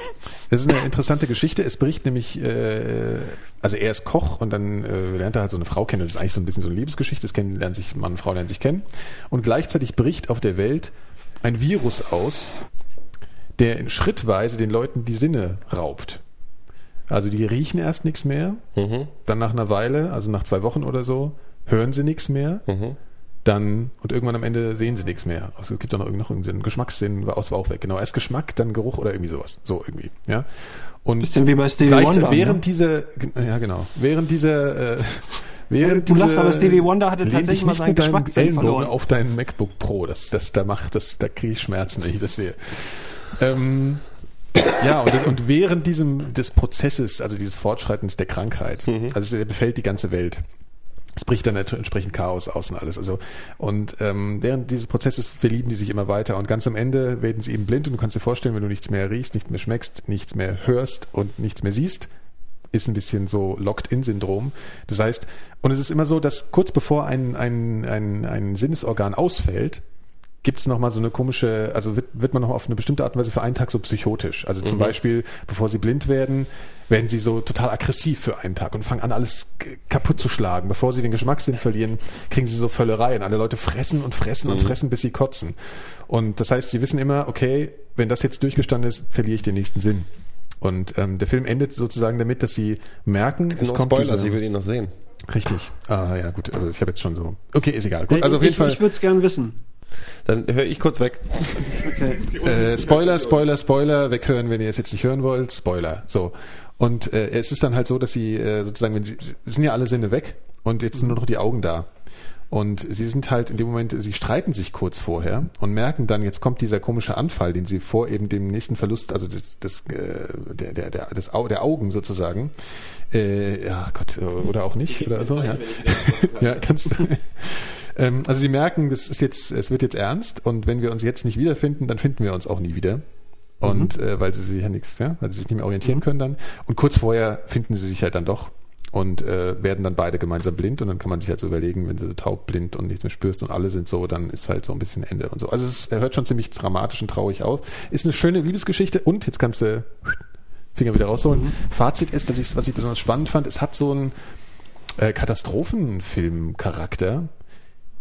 Es ist eine interessante Geschichte. Es bricht nämlich, äh, also er ist Koch und dann äh, lernt er halt so eine Frau kennen. Das ist eigentlich so ein bisschen so eine Liebesgeschichte. Es kennen, lernen sich Mann und Frau lernen sich kennen. Und gleichzeitig bricht auf der Welt ein Virus aus, der in schrittweise den Leuten die Sinne raubt. Also die riechen erst nichts mehr, Mhm. dann nach einer Weile, also nach zwei Wochen oder so, hören sie nichts mehr, Mhm. Dann und irgendwann am Ende sehen sie nichts mehr. Also es gibt doch noch irgendeinen noch irgendeinen Sinn. Geschmackssinn war aus war auch weg. Genau, erst Geschmack, dann Geruch oder irgendwie sowas. So irgendwie, ja. Und Bisschen wie bei Stevie Wonder, während ne? diese ja genau, während diese äh, <laughs> während Du lachst, diese- aber Stevie Wonder hatte tatsächlich mal seinen Geschmackssinn verloren. auf dein MacBook Pro. Das das da macht das da kriege ich Schmerzen, wenn ich das sehe. Ähm, ja, und, das, und während diesem des Prozesses, also dieses Fortschreitens der Krankheit, also er befällt die ganze Welt. Es bricht dann entsprechend Chaos aus und alles. Also und ähm, während dieses Prozesses verlieben die sich immer weiter und ganz am Ende werden sie eben blind und du kannst dir vorstellen, wenn du nichts mehr riechst, nichts mehr schmeckst, nichts mehr hörst und nichts mehr siehst, ist ein bisschen so Locked-in-Syndrom. Das heißt, und es ist immer so, dass kurz bevor ein, ein, ein, ein Sinnesorgan ausfällt, gibt es nochmal so eine komische, also wird, wird man noch auf eine bestimmte Art und Weise für einen Tag so psychotisch. Also zum Beispiel, bevor sie blind werden, werden sie so total aggressiv für einen Tag und fangen an, alles kaputt zu schlagen. Bevor sie den Geschmackssinn verlieren, kriegen sie so Völlereien. Alle Leute fressen und fressen und fressen, bis sie kotzen. Und das heißt, sie wissen immer, okay, wenn das jetzt durchgestanden ist, verliere ich den nächsten Sinn. Und ähm, der Film endet sozusagen damit, dass sie merken, es kommt Spoilers, diese, ich will ihn noch sehen. richtig. Ah ja, gut, aber ich habe jetzt schon so. Okay, ist egal. Gut, also auf jeden ich, Fall. Ich würde es gern wissen. Dann höre ich kurz weg. Okay. Äh, Spoiler, Spoiler, Spoiler, weghören, wenn ihr es jetzt nicht hören wollt, Spoiler. So. Und äh, es ist dann halt so, dass sie äh, sozusagen, wenn sie sind ja alle Sinne weg und jetzt sind nur noch die Augen da. Und sie sind halt in dem Moment, sie streiten sich kurz vorher und merken dann, jetzt kommt dieser komische Anfall, den sie vor eben dem nächsten Verlust, also des, des, äh, der, der, der, des Au der Augen sozusagen, äh, ja Gott, oder auch nicht, oder so, ja. <laughs> ja, kannst du. Ähm, also sie merken, das ist jetzt, es wird jetzt ernst und wenn wir uns jetzt nicht wiederfinden, dann finden wir uns auch nie wieder. Und äh, weil sie sich ja nichts, ja, weil sie sich nicht mehr orientieren können dann. Und kurz vorher finden sie sich halt dann doch und äh, werden dann beide gemeinsam blind und dann kann man sich halt so überlegen, wenn du taub, blind und nichts mehr spürst und alle sind so, dann ist halt so ein bisschen Ende und so. Also es hört schon ziemlich dramatisch und traurig auf. Ist eine schöne Liebesgeschichte und jetzt kannst du Finger wieder rausholen. Fazit ist, dass ich, was ich besonders spannend fand, es hat so einen äh, Katastrophenfilm-Charakter.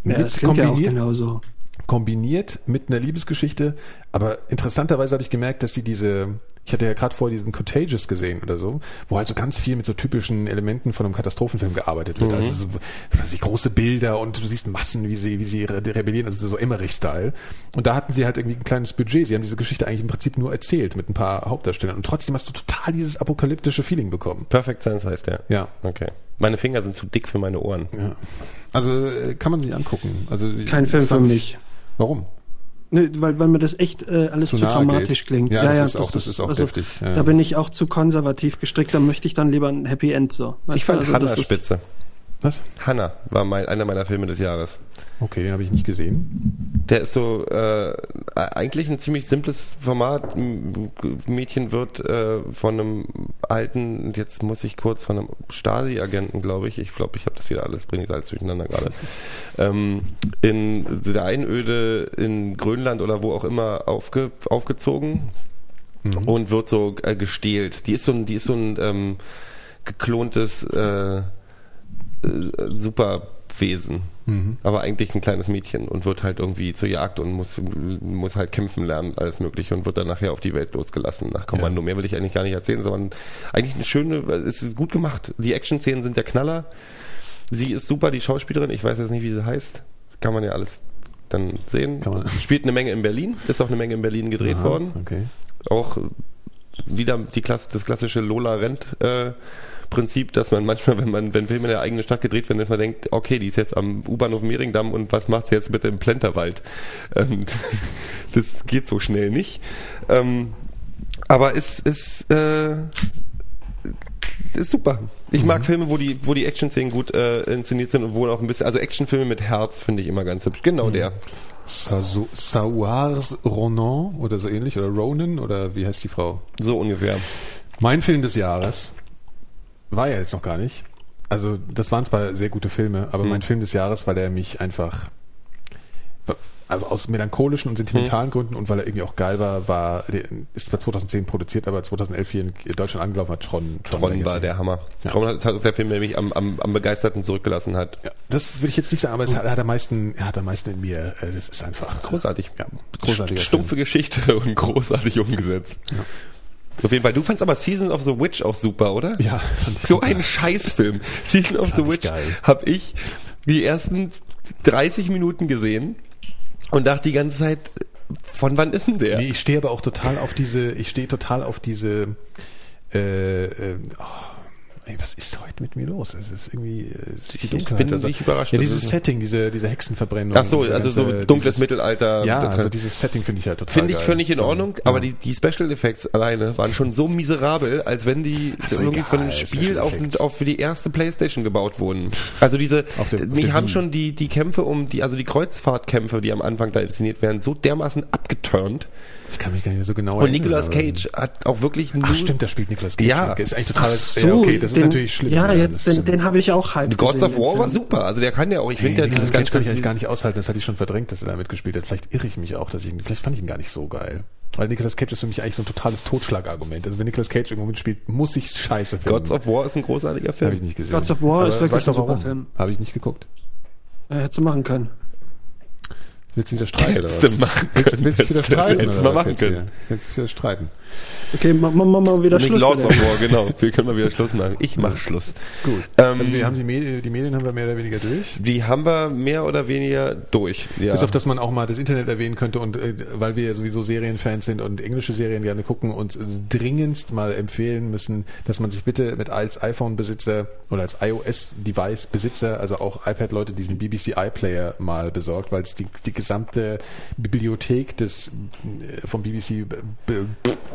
Ja, mit das klingt ja auch kombiniert, genauso. Kombiniert mit einer Liebesgeschichte. Aber interessanterweise habe ich gemerkt, dass sie diese, ich hatte ja gerade vorher diesen Contagious gesehen oder so, wo halt so ganz viel mit so typischen Elementen von einem Katastrophenfilm gearbeitet wird. Also so, was weiß ich, große Bilder und du siehst Massen, wie sie, wie sie re- rebellieren, also so Emmerich-Style. Und da hatten sie halt irgendwie ein kleines Budget. Sie haben diese Geschichte eigentlich im Prinzip nur erzählt mit ein paar Hauptdarstellern. Und trotzdem hast du total dieses apokalyptische Feeling bekommen. Perfect Sense heißt der. Ja. Okay. Meine Finger sind zu dick für meine Ohren. Ja. Also äh, kann man sich angucken. Also Kein Film für mich. Warum? Ne, weil, weil mir das echt äh, alles Zu zu, dramatisch geht. klingt. Ja, das ist auch- das ist auch deftig, ja. Da bin ich auch zu konservativ gestrickt, da möchte ich dann lieber ein Happy End so. Ich fand also das ist- spitze. Was? Hannah war mein, einer meiner Filme des Jahres. Okay, den habe ich nicht gesehen. Der ist so äh, eigentlich ein ziemlich simples Format. Ein Mädchen wird äh, von einem alten, jetzt muss ich kurz von einem Stasi-Agenten, glaube ich, ich glaube, ich habe das wieder alles, bringe ich alles durcheinander gerade, <laughs> ähm, in der Einöde in Grönland oder wo auch immer aufge, aufgezogen und wird so äh, gestählt. Die ist so ein, die ist so ein ähm, geklontes äh, äh, Superwesen, aber eigentlich ein kleines Mädchen und wird halt irgendwie zur Jagd und muss, muss halt kämpfen lernen, alles Mögliche und wird dann nachher auf die Welt losgelassen nach Kommando. Mehr will ich eigentlich gar nicht erzählen, sondern eigentlich eine schöne, es ist gut gemacht. Die Action-Szenen sind der Knaller. Sie ist super, die Schauspielerin. Ich weiß jetzt nicht, wie sie heißt. Kann man ja alles dann sehen. Spielt eine Menge in Berlin. Ist auch eine Menge in Berlin gedreht Aha, worden. Okay. Auch wieder die Klasse, das klassische Lola Rent äh, Prinzip, dass man manchmal, wenn man, wenn Filme in der eigenen Stadt gedreht werden, dass man denkt, okay, die ist jetzt am U-Bahnhof Mehringdamm und was macht sie jetzt mit dem Plenterwald? Ähm, <laughs> das geht so schnell nicht. Ähm, aber es ist, äh, ist super. Ich mag Filme, wo die, wo die Action-Szenen gut äh, inszeniert sind und wo auch ein bisschen, also Actionfilme mit Herz finde ich immer ganz hübsch. Genau der. Sazo- Sawars Ronan oder so ähnlich oder Ronan oder wie heißt die Frau? So ungefähr. Mein Film des Jahres war ja jetzt noch gar nicht. Also das waren zwar sehr gute Filme, aber mein Film des Jahres, weil er mich einfach also aus melancholischen und sentimentalen Gründen und weil er irgendwie auch geil war, war ist zwar 2010 produziert, aber 2011 hier in Deutschland angelaufen hat Tron. Tron war Legacy. der Hammer. Ja. Tron hat, hat der Film, der mich am, am, am begeisterten zurückgelassen hat. Ja, das will ich jetzt nicht sagen, aber es hat, er hat am meisten, er hat am meisten in mir. äh, Das ist einfach Großartig. Ja, großartiger Stumpfe Geschichte <laughs> und großartig umgesetzt. Auf jeden Fall. Du fandst aber Season of the Witch auch super, oder? Ja, fand ich So ein Scheißfilm. Season of the Witch habe ich die ersten 30 Minuten gesehen und dachte die ganze Zeit, von wann ist denn der? Nee, ich stehe aber auch total auf diese, ich stehe total auf diese, äh, äh, oh, ey, was ist heute mit mir los? Es ist irgendwie, äh, es ist die Ich Dunkelheit. bin nicht überrascht, Ja, dieses es- Setting, diese, diese Hexenverbrennung. Ach so, also so ganze- dunkles dieses- Mittelalter. Ja, also dieses Setting finde ich ja total Finde ich völlig in So, Ordnung, ja. aber die, die Special Effects alleine waren schon so miserabel, als wenn die so, irgendwie egal, von einem Spiel auf, auf für die erste Playstation gebaut wurden. Also diese, <laughs> Auf auf mich der haben schon die, die Kämpfe um die, also die Kreuzfahrtkämpfe, die am Anfang da inszeniert werden, so dermaßen abgeturnt. Ich kann mich gar nicht mehr so genau Und erinnern, Nicolas aber- Cage hat auch wirklich nur Ach stimmt, da spielt Nicolas Cage. Ja. ist eigentlich total, Ach ja, okay, das ist den, natürlich schlimm. Ja, das jetzt, den, den habe ich auch halt Gods of War war super. Also der kann ja auch, ich Nee, finde ja Nicolas dieses Cage ganze kann ich eigentlich gar nicht aushalten, das hatte ich schon verdrängt, dass er da mitgespielt hat. Vielleicht irre ich mich auch, dass ich ihn, vielleicht fand ich ihn gar nicht so geil. Weil Nicolas Cage ist für mich eigentlich so ein totales Totschlagargument. Also wenn Nicolas Cage irgendwo mitspielt, muss ich scheiße finden. Gods of War ist ein großartiger Film. Habe ich nicht gesehen. Gods of War ist wirklich ein super? Film. Habe ich nicht geguckt. Äh, hättest du machen können. Willst du wieder streiten was? du machen Willst, willst du wieder streiten oder du mal machen jetzt können. Willst du wieder streiten? Okay, machen wir mal, mal wieder Schluss. Lords of. War, genau. Wir können mal wieder Schluss machen. Ich mach Schluss. Gut. Ähm, also wir haben die Medien, die Medien haben wir mehr oder weniger durch. Die haben wir mehr oder weniger durch. Ja. Bis auf dass man auch mal das Internet erwähnen könnte und äh, weil wir ja sowieso Serienfans sind und englische Serien gerne gucken und äh, dringendst mal empfehlen müssen, dass man sich bitte mit als iPhone-Besitzer oder als iOS-Device-Besitzer, also auch iPad-Leute, diesen BBC iPlayer mal besorgt, weil es die, die gesamte Bibliothek des äh, vom BBC b-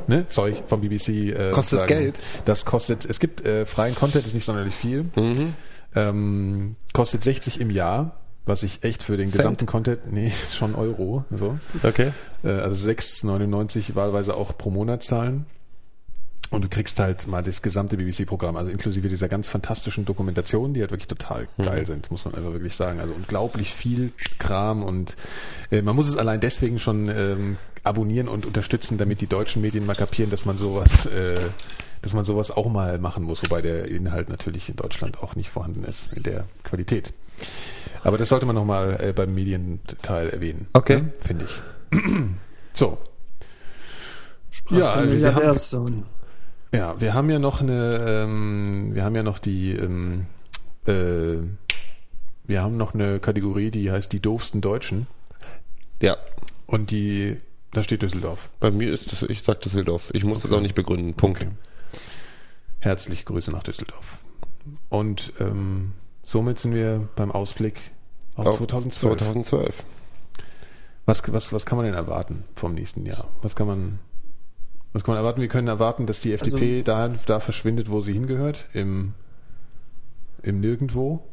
ne, Zeug vom BBC äh, Kostet sozusagen- Geld? Das kostet, es gibt äh, freien Content, ist nicht sonderlich viel. Mhm. Ähm, kostet 60 im Jahr, was ich echt für den Cent? gesamten Content, nee, <laughs> schon Euro, so. Okay. Äh, also 6,99 wahlweise auch pro Monat zahlen. Und du kriegst halt mal das gesamte BBC-Programm, also inklusive dieser ganz fantastischen Dokumentationen, die halt wirklich total geil sind, muss man einfach wirklich sagen. Also unglaublich viel Kram und äh, man muss es allein deswegen schon ähm, abonnieren und unterstützen, damit die deutschen Medien mal kapieren, dass man sowas, äh, dass man sowas auch mal machen muss, wobei der Inhalt natürlich in Deutschland auch nicht vorhanden ist in der Qualität. Aber das sollte man nochmal äh, beim Medienteil erwähnen. Okay. Ne? Finde ich. <clears throat> so. Sprach Ja, wir haben-. Ja, wir haben ja noch eine, ähm, wir haben ja noch die, ähm, äh, wir haben noch eine Kategorie, die heißt die doofsten Deutschen. Ja. Und die, da steht Düsseldorf. Bei mir ist das, ich sag Düsseldorf. Ich muss das auch nicht begründen. Punkt. Okay. Herzliche Grüße nach Düsseldorf. Und ähm, somit sind wir beim Ausblick auf, Auf 2012. 2012. Was, was, was kann man denn erwarten vom nächsten Jahr? Was kann man, was kann man erwarten? Wir können erwarten, dass die FDP da, da verschwindet, wo sie hingehört, im, im Nirgendwo,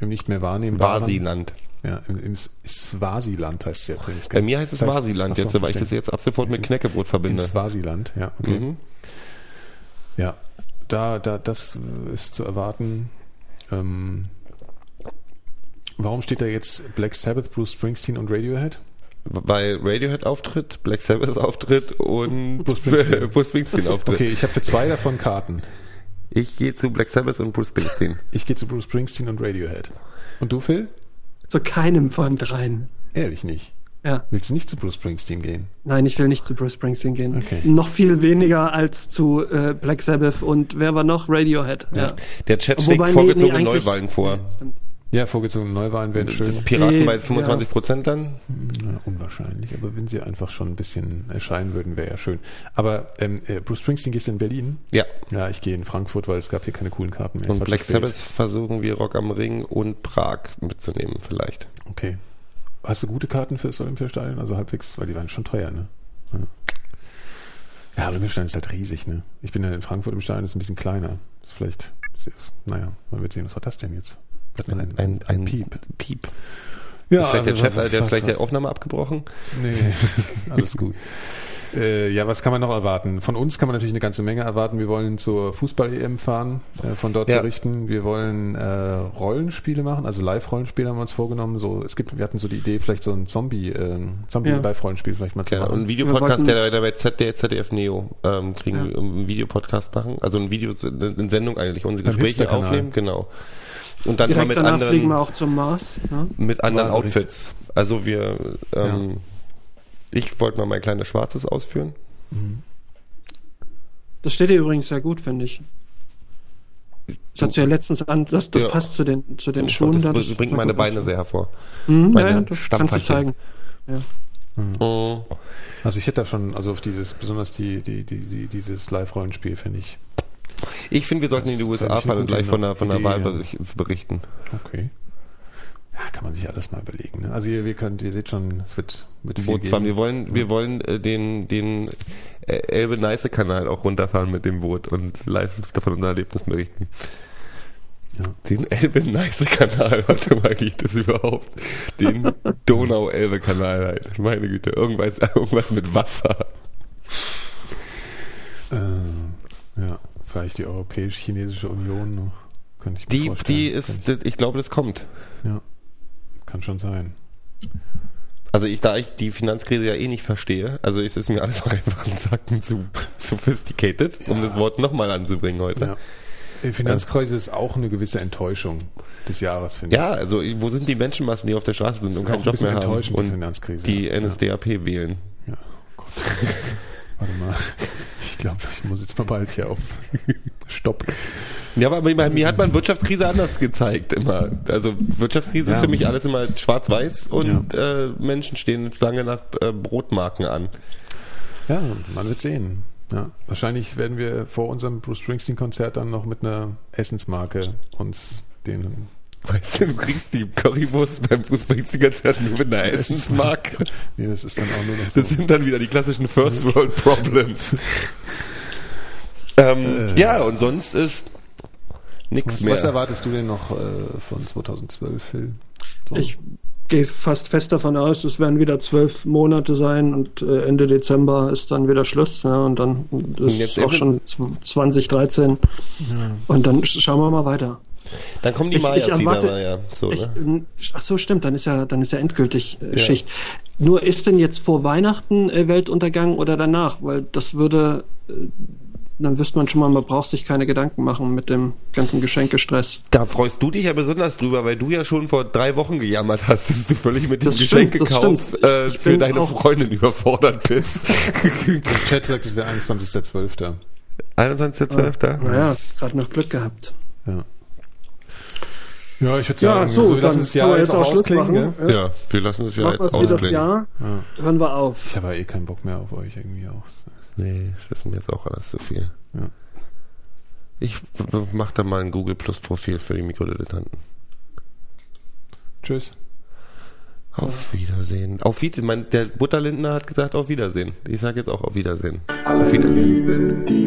im nicht mehr wahrnehmen. Vasiland. Ja, im, im Swasiland heißt es ja übrigens. Bei mir heißt es Das heißt- so, jetzt, weil ich das jetzt ab sofort mit Knäckebrot Im verbinde. Swasiland, ja, okay. Mhm. Ja, da, da, das ist zu erwarten. Ähm, warum steht da jetzt Black Sabbath, Bruce Springsteen und Radiohead? Weil Radiohead auftritt, Black Sabbath auftritt und Bruce Springsteen. Bruce Springsteen auftritt. Okay, ich habe für zwei davon Karten. Ich gehe zu Black Sabbath und Bruce Springsteen. Ich gehe zu Bruce Springsteen und Radiohead. Und du, Phil? Zu keinem von dreien. Ehrlich nicht. Ja. Willst du nicht zu Bruce Springsteen gehen? Nein, ich will nicht zu Bruce Springsteen gehen. Okay. Noch viel weniger als zu äh, Black Sabbath und wer war noch? Radiohead. Ja. Der Chat schlägt vorgezogene nee, Neuwahlen vor. Stimmt. Ja, vorgezogene Neuwahlen wären schön. Piraten bei 25 Prozent dann? Na, unwahrscheinlich, aber wenn sie einfach schon ein bisschen erscheinen würden, wäre ja schön. Aber ähm, äh, Bruce Springsteen gehst du in Berlin? Ja. Ja, ich gehe in Frankfurt, weil es gab hier keine coolen Karten mehr. Und Black. Sabbath versuchen wir Rock am Ring und Prag mitzunehmen vielleicht. Okay. Hast du gute Karten fürs Olympiastadion? Also halbwegs, weil die waren schon teuer, ne? Ja, ja Olympiastadion ist halt riesig, ne? Ich bin ja in Frankfurt im Stadion, das ist ein bisschen kleiner. Das ist vielleicht, das ist, naja, man wird sehen, was war das denn jetzt? Ein, ein, ein Piep. Piep. Ja, vielleicht der also, Chef, der ist vielleicht der Aufnahme abgebrochen. Nee, <laughs> alles gut. Äh, ja, was kann man noch erwarten? Von uns kann man natürlich eine ganze Menge erwarten. Wir wollen zur Fußball-EM fahren, äh, von dort Ja. berichten. Wir wollen äh, Rollenspiele machen, also Live-Rollenspiele haben wir uns vorgenommen. So, es gibt, wir hatten so die Idee, vielleicht so ein Zombie, äh, Zombie-Live-Rollenspiel vielleicht mal zu Ja, machen. und ein Wir Videopodcast, der der bei ZDF, ZDF Neo ähm, kriegen, Ja. einen Videopodcast machen. Also ein Video, eine Sendung eigentlich, unsere Gespräche aufnehmen, genau. Und dann Direkt mit danach fliegen wir anderen, auch zum Mars. Ne? mit anderen Wahlbericht. Outfits. Also wir, ähm, ich wollte mal mein kleines Schwarzes ausführen. Das steht dir übrigens sehr gut, finde ich. Das hat sie ja letztens an, das, das Ja. passt zu den, zu den Das Schuhen. da, bringt das bringt war meine Beine aus. sehr hervor. Mhm, meine ja, das kannst du zeigen. Ja. Oh. Also ich hätte da schon, also auf dieses, besonders die, die, die, die dieses Live-Rollenspiel finde ich. Ich finde, wir sollten in die Das USA fahren und gleich von der, von der Idee, Wahl ja. berich- berichten. Okay. Ja, kann man sich alles mal überlegen. Ne? Also ihr, wir könnt, ihr seht schon, es wird, wird viel Bootsfahren. geben. Wir wollen, wir wollen äh, den, den äh, Elbe-Neiße-Kanal auch runterfahren mit dem Boot und live davon unser Erlebnis berichten. Ja. Den Elbe-Neiße-Kanal, <laughs> warte mal, geht das überhaupt? Den Donau-Elbe-Kanal halt. Meine Güte, irgendwas, <laughs> irgendwas mit Wasser. Äh, ja, vielleicht die Europäisch-Chinesische Union noch. Könnte ich mir Die, vorstellen. die ist, das, ich glaube, das kommt. Ja, kann schon sein. Also ich, da ich die Finanzkrise ja eh nicht verstehe, also ist es mir alles <laughs> auch einfach ein Sacken zu sophisticated, um Ja. das Wort nochmal anzubringen heute. Ja. Die Finanzkrise ist auch eine gewisse Enttäuschung des Jahres, finde Ja, also ich- wo sind die Menschenmassen, die auf der Straße sind ich. und keinen Job mehr haben die und die ja. NSDAP wählen? Ja, Gott. <laughs> Warte mal. Ich glaube, ich muss jetzt mal bald hier auf <laughs> Stopp. Ja, aber mir hat man Wirtschaftskrise anders gezeigt immer. Also Wirtschaftskrise Ja. ist für mich alles immer schwarz-weiß und äh, Menschen stehen lange nach äh, Brotmarken an. Ja, man wird sehen. Ja, wahrscheinlich werden wir vor unserem Bruce Springsteen-Konzert dann noch mit einer Essensmarke uns den. Weißt du, du kriegst die Currywurst beim Fußballkonzert nur mit einer Essensmarke. <laughs> Nee, das ist dann auch nur noch so. Das sind dann wieder die klassischen First World Problems. ähm, Äh. Ja, und sonst ist nichts mehr. was erwartest du denn noch äh, von 2012, Phil? So. Ich gehe fast fest davon aus, es werden wieder zwölf Monate sein und äh, Ende Dezember ist dann wieder Schluss. Ja, und dann ist jetzt auch schon zw- 2013. Und dann sch- schauen wir mal weiter. Dann kommen die Ich- Mayas ich wieder, erwarte- mal, ja. So, Ich, ne? ach so, stimmt, dann ist ja, dann ist ja endgültig äh, Ja. Schicht. Nur ist denn jetzt vor Weihnachten äh, Weltuntergang oder danach? Weil das würde, äh, dann wüsste man schon mal, man braucht sich keine Gedanken machen mit dem ganzen Geschenkestress. Da freust du dich ja besonders drüber, weil du ja schon vor drei Wochen gejammert hast, dass du völlig mit dem Das Geschenkekauf äh, für deine Freundin überfordert bist. Der Chat sagt, es wäre 21.12. 21.12. Naja, gerade noch Glück gehabt. Ja. Ja, ich würde Ja, sagen, so, wir dann lassen das Jahr wir jetzt jetzt auch ausklingen. machen. Gell? Ja, wir lassen es ja Machen wir jetzt es wie das ausklingen. Jahr, Ja. hören wir auf. Ich habe ja eh keinen Bock mehr auf euch irgendwie auch. Nee, das ist mir jetzt auch alles zu viel. Ja. Ich w- w- mach da mal ein Google Plus Profil für die Mikrodilettanten. Tschüss. Auf Wiedersehen. Auf Wiedersehen. Der Butterlindner hat gesagt auf Wiedersehen. Ich sage jetzt auch auf Wiedersehen. Lieben die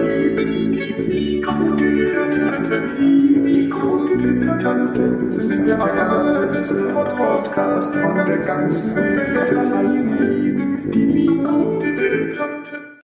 Mikrodilettanten sind der allerbeste Podcast von der ganzen Welt. Die Mikrodilettanten.